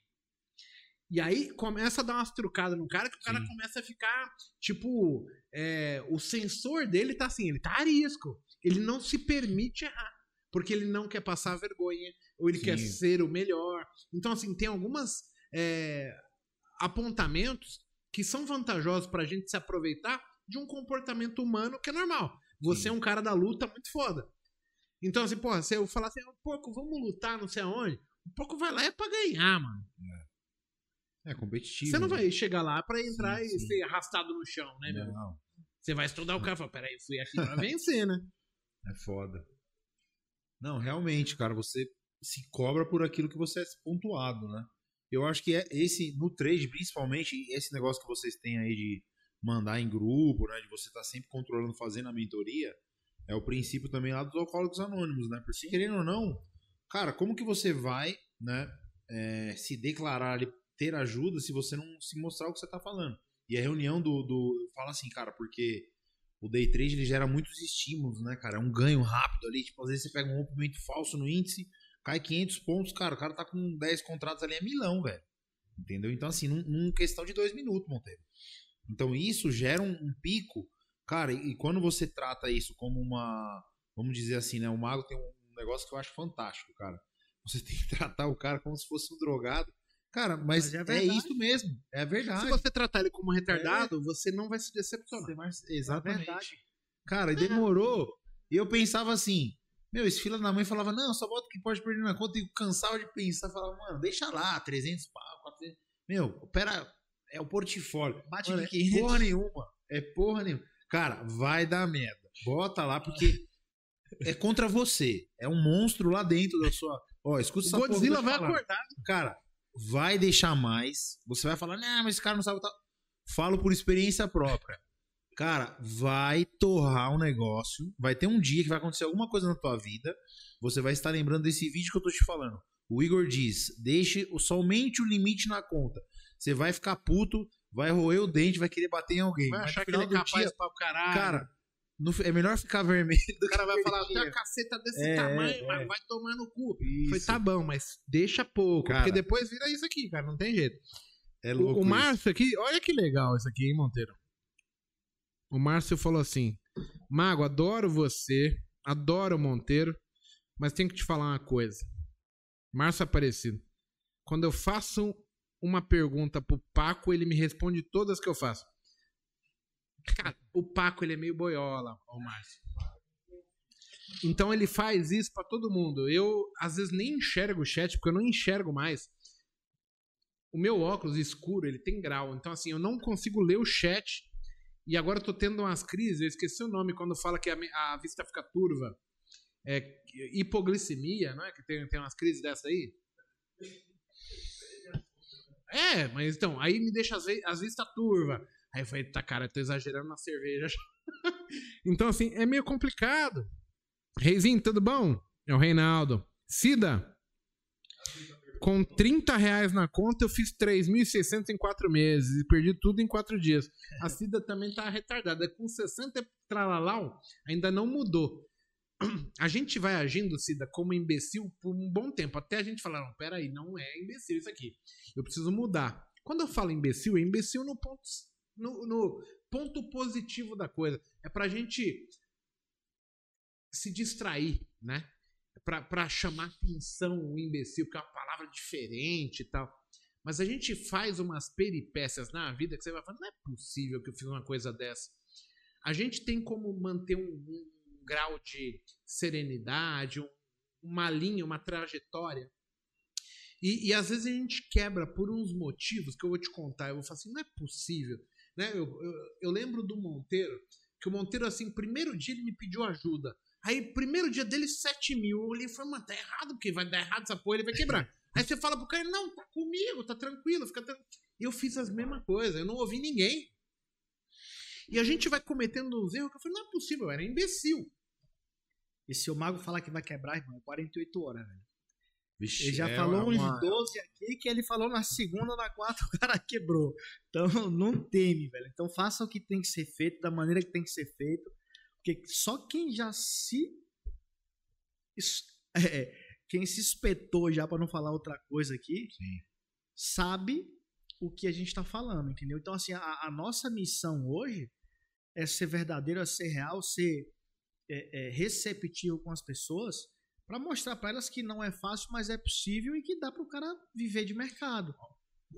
E aí começa a dar umas trucadas no cara que o cara Sim. começa a ficar, tipo, é, o sensor dele tá assim, ele tá arisco. Ele não se permite errar. Porque ele não quer passar vergonha, ou ele Sim. quer ser o melhor. Então, assim, tem algumas é, apontamentos que são vantajosos pra gente se aproveitar de um comportamento humano que é normal. Você Sim. é um cara da luta muito foda. Então, assim, porra, se eu falar assim, "Ô, porco, vamos lutar não sei aonde, o porco vai lá é pra ganhar, mano. É competitivo. Você não né? vai chegar lá pra entrar Sim, e sim. ser arrastado no chão, né, meu? Não. Você vai estudar o cara e falar, peraí, eu fui aqui pra vencer, né? É foda. Não, realmente, cara, você se cobra por aquilo que você é pontuado, né? Eu acho que é esse, no trade, principalmente, esse negócio que vocês têm aí de mandar em grupo, né? De você estar tá sempre controlando, fazendo a mentoria, é o princípio também lá dos alcoólicos anônimos, né? Porque querendo ou não, cara, como que você vai, né, é, se declarar ali, ter ajuda se você não se mostrar o que você tá falando? E a reunião do, do fala assim, cara, porque o day trade ele gera muitos estímulos, né, cara? É um ganho rápido ali, tipo, às vezes você pega um rompimento falso no índice, cai 500 pontos, cara, o cara tá com 10 contratos ali, é milão, velho. Entendeu? Então, assim, num, num questão de dois minutos, Monteiro. Então, isso gera um, um pico, cara, e, e, quando você trata isso como uma, vamos dizer assim, né, o mago tem um negócio que eu acho fantástico, cara. Você tem que tratar o cara como se fosse um drogado, Cara, mas, mas é, é, isso mesmo. É verdade. Se você tratar ele como retardado, é. você não vai se decepcionar. Vai... Exatamente. É cara, e demorou. E eu pensava assim, meu, esse fila da mãe falava, não, só bota o que pode perder na conta. E cansava de pensar, falava, mano, deixa lá, 300 pau, 400. Meu, pera, é o portfólio. Bate mano, de 500. É porra nenhuma. É porra nenhuma. Cara, vai dar merda. Bota lá, porque é contra você. É um monstro lá dentro da sua. Ó, escuta essa Godzilla vai acordar. Cara, vai deixar mais. Você vai falar, não, mas esse cara não sabe. Falo por experiência própria. Cara, vai torrar um negócio. Vai ter um dia que vai acontecer alguma coisa na tua vida. Você vai estar lembrando desse vídeo que eu tô te falando. O Igor diz: deixe somente o limite na conta. Você vai ficar puto, vai roer o dente, vai querer bater em alguém. Vai achar que ele é capaz dia, pra caralho. Cara, no, é melhor ficar vermelho. O cara vai falar, tem uma caceta desse é, tamanho, é. vai tomar no cu. Isso. Foi, tá bom, mas deixa pouco. Cara, porque depois vira isso aqui, cara, não tem jeito. É louco. O, o Márcio aqui, olha que legal isso aqui, hein, Monteiro? O Márcio falou assim: Mago, adoro você, adoro o Monteiro, mas tenho que te falar uma coisa. Márcio Aparecido. Quando eu faço uma pergunta pro Paco, ele me responde todas que eu faço. Cara, o Paco, ele é meio boiola, o Márcio. Então ele faz isso para todo mundo. Eu, às vezes, nem enxergo o chat, porque eu não enxergo mais. O meu óculos escuro, ele tem grau. Então, assim, eu não consigo ler o chat. E agora eu tô tendo umas crises. Eu esqueci o nome quando fala que a, a vista fica turva. É, hipoglicemia, não é? Que tem, tem umas crises dessa aí. É, mas então, aí me deixa as, as vistas turva. Aí eu falei, tá, cara, eu tô exagerando na cerveja. então, assim, é meio complicado. Reizinho, tudo bom? É o Reinaldo. Cida, com 30 reais na conta, eu fiz 3.600 em 4 meses e perdi tudo em 4 dias. A Cida também tá retardada. Com 60 tralalau, ainda não mudou. A gente vai agindo, Cida, como imbecil por um bom tempo. Até a gente falar, não, peraí, não é imbecil isso aqui. Eu preciso mudar. Quando eu falo imbecil, é imbecil no ponto no, no ponto positivo da coisa. É pra gente se distrair, né? É pra chamar atenção o imbecil, porque é uma palavra diferente e tal. Mas a gente faz umas peripécias na vida que você vai falar, não é possível que eu fiz uma coisa dessa. A gente tem como manter um, um grau de serenidade, um, uma linha, uma trajetória. E, e, às vezes a gente quebra por uns motivos que eu vou te contar. Eu vou falar assim, não é possível. Né? Eu, eu, eu lembro do Monteiro, que o Monteiro, assim, primeiro dia ele me pediu ajuda. Aí, primeiro dia dele, 7 mil. Eu olhei e falei, mano, tá errado, porque vai dar errado essa porra, ele vai quebrar. Aí você fala pro cara, não, tá comigo, tá tranquilo, fica tranquilo. Eu fiz as mesmas coisas, eu não ouvi ninguém. E a gente vai cometendo uns erros que eu falei, não é possível, eu era imbecil. E se o mago falar que vai quebrar, irmão, é 48 horas, velho. Vixe, ele já é falou uns uma... 12 aqui que ele falou na segunda, na quarta o cara quebrou. Então não teme, velho. Então faça o que tem que ser feito da maneira que tem que ser feito. Porque só quem já se. É, quem se espetou já para não falar outra coisa aqui, Sim. sabe o que a gente está falando, entendeu? Então, assim, a, a, nossa missão hoje é ser verdadeiro, é ser real, ser é, é, receptivo com as pessoas para mostrar para elas que não é fácil, mas é possível e que dá para o cara viver de mercado.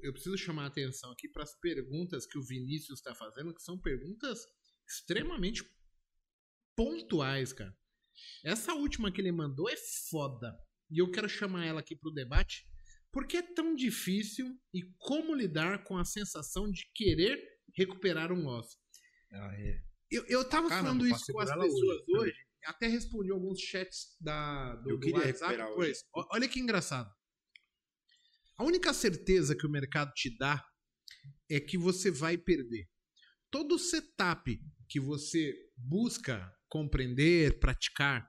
Eu preciso chamar a atenção aqui para as perguntas que o Vinícius está fazendo, que são perguntas extremamente pontuais, cara. Essa última que ele mandou é foda. E eu quero chamar ela aqui para o debate. Por que é tão difícil e como lidar com a sensação de querer recuperar um osso? Ah, é. Eu, eu tava Caramba, falando isso com as pessoas hoje. hoje até respondi alguns chats da, do, Eu do queria WhatsApp. recuperar hoje. Olha que engraçado. A única certeza que o mercado te dá é que você vai perder. Todo setup que você busca compreender, praticar,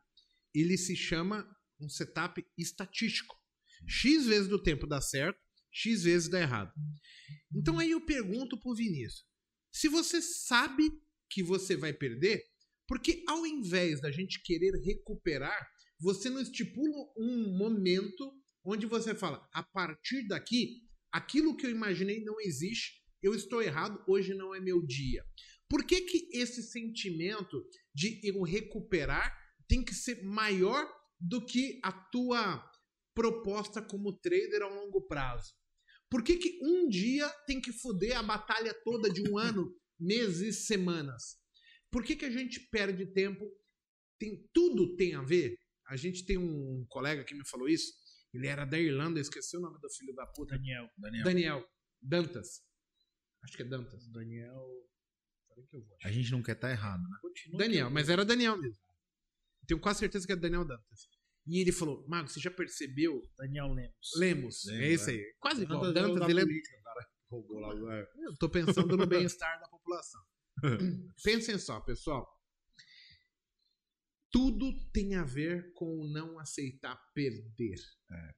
ele se chama um setup estatístico. X vezes do tempo dá certo, X vezes dá errado. Então aí eu pergunto pro Vinícius: se você sabe que você vai perder, porque ao invés da gente querer recuperar, você não estipula um momento onde você fala: a partir daqui, aquilo que eu imaginei não existe, eu estou errado, hoje não é meu dia. Por que, que esse sentimento de eu recuperar tem que ser maior do que a tua proposta como trader a longo prazo? Por que, que um dia tem que foder a batalha toda de um ano, meses, semanas? Por que, que a gente perde tempo? Tem, tudo tem a ver. A gente tem um colega que me falou isso. Ele era da Irlanda, esqueci o nome do filho da puta. Daniel. Daniel. Daniel. Dantas. Acho que é Dantas. Daniel. Peraí que eu vou. A gente não quer estar errado, né? Continua Daniel, mas era Daniel mesmo. Tenho quase certeza que é Daniel Dantas. E ele falou: Mago, você já percebeu? Daniel Lemos. Lemos. Lemos, é isso é. aí. Quase igual. Dantas Dantas, é o da ele é cara roubou lá. Eu tô pensando no bem-estar da população. Pensem só, pessoal. Tudo tem a ver com não aceitar perder. É.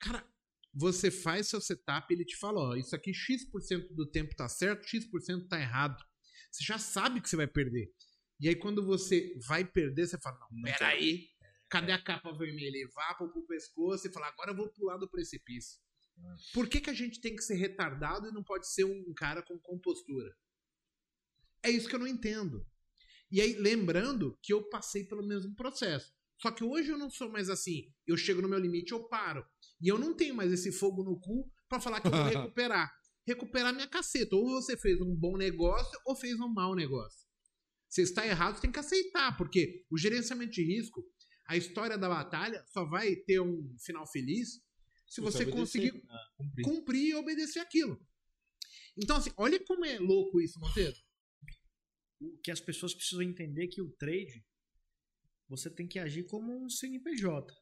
Cara, você faz seu setup, ele te fala, ó, isso aqui X% do tempo tá certo, X% tá errado. Você já sabe que você vai perder. E aí quando você vai perder, você fala, não, Não peraí, cadê a capa vermelha? E vapa pro pescoço e fala, agora eu vou pular do precipício. Por que, que a gente tem que ser retardado e não pode ser um cara com compostura? É isso que eu não entendo. E aí, lembrando que eu passei pelo mesmo processo. Só que hoje eu não sou mais assim. Eu chego no meu limite, eu paro. E eu não tenho mais esse fogo no cu pra falar que eu vou recuperar. Recuperar minha caceta. Ou você fez um bom negócio ou fez um mau negócio. Se está errado, você tem que aceitar, porque o gerenciamento de risco, a história da batalha, só vai ter um final feliz se você conseguir Cumprir. cumprir e obedecer aquilo. Então, assim, olha como é louco isso, Monteiro. O que as pessoas precisam entender é que o trade você tem que agir como um CNPJ.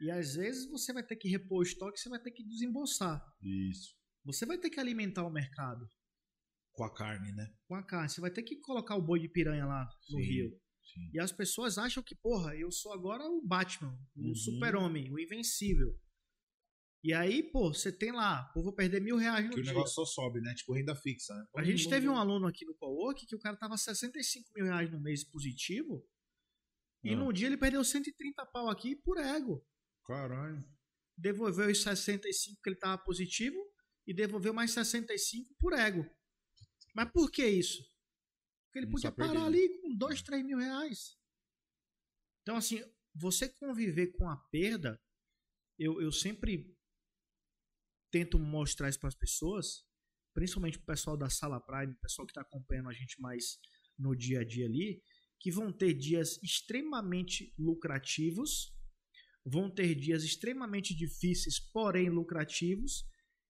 E às vezes você vai ter que repor o estoque, você vai ter que desembolsar. Isso. Você vai ter que alimentar o mercado Com a carne, né? com a carne. Você vai ter que colocar o boi de piranha lá no Sim. rio. Sim. E as pessoas acham que, porra, eu sou agora o Batman, o Uhum. super-homem, o invencível. E aí, pô, você tem lá, pô, vou perder mil reais no Que o dia. negócio só sobe, né? Tipo renda fixa, né? A gente teve um aluno aqui no Cowork que o cara tava 65 mil reais no mês positivo. E Ah. no dia ele perdeu 130 pau aqui por ego. Caralho. Devolveu os 65 que ele tava positivo e devolveu mais 65 por ego. Mas por que isso? Porque ele Não podia parar ali com 2, 3 mil reais. Então, assim, você conviver com a perda, eu, eu sempre tento mostrar isso para as pessoas, principalmente o pessoal da Sala Prime, o pessoal que está acompanhando a gente mais no dia a dia ali, que vão ter dias extremamente lucrativos, vão ter dias extremamente difíceis, porém lucrativos,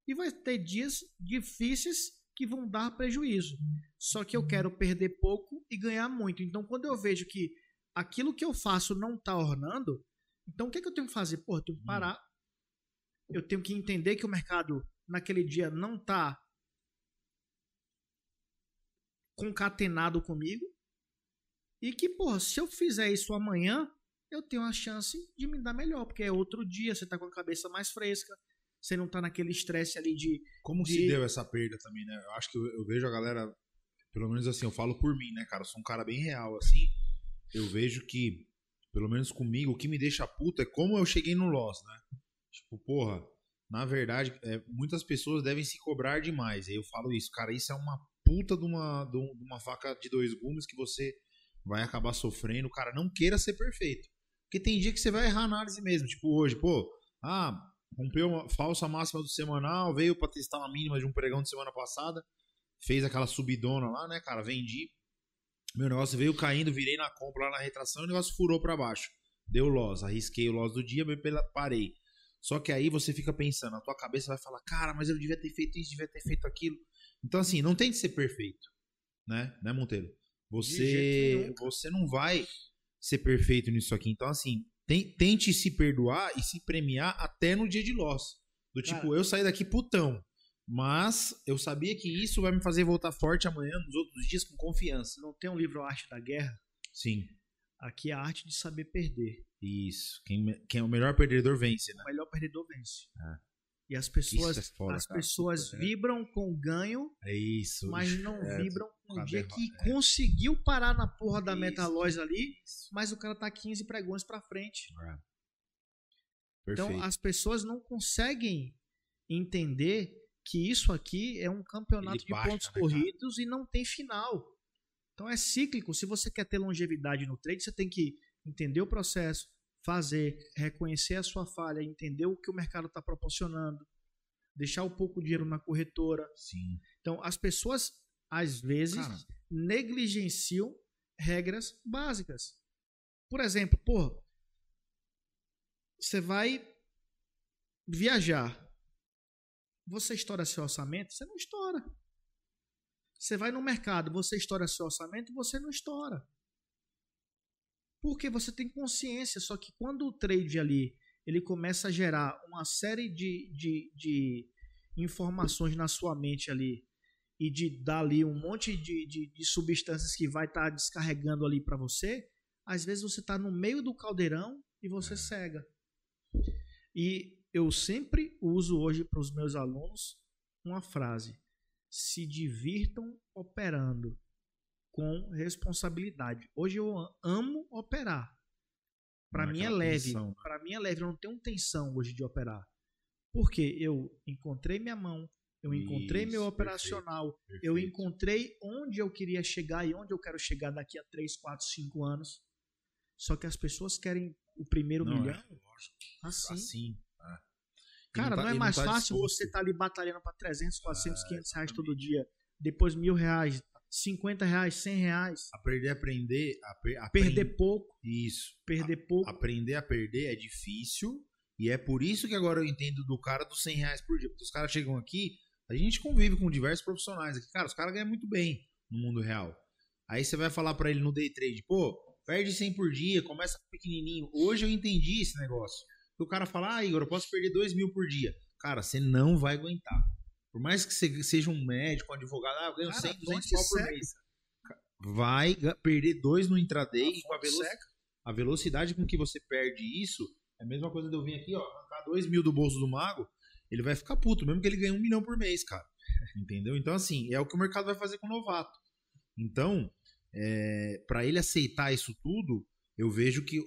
e vai ter dias difíceis que vão dar prejuízo. Só que eu quero perder pouco e ganhar muito. Então, quando eu vejo que aquilo que eu faço não está ornando, então o que, é que eu tenho que fazer? Pô, eu tenho que parar. Eu tenho que entender que o mercado naquele dia não está concatenado comigo. E que, porra, se eu fizer isso amanhã, eu tenho a chance de me dar melhor, porque é outro dia, você tá com a cabeça mais fresca, você não tá naquele estresse ali de Como De- se deu essa perda também, né? Eu acho que eu, eu vejo a galera, pelo menos assim, eu falo por mim, né, cara? Eu sou um cara bem real, assim. Eu vejo que, pelo menos comigo, o que me deixa puto é como eu cheguei no Loss, né? Tipo, porra, na verdade, é, muitas pessoas devem se cobrar demais. Aí eu falo isso, cara, isso é uma puta de uma, de um- de uma faca de dois gumes que você vai acabar sofrendo. Cara, não queira ser perfeito. Porque tem dia que você vai errar a análise mesmo. Tipo, hoje, pô, ah, rompeu uma falsa máxima do semanal, veio pra testar uma mínima de um pregão de semana passada, fez aquela subidona lá, né, cara? Vendi. Meu negócio veio caindo, virei na compra lá na retração e o negócio furou pra baixo. Deu loss, arrisquei o loss do dia, parei. Só que aí você fica pensando, a tua cabeça vai falar, cara, mas eu devia ter feito isso, devia ter feito aquilo. Então, assim, não tem que ser perfeito, né, né, Monteiro? Você, você não vai ser perfeito nisso aqui. Então, assim, tente se perdoar e se premiar até no dia de loss. Do tipo, Cara. eu saí daqui putão. Mas eu sabia que isso vai me fazer voltar forte amanhã, nos outros dias, com confiança. Não tem um livro A Arte da Guerra? Sim. Aqui é a arte de saber perder. Isso. Quem, quem é o melhor perdedor vence, né? O melhor perdedor vence. É. E as pessoas, é foda, as cara. pessoas É. vibram com ganho, É isso. mas não é, vibram com o dia que é. conseguiu parar na porra da Isso. Metalois ali, mas o cara tá 15 pregões pra frente. Então as pessoas não conseguem entender que isso aqui é um campeonato Ele de baixa, pontos né, corridos e não tem final. Então é cíclico. Se você quer ter longevidade no trade, você tem que entender o processo, fazer, reconhecer a sua falha, entender o que o mercado está proporcionando, deixar um pouco de dinheiro na corretora. Sim. Então as pessoas às vezes Cara, negligenciam regras básicas. Por exemplo, pô, você vai viajar. Você estoura seu orçamento? Você não estoura. Você vai no mercado, você estoura seu orçamento? Você não estoura. Porque você tem consciência, só que quando o trade ali ele começa a gerar uma série de, de, de informações na sua mente ali e de dar ali um monte de, de, de substâncias que vai estar descarregando ali para você, às vezes você está no meio do caldeirão e você cega. E eu sempre uso hoje para os meus alunos uma frase: se divirtam operando com responsabilidade. Hoje eu amo operar. Para Não é mim é leve. né? Para mim é leve. Eu não tenho tensão hoje de operar. Porque eu encontrei minha mão, eu encontrei meu Isso, operacional, eu perfeito. encontrei onde eu queria chegar e onde eu quero chegar daqui a 3, 4, 5 anos. Só que as pessoas querem o primeiro Não, milhão é, assim. Assim. é. E Cara, não, tá- é e mais tá fácil disposto. você estar ali batalhando para 300, 400, É, 500 reais todo dia, depois mil reais, 50 reais, 100 reais, A aprender. A per- a perder aprend- pouco, Isso. perder pouco. Aprender a perder é difícil. E é por isso que agora eu entendo do cara dos 100 reais por dia. Porque os caras chegam aqui, a gente convive com diversos profissionais aqui. Cara, os caras ganham muito bem no mundo real. Aí você vai falar pra ele no day trade, pô, perde 100 por dia, começa pequenininho. Hoje eu entendi esse negócio. O cara fala, ah, Igor, eu posso perder 2 mil por dia. Cara, você não vai aguentar. Por mais que você seja um médico, um advogado, ah, eu ganho Cara, 100, 200 fonte pau por mês. Vai perder dois no intraday e com a, fonte velo- seca. a velocidade com que você perde isso é a mesma coisa de eu vir aqui, ó, arrancar 2 mil do bolso do mago, ele vai ficar puto, mesmo que ele ganhe um milhão por mês, cara. Entendeu? Então, assim, é o que o mercado vai fazer com o novato. Então, é, para ele aceitar isso tudo, eu vejo que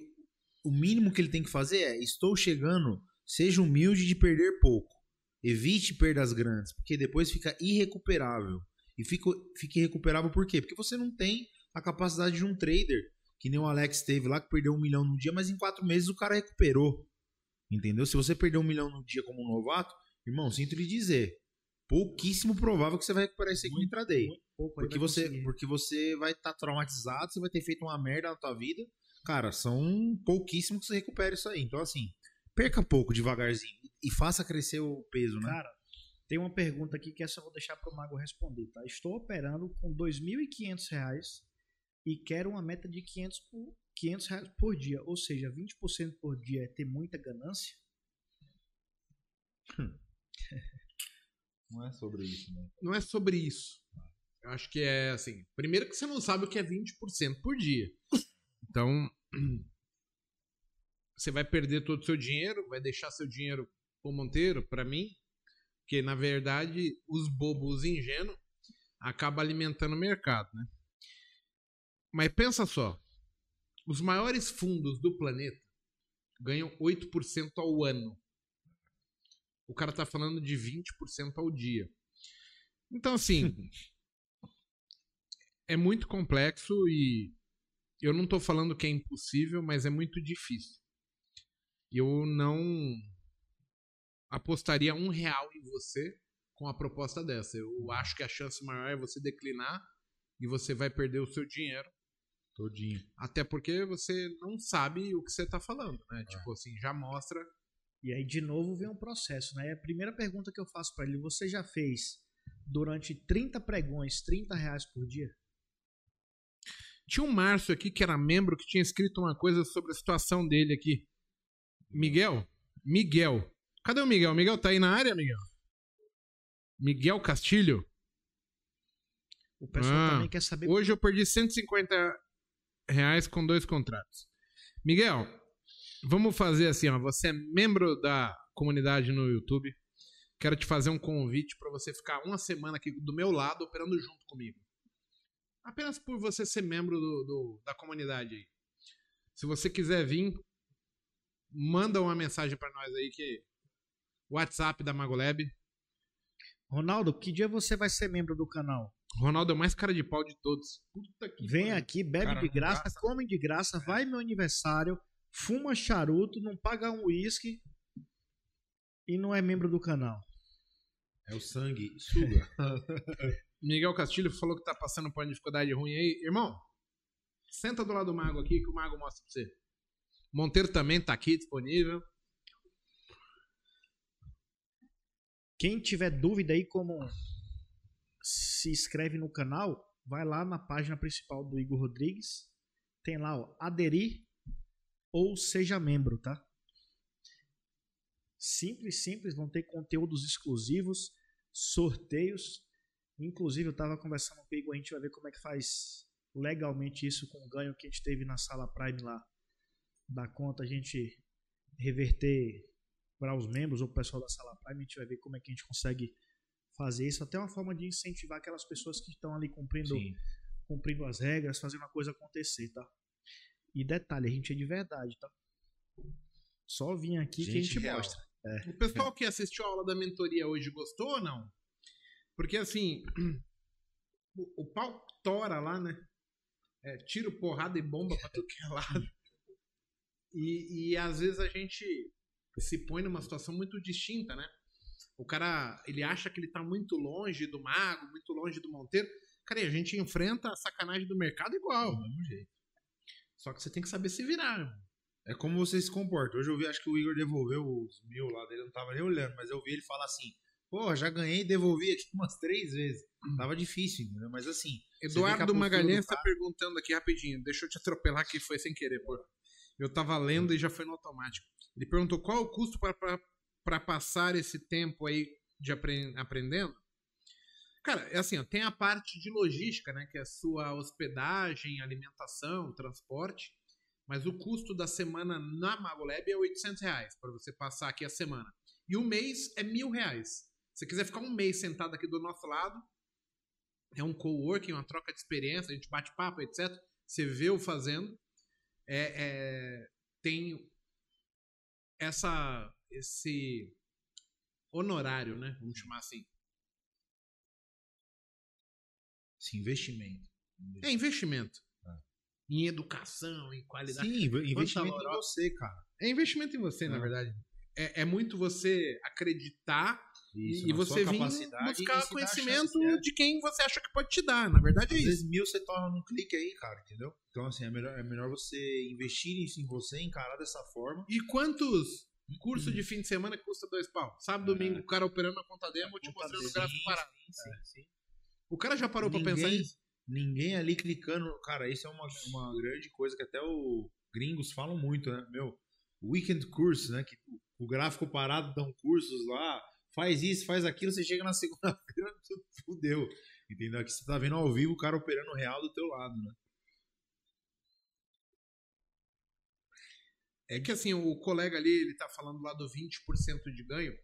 o mínimo que ele tem que fazer é: estou chegando, seja humilde de perder pouco. Evite perdas grandes, porque depois fica irrecuperável. E fica, fica irrecuperável por quê? Porque você não tem a capacidade de um trader, que nem o Alex teve lá, que perdeu um milhão no dia, mas em quatro meses o cara recuperou. Entendeu? Se você perder um milhão no dia como um novato, irmão, sinto lhe dizer, pouquíssimo provável que você vai recuperar isso aí com o intraday. Muito pouco aí Porque você, conseguir. porque você vai estar traumatizado, você vai ter feito uma merda na tua vida. Cara, são pouquíssimos que você recupera isso aí. Então, assim, perca pouco devagarzinho e faça crescer o peso, né? Cara, tem uma pergunta aqui que essa eu vou deixar para o Mago responder, tá? Estou operando com 2.500 reais e quero uma meta de 500, por, 500 reais por dia, ou seja, 20% por dia é ter muita ganância? Não é sobre isso, né? Não é sobre isso. Eu acho que é assim. Primeiro que você não sabe o que é 20% por dia. Então, você vai perder todo o seu dinheiro, vai deixar seu dinheiro pro Monteiro, pra mim, porque na verdade os bobos ingênuos acabam alimentando o mercado, né? Mas pensa só, os maiores fundos do planeta ganham 8% ao ano. O cara tá falando de 20% ao dia. Então, assim, é muito complexo e eu não tô falando que é impossível, mas é muito difícil. Eu não apostaria um real em você com a proposta dessa. Eu acho que a chance maior é você declinar e você vai perder o seu dinheiro. Todinho. Até porque você não sabe o que você tá falando, né? Tipo assim, já mostra. E aí, de novo, vem um processo, né? A primeira pergunta que eu faço para ele, você já fez durante 30 pregões 30 reais por dia? Tinha um Márcio aqui que era membro que tinha escrito uma coisa sobre a situação dele aqui. Miguel? Miguel. Cadê o Miguel? Miguel tá aí na área, Miguel? Miguel Castilho? O pessoal Ah, também quer saber. Hoje eu perdi 150 reais com dois contratos. Miguel, vamos fazer assim, ó. Você é membro da comunidade no YouTube. Quero te fazer um convite para você ficar uma semana aqui do meu lado operando junto comigo. Apenas por você ser membro do, do- da comunidade aí. Se você quiser vir, manda uma mensagem para nós aí que WhatsApp da Magolab. Ronaldo, que dia você vai ser membro do canal? Ronaldo é o mais cara de pau de todos. Puta que Vem aqui, bebe Cara, de graça, gasta. come de graça, vai meu aniversário, fuma charuto, não paga um uísque e não é membro do canal. É o sangue. Suga. Miguel Castilho falou que tá passando por uma dificuldade ruim aí. Irmão, senta do lado do Mago aqui que o Mago mostra pra você. Monteiro também tá aqui disponível. Quem tiver dúvida aí como se inscreve no canal, vai lá na página principal do Igor Rodrigues. Tem lá, ó, aderir ou seja membro, tá? Simples, simples, vão ter conteúdos exclusivos, sorteios. Inclusive, eu tava conversando com o Igor, a gente vai ver como é que faz legalmente isso com o ganho que a gente teve na sala Prime lá. Da conta a gente reverter para os membros ou o pessoal da sala Prime, a gente vai ver como é que a gente consegue fazer isso. Até uma forma de incentivar aquelas pessoas que estão ali cumprindo, Sim. cumprindo as regras, fazendo a coisa acontecer, tá? E detalhe, a gente é de verdade, tá? Só vir aqui que a Gente gente real. mostra. O pessoal que assistiu a aula da mentoria hoje gostou ou não? Porque assim, o, o pau tora lá, né? É, tiro, porrada e bomba pra tudo que é lado. E, e às vezes a gente se põe numa situação muito distinta, né? O cara, ele acha que ele tá muito longe do mago, muito longe do monteiro. Cara, e a gente enfrenta a sacanagem do mercado igual. Do mesmo jeito. Só que você tem que saber se virar. irmão. É como você se comporta. Hoje eu vi, acho que o Igor devolveu os mil lá dele, eu não tava nem olhando, mas eu vi ele falar assim: pô, já ganhei e devolvi aqui umas três vezes. Tava difícil, entendeu? Mas assim. Eduardo Magalhães do tá perguntando aqui rapidinho. Deixa eu te atropelar que foi sem querer, pô. Eu tava lendo e já foi no automático. Ele perguntou qual é o custo para passar esse tempo aí de apren- aprendendo. Cara, é assim, ó, tem a parte de logística, né? Que é a sua hospedagem, alimentação, transporte. Mas o custo da semana na Magolab é 800 reais para você passar aqui a semana. E o mês é mil reais. Se você quiser ficar um mês sentado aqui do nosso lado, é um coworking, uma troca de experiência, a gente bate papo, etc. Você vê o fazendo. É, é, tem essa, esse honorário, né? Vamos chamar assim. Esse investimento. É investimento. Ah. Em educação, em qualidade. Sim, inve- investimento em você, cara. É investimento em você, na É. verdade. É, é muito você acreditar Isso, e você e buscar conhecimento chance, é. de quem você acha que pode te dar. Na verdade é Às isso. vezes mil você torna num clique aí, cara, entendeu? Então, assim, é melhor, é melhor você investir isso em você, encarar dessa forma. E quantos cursos de fim de semana que custa dois pau? Sábado, É. domingo, o cara operando a conta demo, te Conta mostrando o gráfico parado. Sim, sim. O cara já parou pra Ninguém- pensar nisso? Ninguém ali clicando. Cara, isso é uma, uma grande coisa que até os gringos falam muito, né? Meu, weekend curso, né? Que o gráfico parado dão cursos lá, faz isso, faz aquilo, você chega na segunda-feira, tudo fudeu. Entendeu? Aqui você tá vendo ao vivo o cara operando real do teu lado, né? É que assim, o colega ali, ele tá falando lá do 20% de ganho.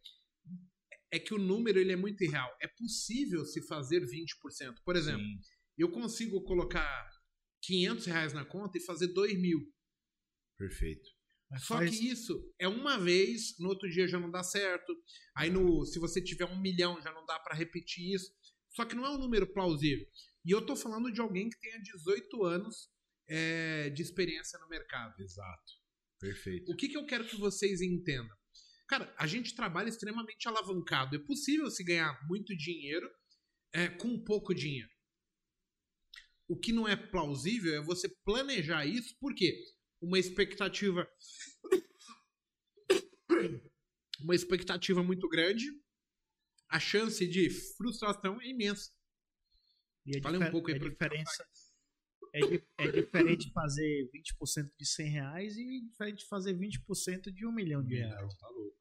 É que o número ele é muito irreal. É possível se fazer 20%. Por exemplo, Sim. eu consigo colocar 500 reais na conta e fazer 2 mil. Perfeito. Mas Só faz- que isso é uma vez, no outro dia já não dá certo. Aí no, se você tiver um milhão já não dá pra repetir isso. Só que não é um número plausível. E eu tô falando de alguém que tenha 18 anos é, de experiência no mercado. Exato. Perfeito. O que, que eu quero que vocês entendam? Cara, a gente trabalha extremamente alavancado. É possível se ganhar muito dinheiro é, com pouco dinheiro. O que não é plausível é você planejar isso, porque uma expectativa. Uma expectativa muito grande, a chance de frustração é imensa. E a, Fala um pouco aí a pro- diferença, É, é diferente fazer 20% de 100 reais e diferente fazer 20% de um milhão de reais. Tá louco.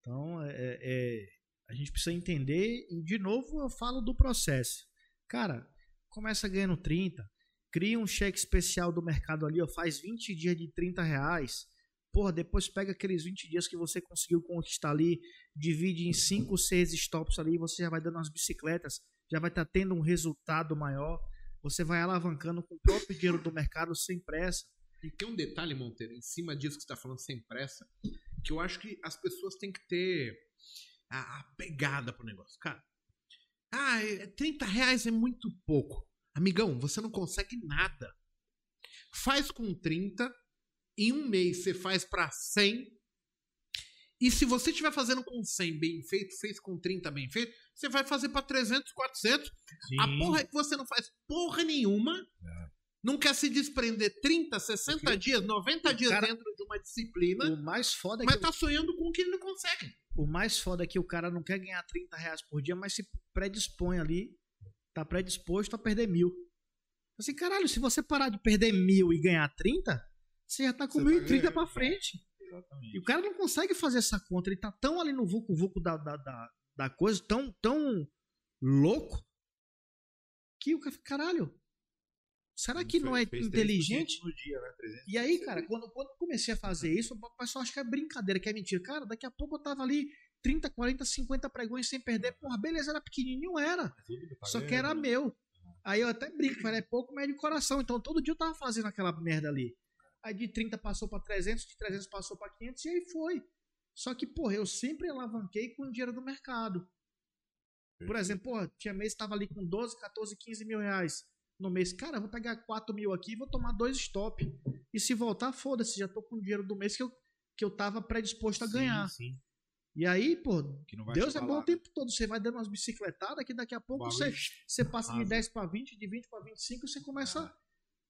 Então, é, é- é- a gente precisa entender, e de novo eu falo do processo. Cara, começa ganhando 30, cria um cheque especial do mercado ali, ó, faz 20 dias de 30 reais. Porra, depois pega aqueles 20 dias que você conseguiu conquistar ali, divide em 5, 6 stops ali, você já vai dando umas bicicletas, já vai estar tendo um resultado maior. Você vai alavancando com o próprio dinheiro do mercado sem pressa. E tem um detalhe, Monteiro, em cima disso que você está falando sem pressa, que eu acho que as pessoas têm que ter a, pegada pro negócio. Cara, ah, é- 30 reais é muito pouco. Amigão, você não consegue nada. Faz com 30, em um mês você faz para 100. E se você estiver fazendo com 100 bem feito, fez com 30 bem feito, você vai fazer para 300, 400. A porra é que você não faz porra nenhuma. Não quer se desprender 30, 60 dias, 90 dias cara- dentro de uma disciplina, O mais foda é mas que tá sonhando com o que ele não consegue. O mais foda é que o cara não quer ganhar 30 reais por dia, mas se predispõe ali, tá predisposto a perder mil. Assim, caralho, se você parar de perder mil e ganhar 30, você já tá com mil tá e 30 ganhando, pra frente. Exatamente. E o cara não consegue fazer essa conta, ele tá tão ali no vucu-vucu da, da, da, da coisa, tão, tão louco, que o cara fica, caralho, será que não é Fez 3% inteligente? Dia, né? 300. E aí, cara, quando, quando eu comecei a fazer isso, o pessoal acha que é brincadeira, que é mentira. Cara, daqui a pouco eu tava ali 30, 40, 50 pregões sem perder. Porra, beleza, era pequenininho, era. Tá Só que era meu. Aí eu até brinco, falei, é pouco médio coração. Então todo dia eu tava fazendo aquela merda ali. Aí de 30 passou pra 300, de 300 passou pra 500 e aí foi. Só que, porra, eu sempre alavanquei com o dinheiro do mercado. Por exemplo, porra, tinha mês que tava ali com 12, 14, 15 mil reais no mês. Cara, vou pegar 4 mil aqui e vou tomar dois stop. E se voltar, foda-se, já tô com o dinheiro do mês que eu, que eu tava predisposto a ganhar. Sim, sim. E aí, pô, Deus é bom o tempo todo. Você vai dando umas bicicletadas que daqui a pouco você, você passa de rasa. 10 para 20, de 20 para 25 e você começa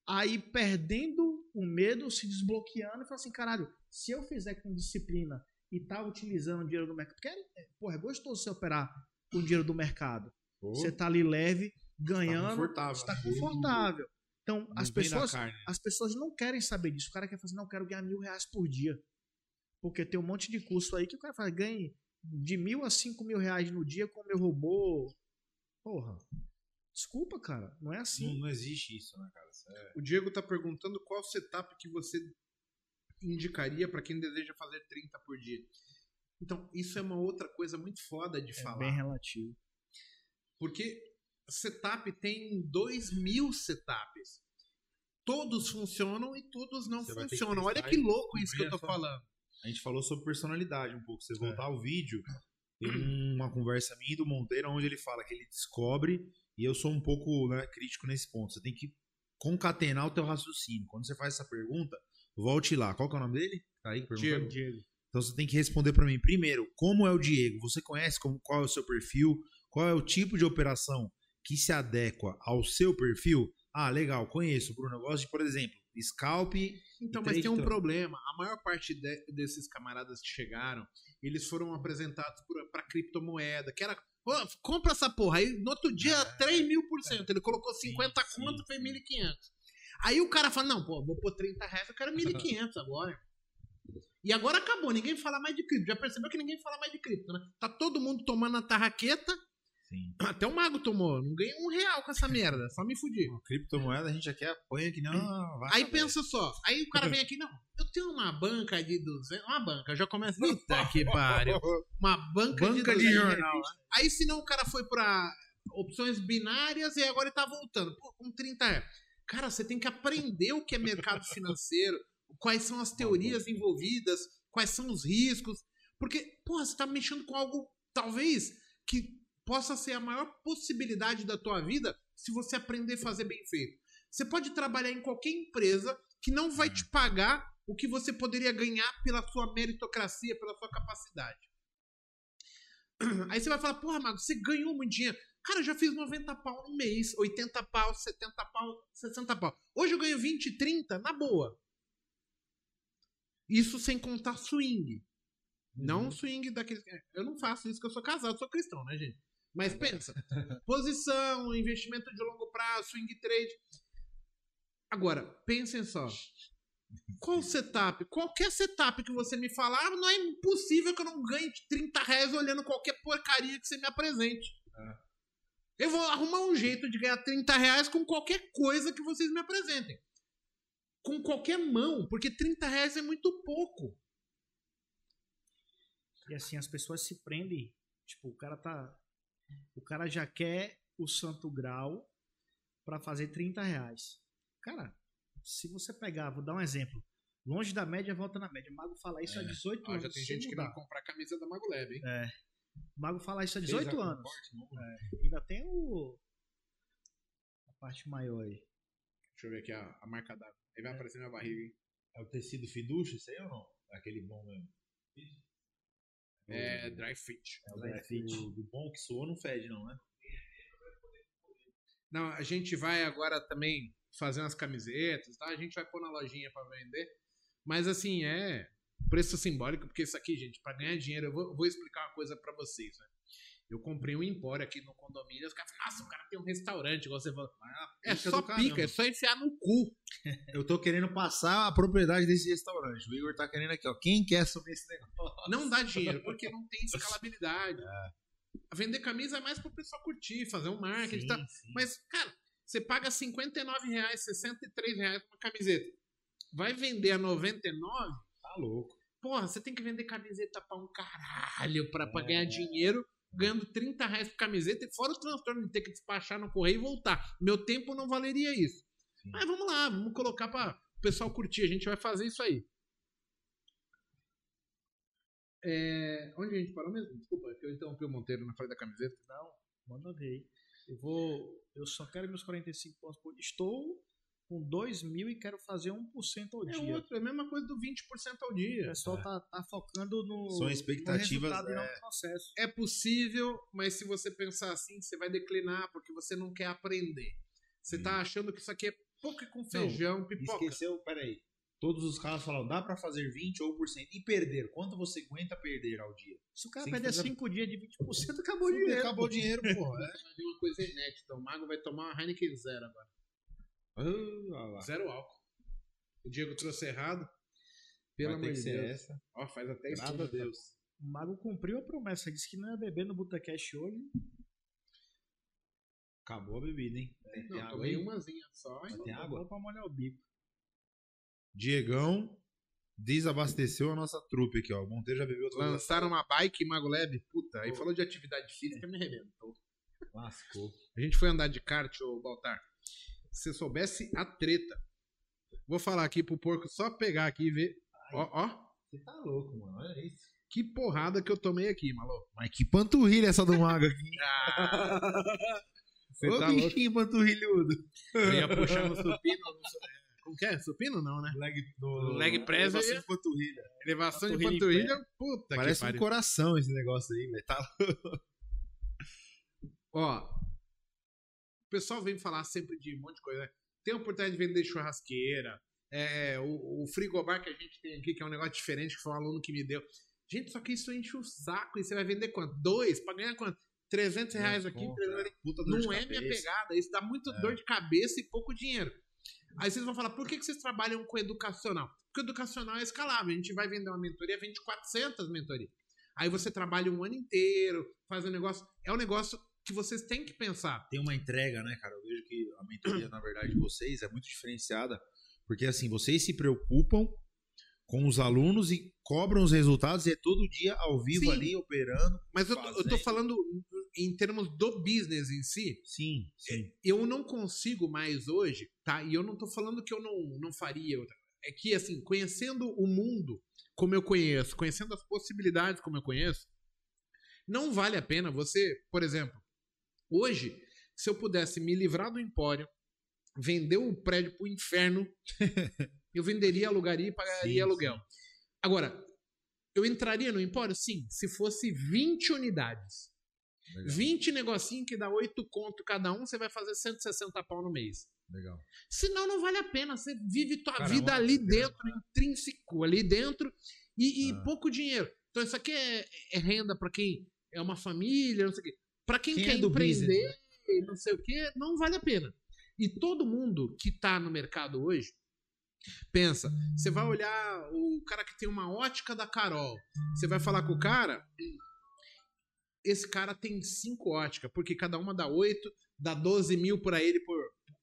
Ah. a ir perdendo o medo, se desbloqueando e fala assim, caralho, se eu fizer com disciplina e tá utilizando o dinheiro do mercado, porque é, porra, é gostoso você operar com o dinheiro do mercado. Pô, Você tá ali leve, ganhando, confortável, está né? confortável. Então, não as pessoas, né? as pessoas não querem saber disso. O cara quer fazer, não, eu quero ganhar mil reais por dia. Porque tem um monte de curso aí que o cara faz, ganhe de mil a cinco mil reais no dia com o meu robô. Porra. Desculpa, cara. Não é Não, assim. não existe isso, né, cara? É- O Diego tá perguntando qual setup que você indicaria para quem deseja fazer 30 por dia. Então, isso é uma outra coisa muito foda de É falar. bem relativo. Porque setup tem 2 mil setups. Todos funcionam e todos não Você que funcionam. Olha que louco isso que eu tô falando. A gente falou sobre personalidade um pouco. Você É. voltar ao vídeo, tem um- uma conversa minha e do Monteiro onde ele fala que ele descobre, e eu sou um pouco né, crítico nesse ponto. Você tem que concatenar o teu raciocínio. Quando você faz essa pergunta, volte lá. Qual que é o nome dele? Tá aí perguntando? Diego. Então você tem que responder para mim. Primeiro, como é o Diego? Você conhece como, qual é o seu perfil? Qual é o tipo de operação que se adequa ao seu perfil? Ah, legal, conheço, Bruno. Eu gosto de, por exemplo, scalp. Então, mas tem um problema. A maior parte de- desses camaradas que chegaram, eles foram apresentados para criptomoeda, que era. "Ô, compra essa porra. Aí no outro dia, É. 3 mil por cento. Ele colocou Sim, 50 sim, conto, foi sim. 1.500. Aí o cara fala: não, pô, vou pôr 30 reais, eu quero 1.500 agora. E agora acabou, ninguém fala mais de cripto. Já percebeu que ninguém fala mais de cripto, né? Tá todo mundo tomando a tarraqueta. Sim. Até o mago tomou. Não ganhei um real com essa merda. Só me fudir. Uma criptomoeda a gente aqui apanha que não. vai Aí saber. pensa só, aí o cara vem aqui, não, eu tenho uma banca de 200, uma banca, já começa, puta que pariu, uma banca, Banca de, de 200. jornal. Aí senão o cara foi pra opções binárias e agora ele tá voltando, pô, com 30 reais. Cara, você tem que aprender o que é mercado financeiro, quais são as teorias envolvidas, quais são os riscos, porque, porra, você tá mexendo com algo, talvez, que possa ser a maior possibilidade da tua vida se você aprender a fazer bem feito. Você pode trabalhar em qualquer empresa que não vai te pagar o que você poderia ganhar pela sua meritocracia, pela sua capacidade. Aí você vai falar, porra, Mago, você ganhou muito dinheiro. Cara, eu já fiz 90 pau no mês, 80 pau, 70 pau, 60 pau. Hoje eu ganho 20, 30, na boa. Isso sem contar swing. Não swing daquele. Eu não faço isso que eu sou casado, sou cristão, né, gente? Mas pensa: posição, investimento de longo prazo, swing trade. Agora, pensem só. Qual setup? Qualquer setup que você me falar, não é impossível que eu não ganhe 30 reais olhando qualquer porcaria que você me apresente. Eu vou arrumar um jeito de ganhar 30 reais com qualquer coisa que vocês me apresentem. Com qualquer mão, porque 30 reais é muito pouco. E assim, as pessoas se prendem. Tipo, o cara tá. O cara já quer o santo grau pra fazer 30 reais. Cara, se você pegar, vou dar um exemplo. Longe da média, volta na média. O Mago fala isso há 18 Ó, anos. já tem gente mudar. querendo comprar a camisa da Mago Lab, hein? É. O Mago fala isso há Fez 18 já com anos. não? É, ainda tem o. A parte maior aí. Deixa eu ver aqui a, a marca d'água. Aí vai aparecer minha barriga, hein? É o tecido fiducho, isso aí ou não? É aquele bom mesmo. É dry fit. É o dry fit. Do bom que suou não fede, não, né? Não, a gente vai agora também fazer umas camisetas, tá? A gente vai pôr na lojinha pra vender. Mas assim, é preço simbólico, porque isso aqui, gente, pra ganhar dinheiro, eu vou, eu vou explicar uma coisa pra vocês, né? Eu comprei um empório aqui no condomínio, os caras falam, nossa, o cara tem um restaurante, igual você falou. É pica só caramba. pica, é só enfiar no cu. Eu tô querendo passar a propriedade desse restaurante. O Igor tá querendo aqui, ó. Quem quer assumir esse negócio? Não dá dinheiro, porque não tem escalabilidade. Vender camisa é mais pro pessoal curtir, fazer um marketing e tal. sim. Mas, cara, você paga 59 reais, 63 reais uma camiseta. Vai vender a 99? Tá louco. Porra, você tem que vender camiseta pra um caralho pra, pra É. ganhar dinheiro, ganhando 30 reais por camiseta, e fora o transtorno de ter que despachar no correio e voltar. Meu tempo não valeria isso. Sim. Mas vamos lá, vamos colocar pra o pessoal curtir. A gente vai fazer isso aí. É, onde a gente parou mesmo? Desculpa, é que eu interrompi o Monteiro na frente da camiseta. Não, manda ver. Eu vou. Eu só quero meus 45 pontos por Estou com 2 mil e quero fazer 1% ao É dia. outro, é a mesma coisa do 20% ao O dia. pessoal tá, tá focando no, São expectativas, no resultado e não é. no processo. É possível, mas se você pensar assim, você vai declinar porque você não quer aprender. Você Sim. tá achando que isso aqui é pouco com feijão, pipoca. Esqueceu, peraí. Todos os caras falam, dá pra fazer 20 ou por cento. E perder? Quanto você aguenta perder ao dia? Se o cara que perder fazer- 5 dias de 20%, acabou o dinheiro. Acabou o dinheiro, porra. É. Uma coisa inédita. O Mago vai tomar uma Heineken Zero agora. Lá. Zero álcool. O Diego trouxe errado. Pelo amor de Deus. essa. Ó, faz até Graças estudo. a Deus. O Mago cumpriu a promessa. Disse que não ia beber no Butacast hoje. Acabou a bebida, hein? Tem, tem Não, água tomei aí? umazinha só. Mas hein? tem água? pra molhar o bico. Diegão desabasteceu a nossa trupe aqui, ó. O Monteiro já bebeu outra Lançaram uma bike Mago Lab. Puta, aí falou de atividade física, me arrebentou. Lascou. A gente foi andar de kart, ô Baltar. Se você soubesse a treta. Vou falar aqui pro porco só pegar aqui e ver. Ó, ó. Você tá louco, mano. Olha isso. Que porrada que eu tomei aqui, maluco. Mas que panturrilha essa do mago aqui. Você Ô tá louco. bichinho panturrilhudo. Eu ia puxar no supino. no su- Como que é? Supino não, né? Leg, do, Leg press elevação de panturrilha. Elevação de Panturrilha. Puta Parece que um pariu. coração esse negócio aí, velho. Tá Ó. O pessoal vem falar sempre de um monte de coisa. né? Tem a oportunidade de vender churrasqueira. É, o, o frigobar que a gente tem aqui, que é um negócio diferente, que foi um aluno que me deu. Gente, só que isso enche o saco. E você vai vender quanto? Dois? Pra ganhar quanto? 300 reais aqui, Conto, 300 ali. Puta dor de Não é minha cabeça. pegada. Isso dá muito É. dor de cabeça e pouco dinheiro. Aí vocês vão falar, por que, que vocês trabalham com educacional? Porque educacional é escalável. A gente vai vender uma mentoria, vende 400 mentorias. Aí você trabalha um ano inteiro, faz um negócio. É um negócio que vocês têm que pensar. Tem uma entrega, né, cara? Eu vejo que a mentoria, na verdade, de vocês é muito diferenciada. Porque, assim, vocês se preocupam com os alunos e cobram os resultados e é todo dia ao vivo Sim. ali, operando. Mas eu, tô- eu tô falando em termos do business em si. Sim, sim. Eu não consigo mais hoje, tá? E eu não tô falando que eu não, não faria. outra- É que, assim, conhecendo o mundo como eu conheço, conhecendo as possibilidades como eu conheço, não vale a pena você, por exemplo, hoje, se eu pudesse me livrar do empório, vender o prédio pro inferno, eu venderia, alugaria e pagaria Sim, aluguel. Agora, eu entraria no empório? Sim, se fosse 20 unidades. Legal. 20 negocinho que dá 8 conto cada um, você vai fazer 160 pau no mês. Legal. Senão não vale a pena. Você vive tua Cara, vida uma- ali dentro, intrínseco, ali dentro, e, e Ah. pouco dinheiro. Então isso aqui é, é renda pra quem é uma família, não sei o quê. Pra quem, Quem quer é do empreender business, e não sei o quê, não vale a pena. E todo mundo que tá no mercado hoje, pensa, você vai olhar o cara que tem uma ótica da Carol, você vai falar com o cara, esse cara tem cinco óticas, porque cada uma dá oito, dá 12 mil para ele por,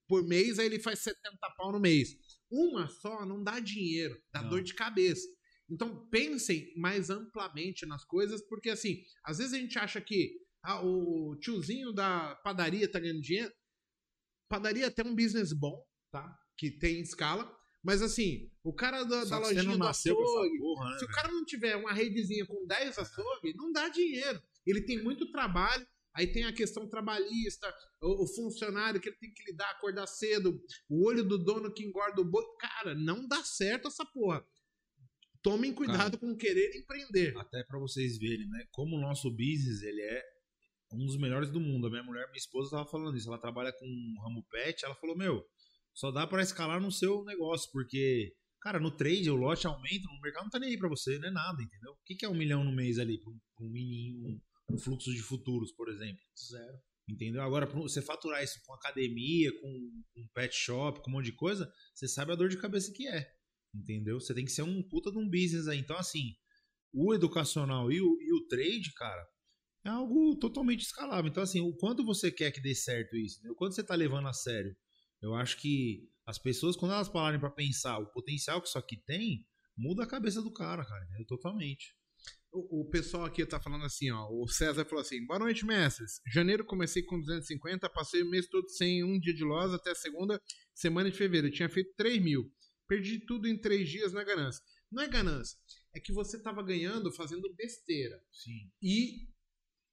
por mês, aí ele faz 70 pau no mês. Uma só não dá dinheiro, dá Não. dor de cabeça. Então pensem mais amplamente nas coisas, porque assim, às vezes a gente acha que ah, o tiozinho da padaria tá ganhando dinheiro. Padaria é até um business bom, tá? Que tem escala. Mas assim, o cara da, da lojinha não do açougue, porra, né, se o cara não tiver uma redezinha com 10 açougue, não dá dinheiro. Ele tem muito trabalho, aí tem a questão trabalhista, o, o funcionário que ele tem que lidar, acordar cedo, o olho do dono que engorda o boi. Cara, não dá certo essa porra. Tomem cuidado com querer empreender. Até pra vocês verem, né? Como o nosso business, ele é um dos melhores do mundo. A minha mulher, minha esposa, tava falando isso. Ela trabalha com um ramo pet. Ela falou, meu, só dá pra escalar no seu negócio, porque, cara, no trade o lote aumenta, no mercado não tá nem aí pra você, não é nada, entendeu? O que, que é um milhão no mês ali pra um, pra um mini, um, um fluxo de futuros, por exemplo? Zero. Entendeu? Agora, você faturar isso com academia, com um pet shop, com um monte de coisa, você sabe a dor de cabeça que é. Entendeu? Você tem que ser um puta de um business aí. Então, assim, o educacional e o, e o trade, cara, é algo totalmente escalável. Então, assim, o quanto você quer que dê certo isso, né? o quanto você tá levando a sério. Eu acho que as pessoas, quando elas pararem pra pensar o potencial que isso aqui tem, muda a cabeça do cara, cara, entendeu? totalmente. O, o pessoal aqui tá falando assim, ó. O César falou assim: boa noite, mestres. Janeiro comecei com 250, passei o mês todo sem um dia de loja até a segunda semana de fevereiro. Eu tinha feito 3 mil. Perdi tudo em três dias na ganância. Não é ganância, é que você tava ganhando fazendo besteira. Sim. E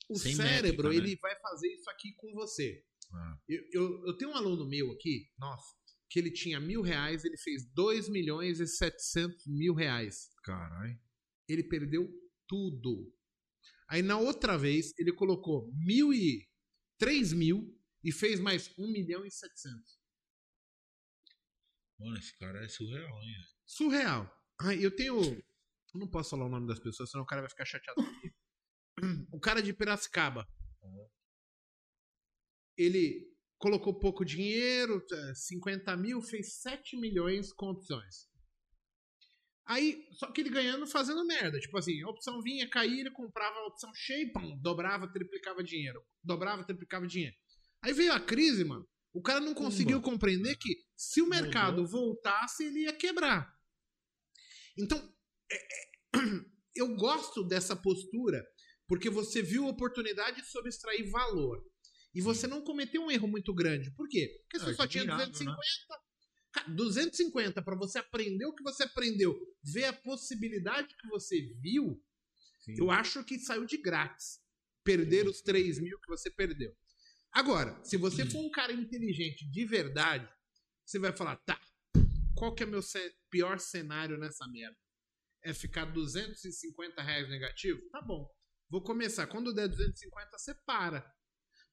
o Sem cérebro, métrica, né? ele vai fazer isso aqui com você. Ah, Eu, eu, eu tenho um aluno meu aqui, nossa, que ele tinha mil reais, ele fez 2 milhões e 700 mil reais. caralho. Ele perdeu tudo. Aí na outra vez, ele colocou mil e 3 mil e fez mais 1 milhão e 700. Mano, esse cara é surreal, hein? Surreal. Ai, eu tenho. Eu não posso falar o nome das pessoas, senão o cara vai ficar chateado comigo. O cara de Piracicaba. Ele colocou pouco dinheiro, eh, 50 mil, fez 7 milhões com opções. Aí, só que ele ganhando fazendo merda. Tipo assim, a opção vinha, caía, ele comprava a opção cheia pum, dobrava, triplicava dinheiro. Dobrava, triplicava dinheiro. Aí veio a crise, mano. O cara não conseguiu compreender que se o mercado voltasse, ele ia quebrar. Então, é- é- eu gosto dessa postura, porque você viu oportunidade de sobreextrair valor. E você não cometeu um erro muito grande. Por quê? Porque você É, só tinha admirável, 250. Cara, 250 para você aprender o que você aprendeu, ver a possibilidade que você viu, Sim. eu acho que saiu de grátis. Perder os 3 mil que você perdeu. Agora, se você for um cara inteligente de verdade, você vai falar, tá, qual que é meu pior cenário nessa merda? É ficar 250 reais negativo? Tá bom. Vou começar. Quando der 250, você para.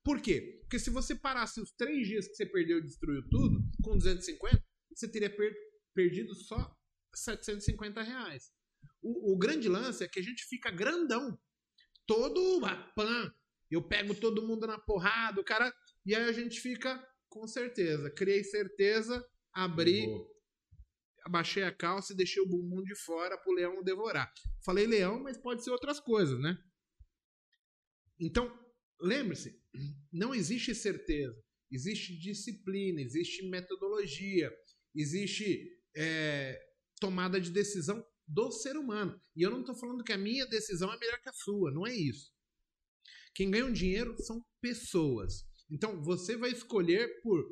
Por quê? Porque se você parasse os três dias que você perdeu e destruiu tudo, com 250, você teria per- perdido só 750 reais. O, o grande lance é que a gente fica grandão. Todo a pan. Eu pego todo mundo na porrada, o cara. E aí a gente fica com certeza. Criei certeza, abri, abaixei a calça e deixei o bumbum de fora pro leão devorar. Falei leão, mas pode ser outras coisas, né? Então, lembre-se, não existe certeza. Existe disciplina, existe metodologia, existe é, tomada de decisão do ser humano. E eu não estou falando que a minha decisão é melhor que a sua, não é isso. Quem ganha um dinheiro são pessoas. Então, você vai escolher por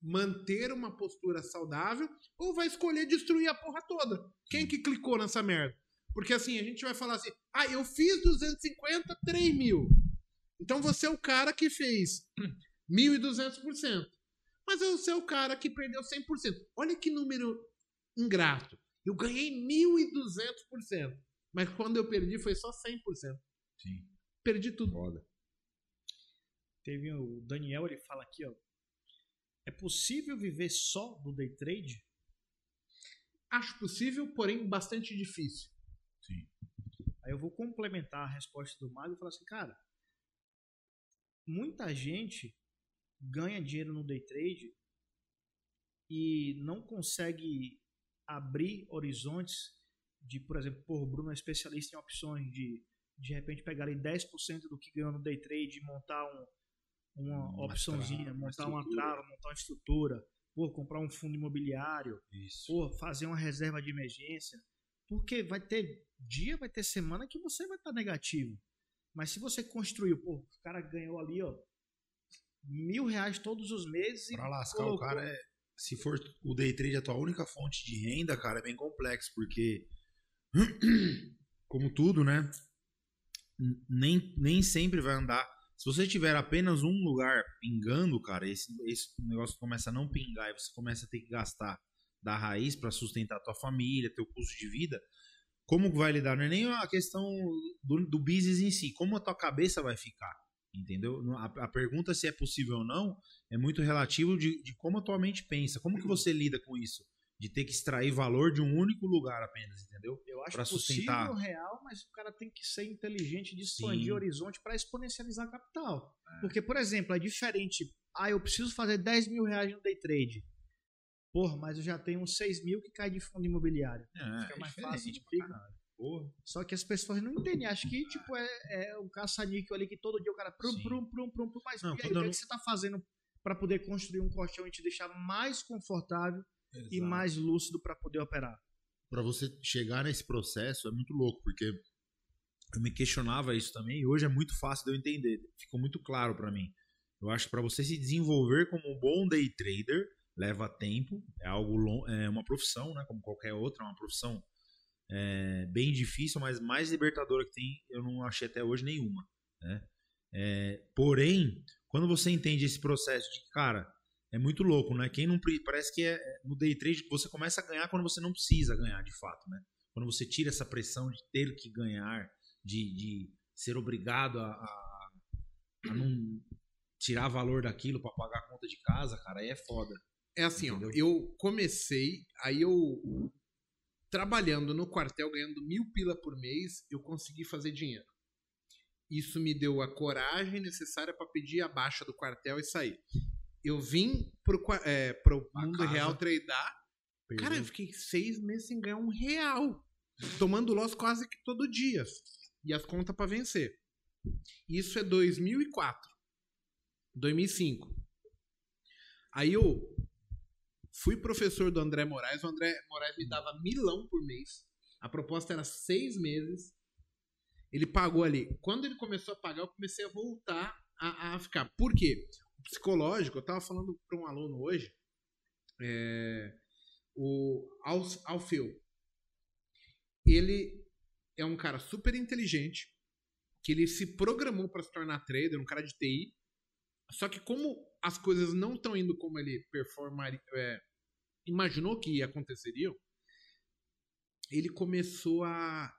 manter uma postura saudável ou vai escolher destruir a porra toda. Quem que clicou nessa merda? Porque assim, a gente vai falar assim, ah, eu fiz 250, 3 mil. Então você é o cara que fez 1.200%. Mas você é o cara que perdeu 100%. Olha que número ingrato. Eu ganhei 1.200%. Mas quando eu perdi foi só 100%. Sim. Perdi tudo. Foda. Teve o Daniel, ele fala aqui, ó. É possível viver só do day trade? Acho possível, porém bastante difícil. Aí eu vou complementar a resposta do Mago e falar assim, cara, muita gente ganha dinheiro no day trade e não consegue abrir horizontes de, por exemplo, pô, o Bruno é especialista em opções, de de repente pegar ali 10% do que ganhou no day trade e montar um, uma, uma opçãozinha, trava, montar uma, uma trava, montar uma estrutura, pô, comprar um fundo imobiliário, Isso. pô, fazer uma reserva de emergência. Porque vai ter dia, vai ter semana que você vai estar negativo. Mas se você construiu, pô, o cara ganhou ali, ó, mil reais todos os meses. Pra lascar colocou... o cara é. Se for o day trade a tua única fonte de renda, cara, é bem complexo, porque. Como tudo, né? Nem, nem sempre vai andar. Se você tiver apenas um lugar pingando, cara, esse, esse negócio começa a não pingar e você começa a ter que gastar da raiz para sustentar a tua família, teu custo de vida. Como vai lidar? Não é nem a questão do, do business em si, como a tua cabeça vai ficar. Entendeu? A, a, pergunta se é possível ou não é muito relativo de, de como a tua mente pensa. Como que você lida com isso? De ter que extrair valor de um único lugar apenas, entendeu? Eu acho pra sustentar. possível, real, mas o cara tem que ser inteligente de expandir Sim. horizonte para exponencializar capital. É. Porque, por exemplo, é diferente. Ah, eu preciso fazer 10 mil reais no day trade. Porra, mas eu já tenho uns 6 mil que cai de fundo imobiliário. É, fica é mais fácil. Fica. Porra. Só que as pessoas não entendem. Acho que, tipo, é, é um caça-níquel ali que todo dia o cara prum, prum, prum, prum, prum, mas não, e aí, o que, não... é que você tá fazendo para poder construir um colchão e te deixar mais confortável Exato. e mais lúcido para poder operar? Para você chegar nesse processo é muito louco, porque eu me questionava isso também e hoje é muito fácil de eu entender. Ficou muito claro para mim. Eu acho que para você se desenvolver como um bom day trader leva tempo, é algo long, é uma profissão, né, como qualquer outra, é uma profissão é, bem difícil, mas mais libertadora que tem, eu não achei até hoje nenhuma. Né? É, porém, quando você entende esse processo de, cara, é muito louco, né? Quem não parece que é no day trade você começa a ganhar quando você não precisa ganhar, de fato, né? Quando você tira essa pressão de ter que ganhar, de, de ser obrigado a, a, a não tirar valor daquilo para pagar a conta de casa, cara, aí é foda. É assim, ó, eu comecei, aí eu trabalhando no quartel, ganhando mil pila por mês, eu consegui fazer dinheiro. Isso me deu a coragem necessária para pedir a baixa do quartel e sair. Eu vim pro, é, pro mundo casa. real. Perdeu. Cara, eu fiquei seis meses sem ganhar um real. Tomando loss quase que todo dia. E as contas para vencer. Isso é 2004. 2005. Aí eu Fui professor do André Moraes. O André Moraes me dava milão por mês. A proposta era seis meses. Ele pagou ali. Quando ele começou a pagar, eu comecei a voltar a, a ficar. Por quê? O psicológico, eu estava falando para um aluno hoje, é, o Alfeu. Ele é um cara super inteligente, que ele se programou para se tornar trader, um cara de TI. Só que como as coisas não estão indo como ele performaria, é, imaginou que aconteceriam, ele começou a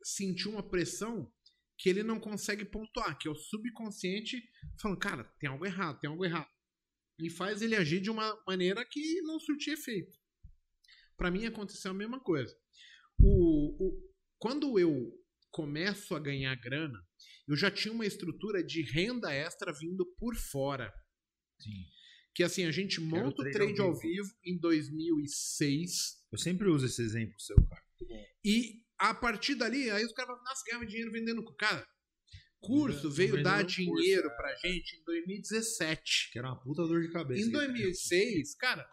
sentir uma pressão que ele não consegue pontuar, que é o subconsciente falando, cara, tem algo errado, tem algo errado. E faz ele agir de uma maneira que não surtia efeito. Para mim aconteceu a mesma coisa. O, o, quando eu começo a ganhar grana, eu já tinha uma estrutura de renda extra vindo por fora. Sim. Que assim, a gente monta o trade ao vivo. ao vivo em 2006. Eu sempre uso esse exemplo seu, cara. E a partir dali, aí os caras falam, nossa, ganhava dinheiro vendendo. Cara, curso veio dar dinheiro curso, pra gente em 2017. Que era uma puta dor de cabeça. Em 2006, cara,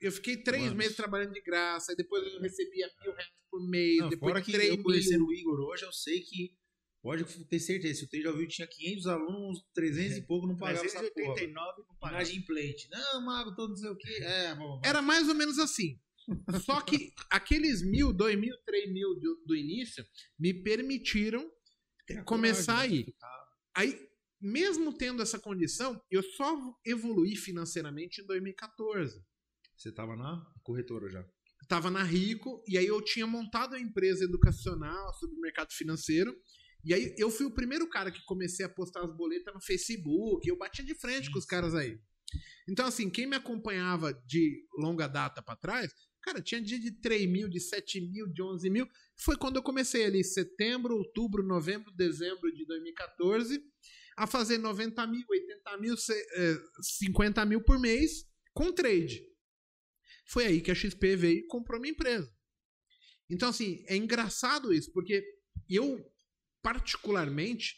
eu fiquei três Mano. meses trabalhando de graça, e depois eu recebia mil reais por mês, Não, depois fora que três eu conhecendo o Igor hoje, eu sei que Pode ter certeza, se o Trade ao vivo tinha 500 alunos, uns 300 e pouco não pagava 389 não pagava. Inadimplente. Não, mago, todo não sei o quê. É, bom, Era mais ou menos assim. Só que aqueles mil, dois mil, três mil do, do início me permitiram começar a ir. Aí, mesmo tendo essa condição, eu só evoluí financeiramente em 2014. Você estava na corretora já? Estava na Rico, e aí eu tinha montado a empresa educacional sobre o mercado financeiro. E aí eu fui o primeiro cara que comecei a postar as boletas no Facebook, eu batia de frente com os caras aí. Então, assim, quem me acompanhava de longa data para trás, cara, tinha dia de 3 mil, de 7 mil, de 11 mil. Foi quando eu comecei ali, setembro, outubro, novembro, dezembro de 2014. a fazer 90 mil, 80 mil, ce- eh, 50 mil por mês com trade. Foi aí que a XP veio e comprou minha empresa. Então, assim, é engraçado isso, porque eu, particularmente,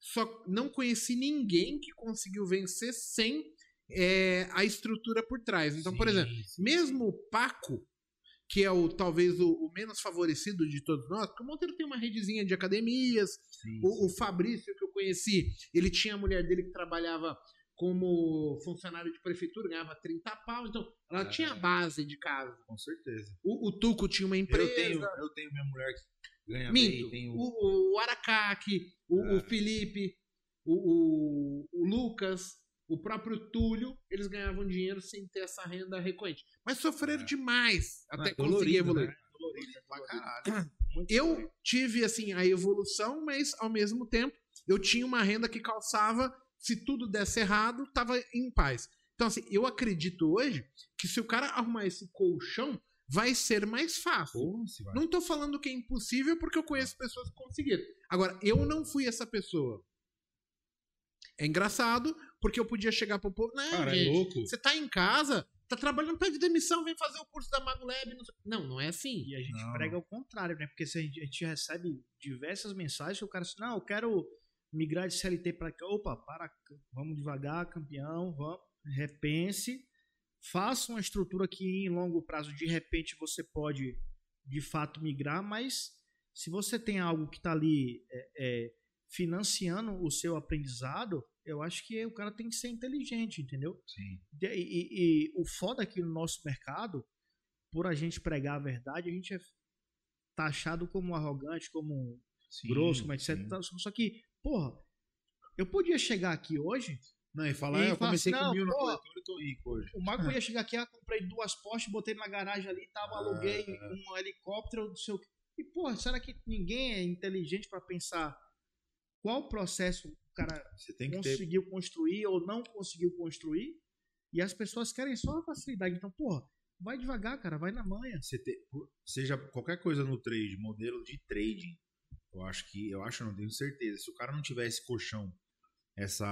só não conheci ninguém que conseguiu vencer sem eh, a estrutura por trás. Então, por Sim, exemplo, sim. mesmo o Paco, que é o talvez o, o menos favorecido de todos nós, porque o Monteiro tem uma redezinha de academias, Sim, o, o Fabrício que eu conheci, ele tinha a mulher dele que trabalhava como funcionário de prefeitura, ganhava 30 pau, então ela É. tinha a base de casa. com certeza. O, o Tuco tinha uma empresa. Eu tenho, eu tenho minha mulher que ganha Minto, bem, tenho... o, o Aracaki, o, É. o Felipe, o, o, o Lucas, o próprio Túlio, eles ganhavam dinheiro sem ter essa renda recorrente. Mas sofreram É. demais até É conseguir evoluir. né? Dolorido caralho. Eu tive assim a evolução, mas ao mesmo tempo eu tinha uma renda que calçava, se tudo desse errado, tava em paz. Então assim, eu acredito hoje que se o cara arrumar esse colchão, vai ser mais fácil. Não tô falando que é impossível porque eu conheço pessoas que conseguiram. Agora, eu não fui essa pessoa. É engraçado porque eu podia chegar pro povo, não, Cara, é gente, louco. você tá em casa, tá trabalhando, pede demissão, vem fazer o curso da Mago Lab. Não, não, não é assim. E a gente Não. prega o contrário, né? Porque se a gente, a gente recebe diversas mensagens que o cara diz, não, eu quero migrar de CLT para cá. Opa, para, vamos devagar, campeão, vamos, repense, faça uma estrutura que em longo prazo, de repente, você pode de fato migrar, mas se você tem algo que está ali é, é, financiando o seu aprendizado, eu acho que o cara tem que ser inteligente, entendeu? Sim. E, e- e o foda aqui no nosso mercado, por a gente pregar a verdade, a gente é taxado como arrogante, como sim, grosso, como etc. sim. Só que, porra, eu podia chegar aqui hoje, Não, e falar, E "Ah, eu comecei assim, com mil não, tô rico hoje. o Marco podia chegar aqui, ah, comprei duas postes, botei na garagem ali, tava, Ah. aluguei um helicóptero, não sei o quê. E, porra, será que ninguém é inteligente pra pensar qual processo o cara Você tem que ter conseguiu construir ou não conseguiu construir? E as pessoas querem só a facilidade. Então, porra, vai devagar, cara, vai na manha. por- seja qualquer coisa no trade, modelo de trading, eu acho que, eu acho, não tenho certeza. Se o cara não tiver esse colchão, essa,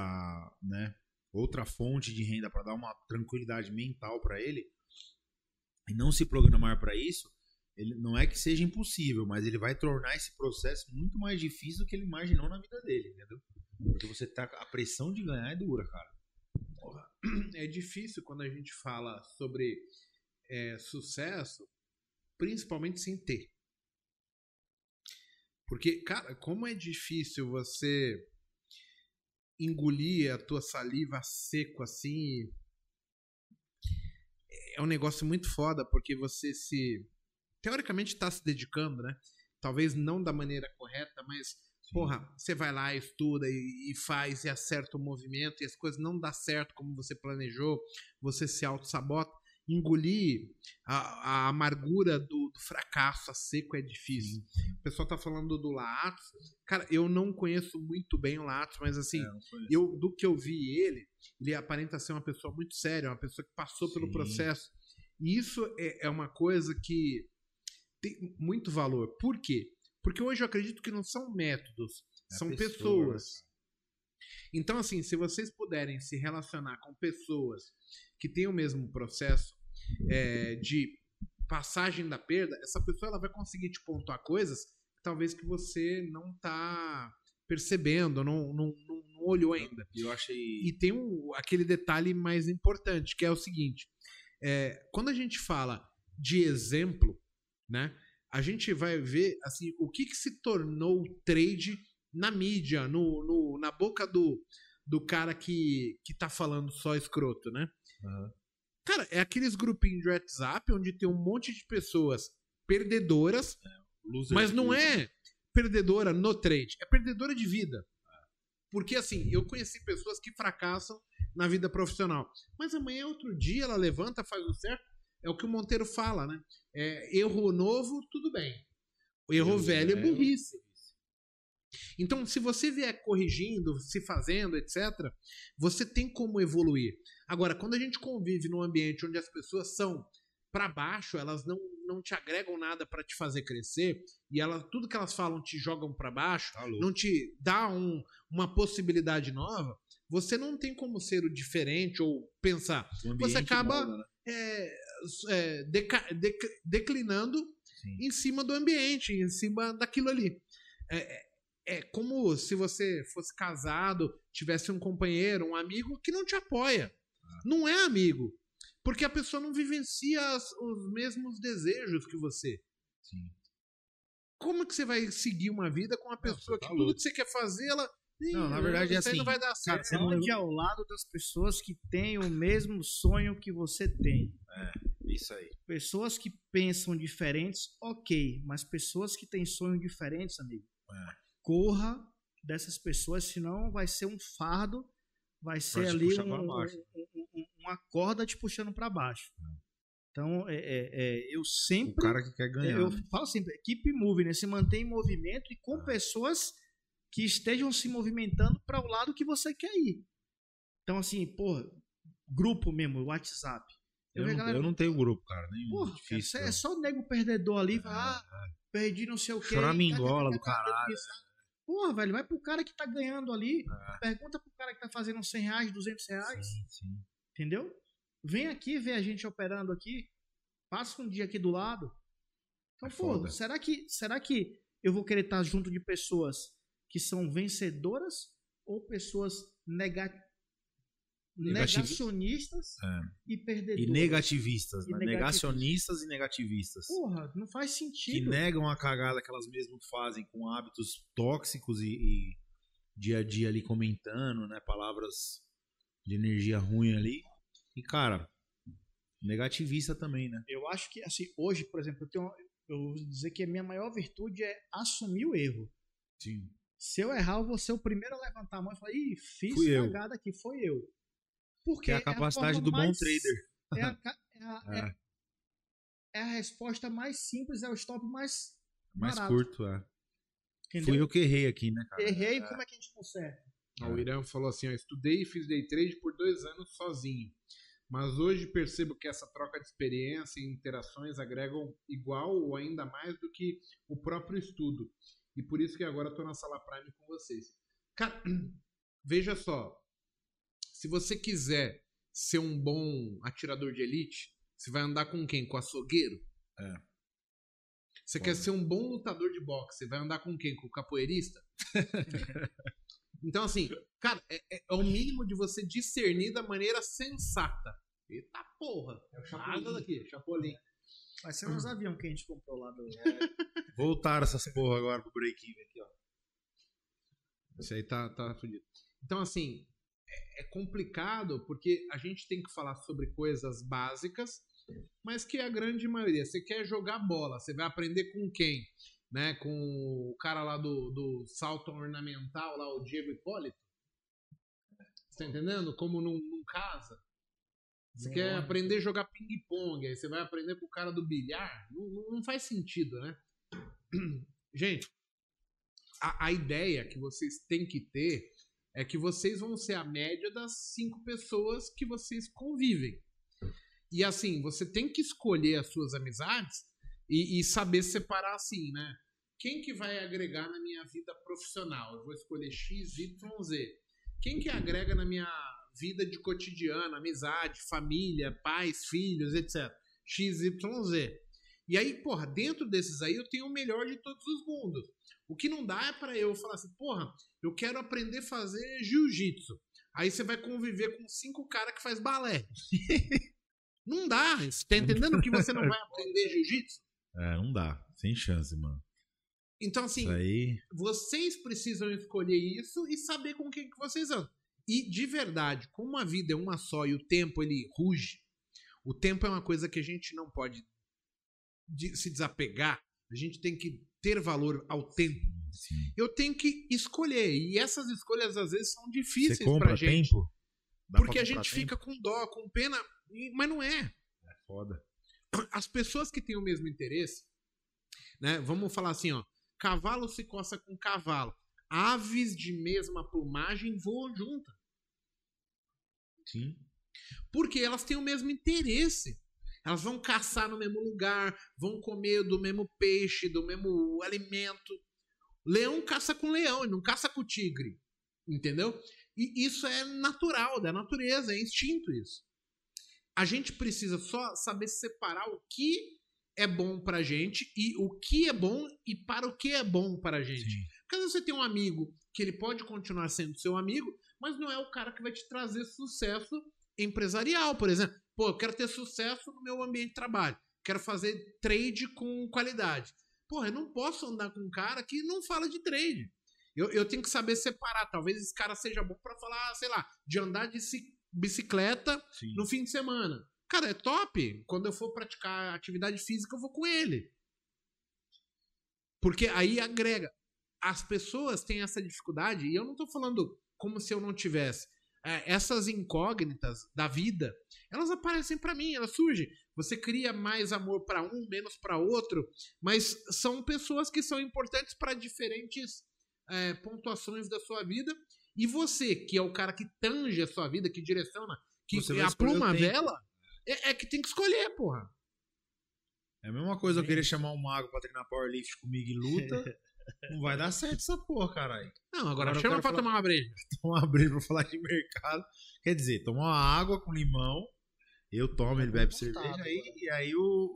né, outra fonte de renda para dar uma tranquilidade mental para ele e não se programar para isso, ele não é que seja impossível, mas ele vai tornar esse processo muito mais difícil do que ele imaginou na vida dele, entendeu? Porque você tá a pressão de ganhar é dura, cara. é difícil quando a gente fala sobre é, sucesso, principalmente sem ter. Porque, cara, como é difícil você engolir a tua saliva seco assim. É um negócio muito foda, porque você se. Teoricamente está se dedicando, né? Talvez não da maneira correta, mas Porra, você vai lá, estuda e, e faz e acerta o movimento e as coisas não dá certo como você planejou, você se auto-sabota. Engolir a, a amargura do, do fracasso a seco é difícil. O pessoal tá falando do Lattes. Cara, eu não conheço muito bem o Lattes, mas assim, É, eu do que eu vi ele, ele aparenta ser uma pessoa muito séria, uma pessoa que passou pelo Sim. processo. E isso é, é uma coisa que tem muito valor. Por quê? Porque hoje eu acredito que não são métodos, É são pessoa, pessoas. Então, assim, se vocês puderem se relacionar com pessoas que têm o mesmo processo é, de passagem da perda, essa pessoa ela vai conseguir te pontuar coisas que talvez que você não tá percebendo, não, não, não, não olhou ainda. E eu achei. E tem um, aquele detalhe mais importante, que é o seguinte: é, quando a gente fala de exemplo, né? A gente vai ver assim o que, que se tornou o trade na mídia, no, no- na boca do, do cara que, que tá falando só escroto, né? Aham. Cara, é aqueles grupinhos de WhatsApp onde tem um monte de pessoas perdedoras Loser mas não Club. é perdedora no trade, é perdedora de vida. Porque assim, eu conheci pessoas que fracassam na vida profissional. Mas amanhã é outro dia, ela levanta, faz o certo. É o que o Monteiro fala, né? É, erro novo, tudo bem. Erro Erro velho é burrice. Então, se você vier corrigindo, se fazendo, etc., você tem como evoluir. Agora, quando a gente convive num ambiente onde as pessoas são para baixo, elas não, não te agregam nada pra te fazer crescer e ela, tudo que elas falam te jogam pra baixo, Tá louco. não te dá um- uma possibilidade nova, você não tem como ser o diferente ou pensar. Você acaba- né? É, é, deca- dec- declinando Sim. em cima do ambiente, em cima daquilo ali. É, é- é como se você fosse casado, tivesse um companheiro, um amigo que não te apoia. Não é amigo. Porque a pessoa não vivencia as- os mesmos desejos que você. Sim. Como que você vai seguir uma vida com uma pessoa você tá que tudo louco. que você quer fazer, ela. "Ih, Não, na verdade é isso aí assim, não vai dar Cara, certo. você ande ao lado das pessoas que têm o mesmo sonho que você tem. Isso aí. Pessoas que pensam diferentes, ok. Mas pessoas que têm sonhos diferentes, amigo, É. corra dessas pessoas, senão vai ser um fardo, vai ser te ali um- um- um- um- uma corda te puxando para baixo. Então, é, é- é, eu O sempre cara que quer ganhar. eu falo sempre, equipe move, né? Se mantém em movimento e com Ah. pessoas que estejam se movimentando para o lado que você quer ir. Então, assim, porra, grupo mesmo, WhatsApp. Eu, Eu não, galera- eu não tenho grupo, cara. Nenhum. Porra, cara, difícil. isso é cara. só o nego perdedor ali, vai, ah, perdi não sei o quê. Choramingola do caralho. Porra, velho, vai pro cara que tá ganhando ali, É. pergunta pro cara que tá fazendo 100 reais, 200 reais, Sim, sim. entendeu? Vem aqui ver a gente operando aqui, passa um dia aqui do lado. Então, É pô, será que, será que eu vou querer estar junto de pessoas que são vencedoras ou pessoas nega... Negacionistas É. e perdedoras? E negativistas, E né? negativistas. Negacionistas e negativistas. Porra, não faz que sentido. negam a cagada que elas mesmas fazem com hábitos tóxicos e, e dia a dia ali comentando, né? Palavras de energia ruim ali. E, cara, negativista também, né? Eu acho que, assim, hoje, por exemplo, eu tenho. Eu vou dizer que a minha maior virtude é assumir o erro. Sim. Se eu errar, eu vou ser o primeiro a levantar a mão e falar, ih, fiz Fui eu. cagada aqui, foi eu. Porque Que é a capacidade forma do bom mais- trader. É a, é a- É. é- é a resposta mais simples, é o stop mais. Mais barato. curto, é. Entendeu? Fui eu que errei aqui, né, cara? Errei, como é que a gente conserta? Ó, O Irã falou assim: ó, estudei e fiz day trade por dois anos sozinho. Mas hoje percebo que essa troca de experiência e interações agregam igual ou ainda mais do que o próprio estudo. E por isso que agora estou na sala Prime com vocês. Cara, veja só. Se você quiser ser um bom atirador de elite, você vai andar com quem? Com açougueiro? É. Você quer ser um bom lutador de boxe, você vai andar com quem? Com o capoeirista? Então, assim, cara, é, é- é o mínimo de você discernir da maneira sensata. Eita porra! Nada daqui, Chapolin. Vai ser uns aviões que a gente comprou lá do. Voltaram essas porra agora pro break-even aqui, ó. Isso aí tá, tá fudido. Então, assim, é, é complicado porque a gente tem que falar sobre coisas básicas, mas que a grande maioria. Você quer jogar bola, você vai aprender com quem? Né? Com o cara lá do, do salto ornamental, lá, o Diego Hipólito? Você tá entendendo? Como não, não casa. Você Não quer aprender a jogar ping-pong, aí você vai aprender com o cara do bilhar? Não, não- não faz sentido, né? Gente, a, a ideia que vocês têm que ter é que vocês vão ser a média das cinco pessoas que vocês convivem. E assim, você tem que escolher as suas amizades e, e saber separar assim, né? Quem que vai agregar na minha vida profissional? Eu vou escolher X, Y, Z. Quem que agrega na minha vida de cotidiano, amizade, família, pais, filhos, etc. X, Y, Z. E aí, porra, dentro desses aí eu tenho o melhor de todos os mundos. O que não dá é pra eu falar assim, porra, eu quero aprender a fazer jiu-jitsu. Aí você vai conviver com cinco caras que faz balé. não dá. Você tá entendendo que você não vai aprender jiu-jitsu? É, não dá. Sem chance, mano. Então, assim, aí. vocês precisam escolher isso e saber com quem que vocês andam. E de verdade, como a vida é uma só e o tempo ele ruge, o tempo é uma coisa que a gente não pode de- se desapegar. A gente tem que ter valor ao tempo. Sim. Eu tenho que escolher e essas escolhas às vezes são Você difíceis compra pra gente, tempo? Dá porque a gente tempo? fica com dó, com pena, mas não é É foda. as pessoas que têm o mesmo interesse, né? Vamos falar assim, ó. Cavalo se coça com cavalo. Aves de mesma plumagem voam juntas. Sim. Porque elas têm o mesmo interesse. Elas vão caçar no mesmo lugar, vão comer do mesmo peixe, do mesmo alimento. Leão caça com leão, ele não caça com tigre. Entendeu? E isso é natural, da natureza, é instinto isso. A gente precisa só saber separar o que é bom pra gente e o que é bom e para o que é bom pra gente. Sim. Porque você tem um amigo que ele pode continuar sendo seu amigo, mas não é o cara que vai te trazer sucesso empresarial, por exemplo. Pô, eu quero ter sucesso no meu ambiente de trabalho. Quero fazer trade com qualidade. Porra, eu não posso andar com um cara que não fala de trade. Eu, eu tenho que saber separar. Talvez esse cara seja bom para falar, sei lá, de andar de ci- bicicleta Sim. no fim de semana. Cara, é top. Quando eu for praticar atividade física, eu vou com ele. Porque aí agrega. As pessoas têm essa dificuldade, e eu não tô falando como se eu não tivesse. É, essas incógnitas da vida, elas aparecem pra mim, elas surgem. Você cria mais amor pra um, menos pra outro, mas são pessoas que são importantes para diferentes é, pontuações da sua vida. E você, que é o cara que tange a sua vida, que direciona, que o a tempo. vela, é, é que tem que escolher, porra. É a mesma coisa eu querer chamar um mago pra treinar powerlift comigo e luta. Não vai dar certo essa porra, caralho. Não, agora, Agora chama pra falar- tomar uma breja. Tomar abrir pra falar de mercado. Quer dizer, tomar uma água com limão. Eu tomo, ele bebe cerveja. Aí, e aí o.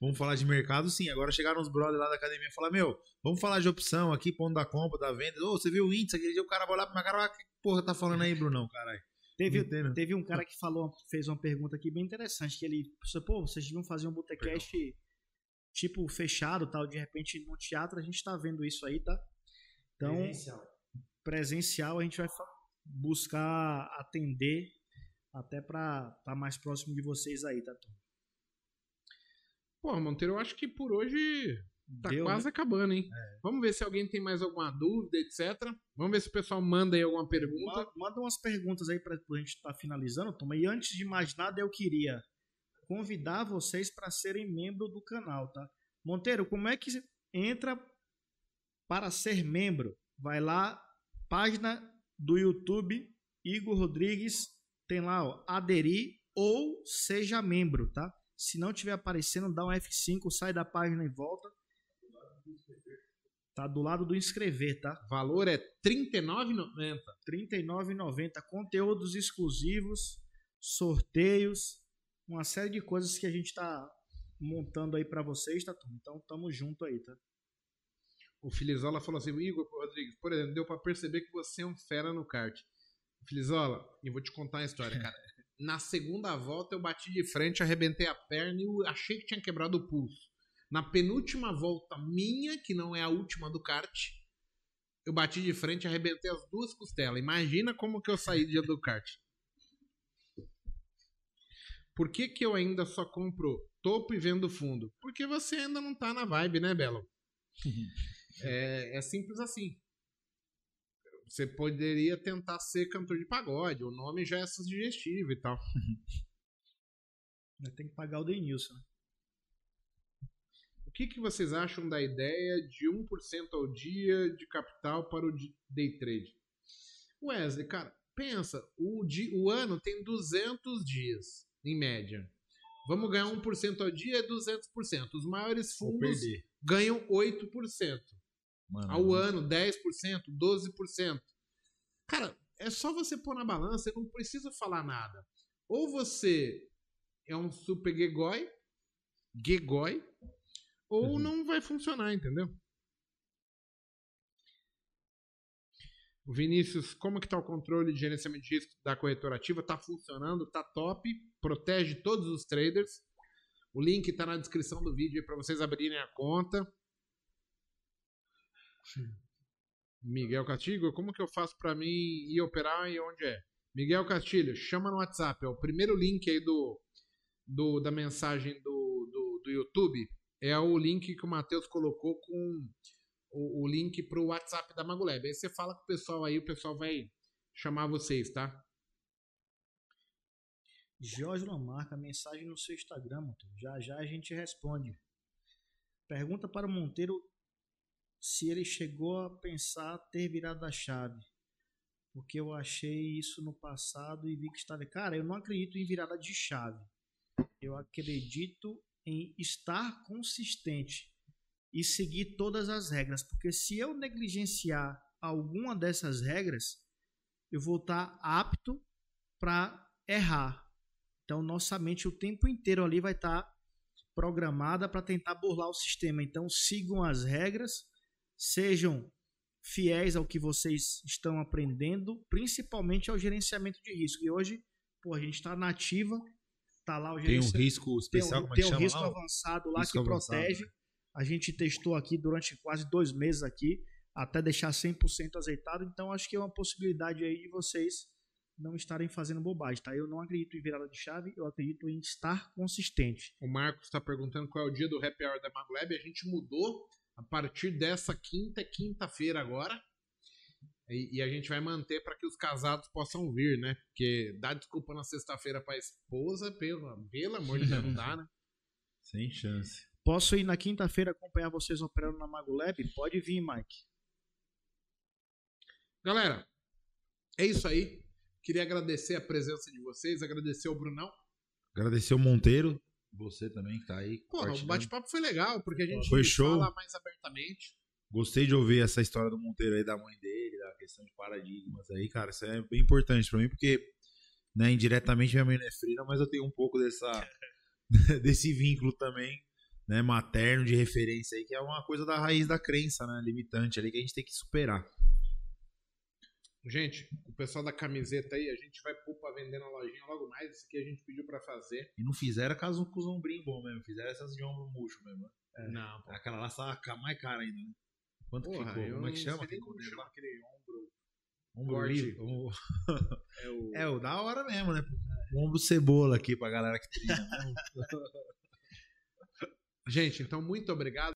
Vamos falar de mercado, sim. Agora chegaram os brothers lá da academia e falaram: Meu, vamos falar de opção aqui, ponto da compra, da venda. Ô, você viu o índice? Aquele dia o cara vai olhar pra minha cara vai, que porra tá falando aí, Brunão, caralho? Teve, Entendo. teve um cara que falou, fez uma pergunta aqui bem interessante, que ele, pô, vocês deviam fazer um botecast tipo fechado, tal, de repente no teatro a gente tá vendo isso aí, tá? Então, presencial, a gente vai buscar atender até pra estar mais próximo de vocês aí, tá? Tom? Pô, Monteiro, eu acho que por hoje tá Deu, quase né? acabando, hein? Vamos ver se alguém tem mais alguma dúvida, etc. Vamos ver se o pessoal manda aí alguma pergunta. Ma- Manda umas perguntas aí pra, pra gente estar finalizando, Tom. E antes de mais nada, eu queria convidar vocês para serem membro do canal, tá? Monteiro, como é que entra para ser membro? Vai lá, página do YouTube, Igor Rodrigues, tem lá, ó, aderir ou seja membro, tá? Se não tiver aparecendo, dá um F5, sai da página e volta. Tá do lado do inscrever, tá? O valor é R$ 39,90. R$ 39,90. Conteúdos exclusivos, sorteios, uma série de coisas que a gente tá montando aí pra vocês, tá, turma? Então tamo junto aí, tá? O Filizola falou assim: Igor Rodrigues, por exemplo, deu pra perceber que você é um fera no kart. Filizola, eu vou te contar uma história, cara. Na segunda volta eu bati de frente, arrebentei a perna e achei que tinha quebrado o pulso. Na penúltima volta minha, que não é a última do kart, eu bati de frente e arrebentei as duas costelas. Imagina como que eu saí dia do kart. Por que, que eu ainda só compro topo e vendo fundo? Porque você ainda não tá na vibe, né, Belo? É, é simples assim. Você poderia tentar ser cantor de pagode, o nome já é sugestivo e tal. Mas Tem que pagar o Denilson. né? O que, que vocês acham da ideia de 1% ao dia de capital para o day trade? Wesley, cara, pensa, o, di- o ano tem 200 dias, em média. Vamos ganhar 1% ao dia é 200%. Os maiores fundos ganham 8%. Mano, ao ano, 10%, 12%. Cara, é só você pôr na balança, você não precisa falar nada. Ou você é um super gegói, gegói, ou Uhum. não vai funcionar, entendeu? Vinícius, como que tá o controle de gerenciamento de risco da corretora ativa? Tá funcionando, tá top, protege todos os traders. O link tá na descrição do vídeo para vocês abrirem a conta. Miguel Castilho, como que eu faço pra mim ir operar e onde é? Miguel Castilho, chama no WhatsApp, é o primeiro link aí do, do da mensagem do, do, do YouTube, é o link que o Matheus colocou com o, o link pro WhatsApp da Magoleb. Aí você fala com o pessoal aí, o pessoal vai chamar vocês, tá? Jorge Lamarca, mensagem no seu Instagram. Já já a gente responde. Pergunta para o Monteiro se ele chegou a pensar ter virado a chave. Porque eu achei isso no passado e vi que estava. Cara, eu não acredito em virada de chave. Eu acredito em estar consistente e seguir todas as regras, porque se eu negligenciar alguma dessas regras, eu vou estar apto para errar. Então, nossa mente o tempo inteiro ali vai estar programada para tentar burlar o sistema. Então, sigam as regras, sejam fiéis ao que vocês estão aprendendo, principalmente ao gerenciamento de risco. E hoje, pô, a gente está nativa, tá lá o Tem um gerenciamento. risco especial, tem um, como é tem um risco lá? avançado lá Risco que avançado, protege. A gente testou aqui durante quase dois meses aqui, até deixar 100% azeitado. Então, acho que é uma possibilidade aí de vocês não estarem fazendo bobagem, tá? Eu não acredito em virada de chave, eu acredito em estar consistente. O Marcos está perguntando qual é o dia do Happy Hour da Maglab. A gente mudou a partir dessa quinta, é quinta-feira agora. E, e a gente vai manter para que os casados possam vir, né? Porque dar desculpa na sexta-feira para esposa, pelo, pelo amor de Deus, não dá, né? Sem chance. Posso ir na quinta-feira acompanhar vocês operando na Magolab? Pode vir, Mike. Galera, é isso aí. Queria agradecer a presença de vocês, agradecer ao Brunão. Agradecer o Monteiro, você também que tá aí. Porra, o bate-papo foi legal, porque a gente Foi show. fala mais abertamente. Gostei de ouvir essa história do Monteiro aí, da mãe dele, da questão de paradigmas aí, cara. Isso é bem importante pra mim, porque, né, indiretamente minha mãe não é frira, mas eu tenho um pouco dessa, desse vínculo também, né, materno de referência aí, que é uma coisa da raiz da crença, né, limitante ali, que a gente tem que superar. Gente, o pessoal da camiseta aí, a gente vai pôr pra vender na lojinha logo mais. Isso aqui a gente pediu pra fazer. E não fizeram caso com os ombrinhos bom mesmo, fizeram essas de ombro murcho mesmo. né? Não, pô. Aquela lá tá mais cara ainda, né? Quanto Porra, ficou? eu Como é que chama? Tem como chama aquele ombro. Ombro Corte. livre? O- É o... É, o da hora mesmo, né? O ombro cebola aqui pra galera que treina. Gente, então muito obrigado.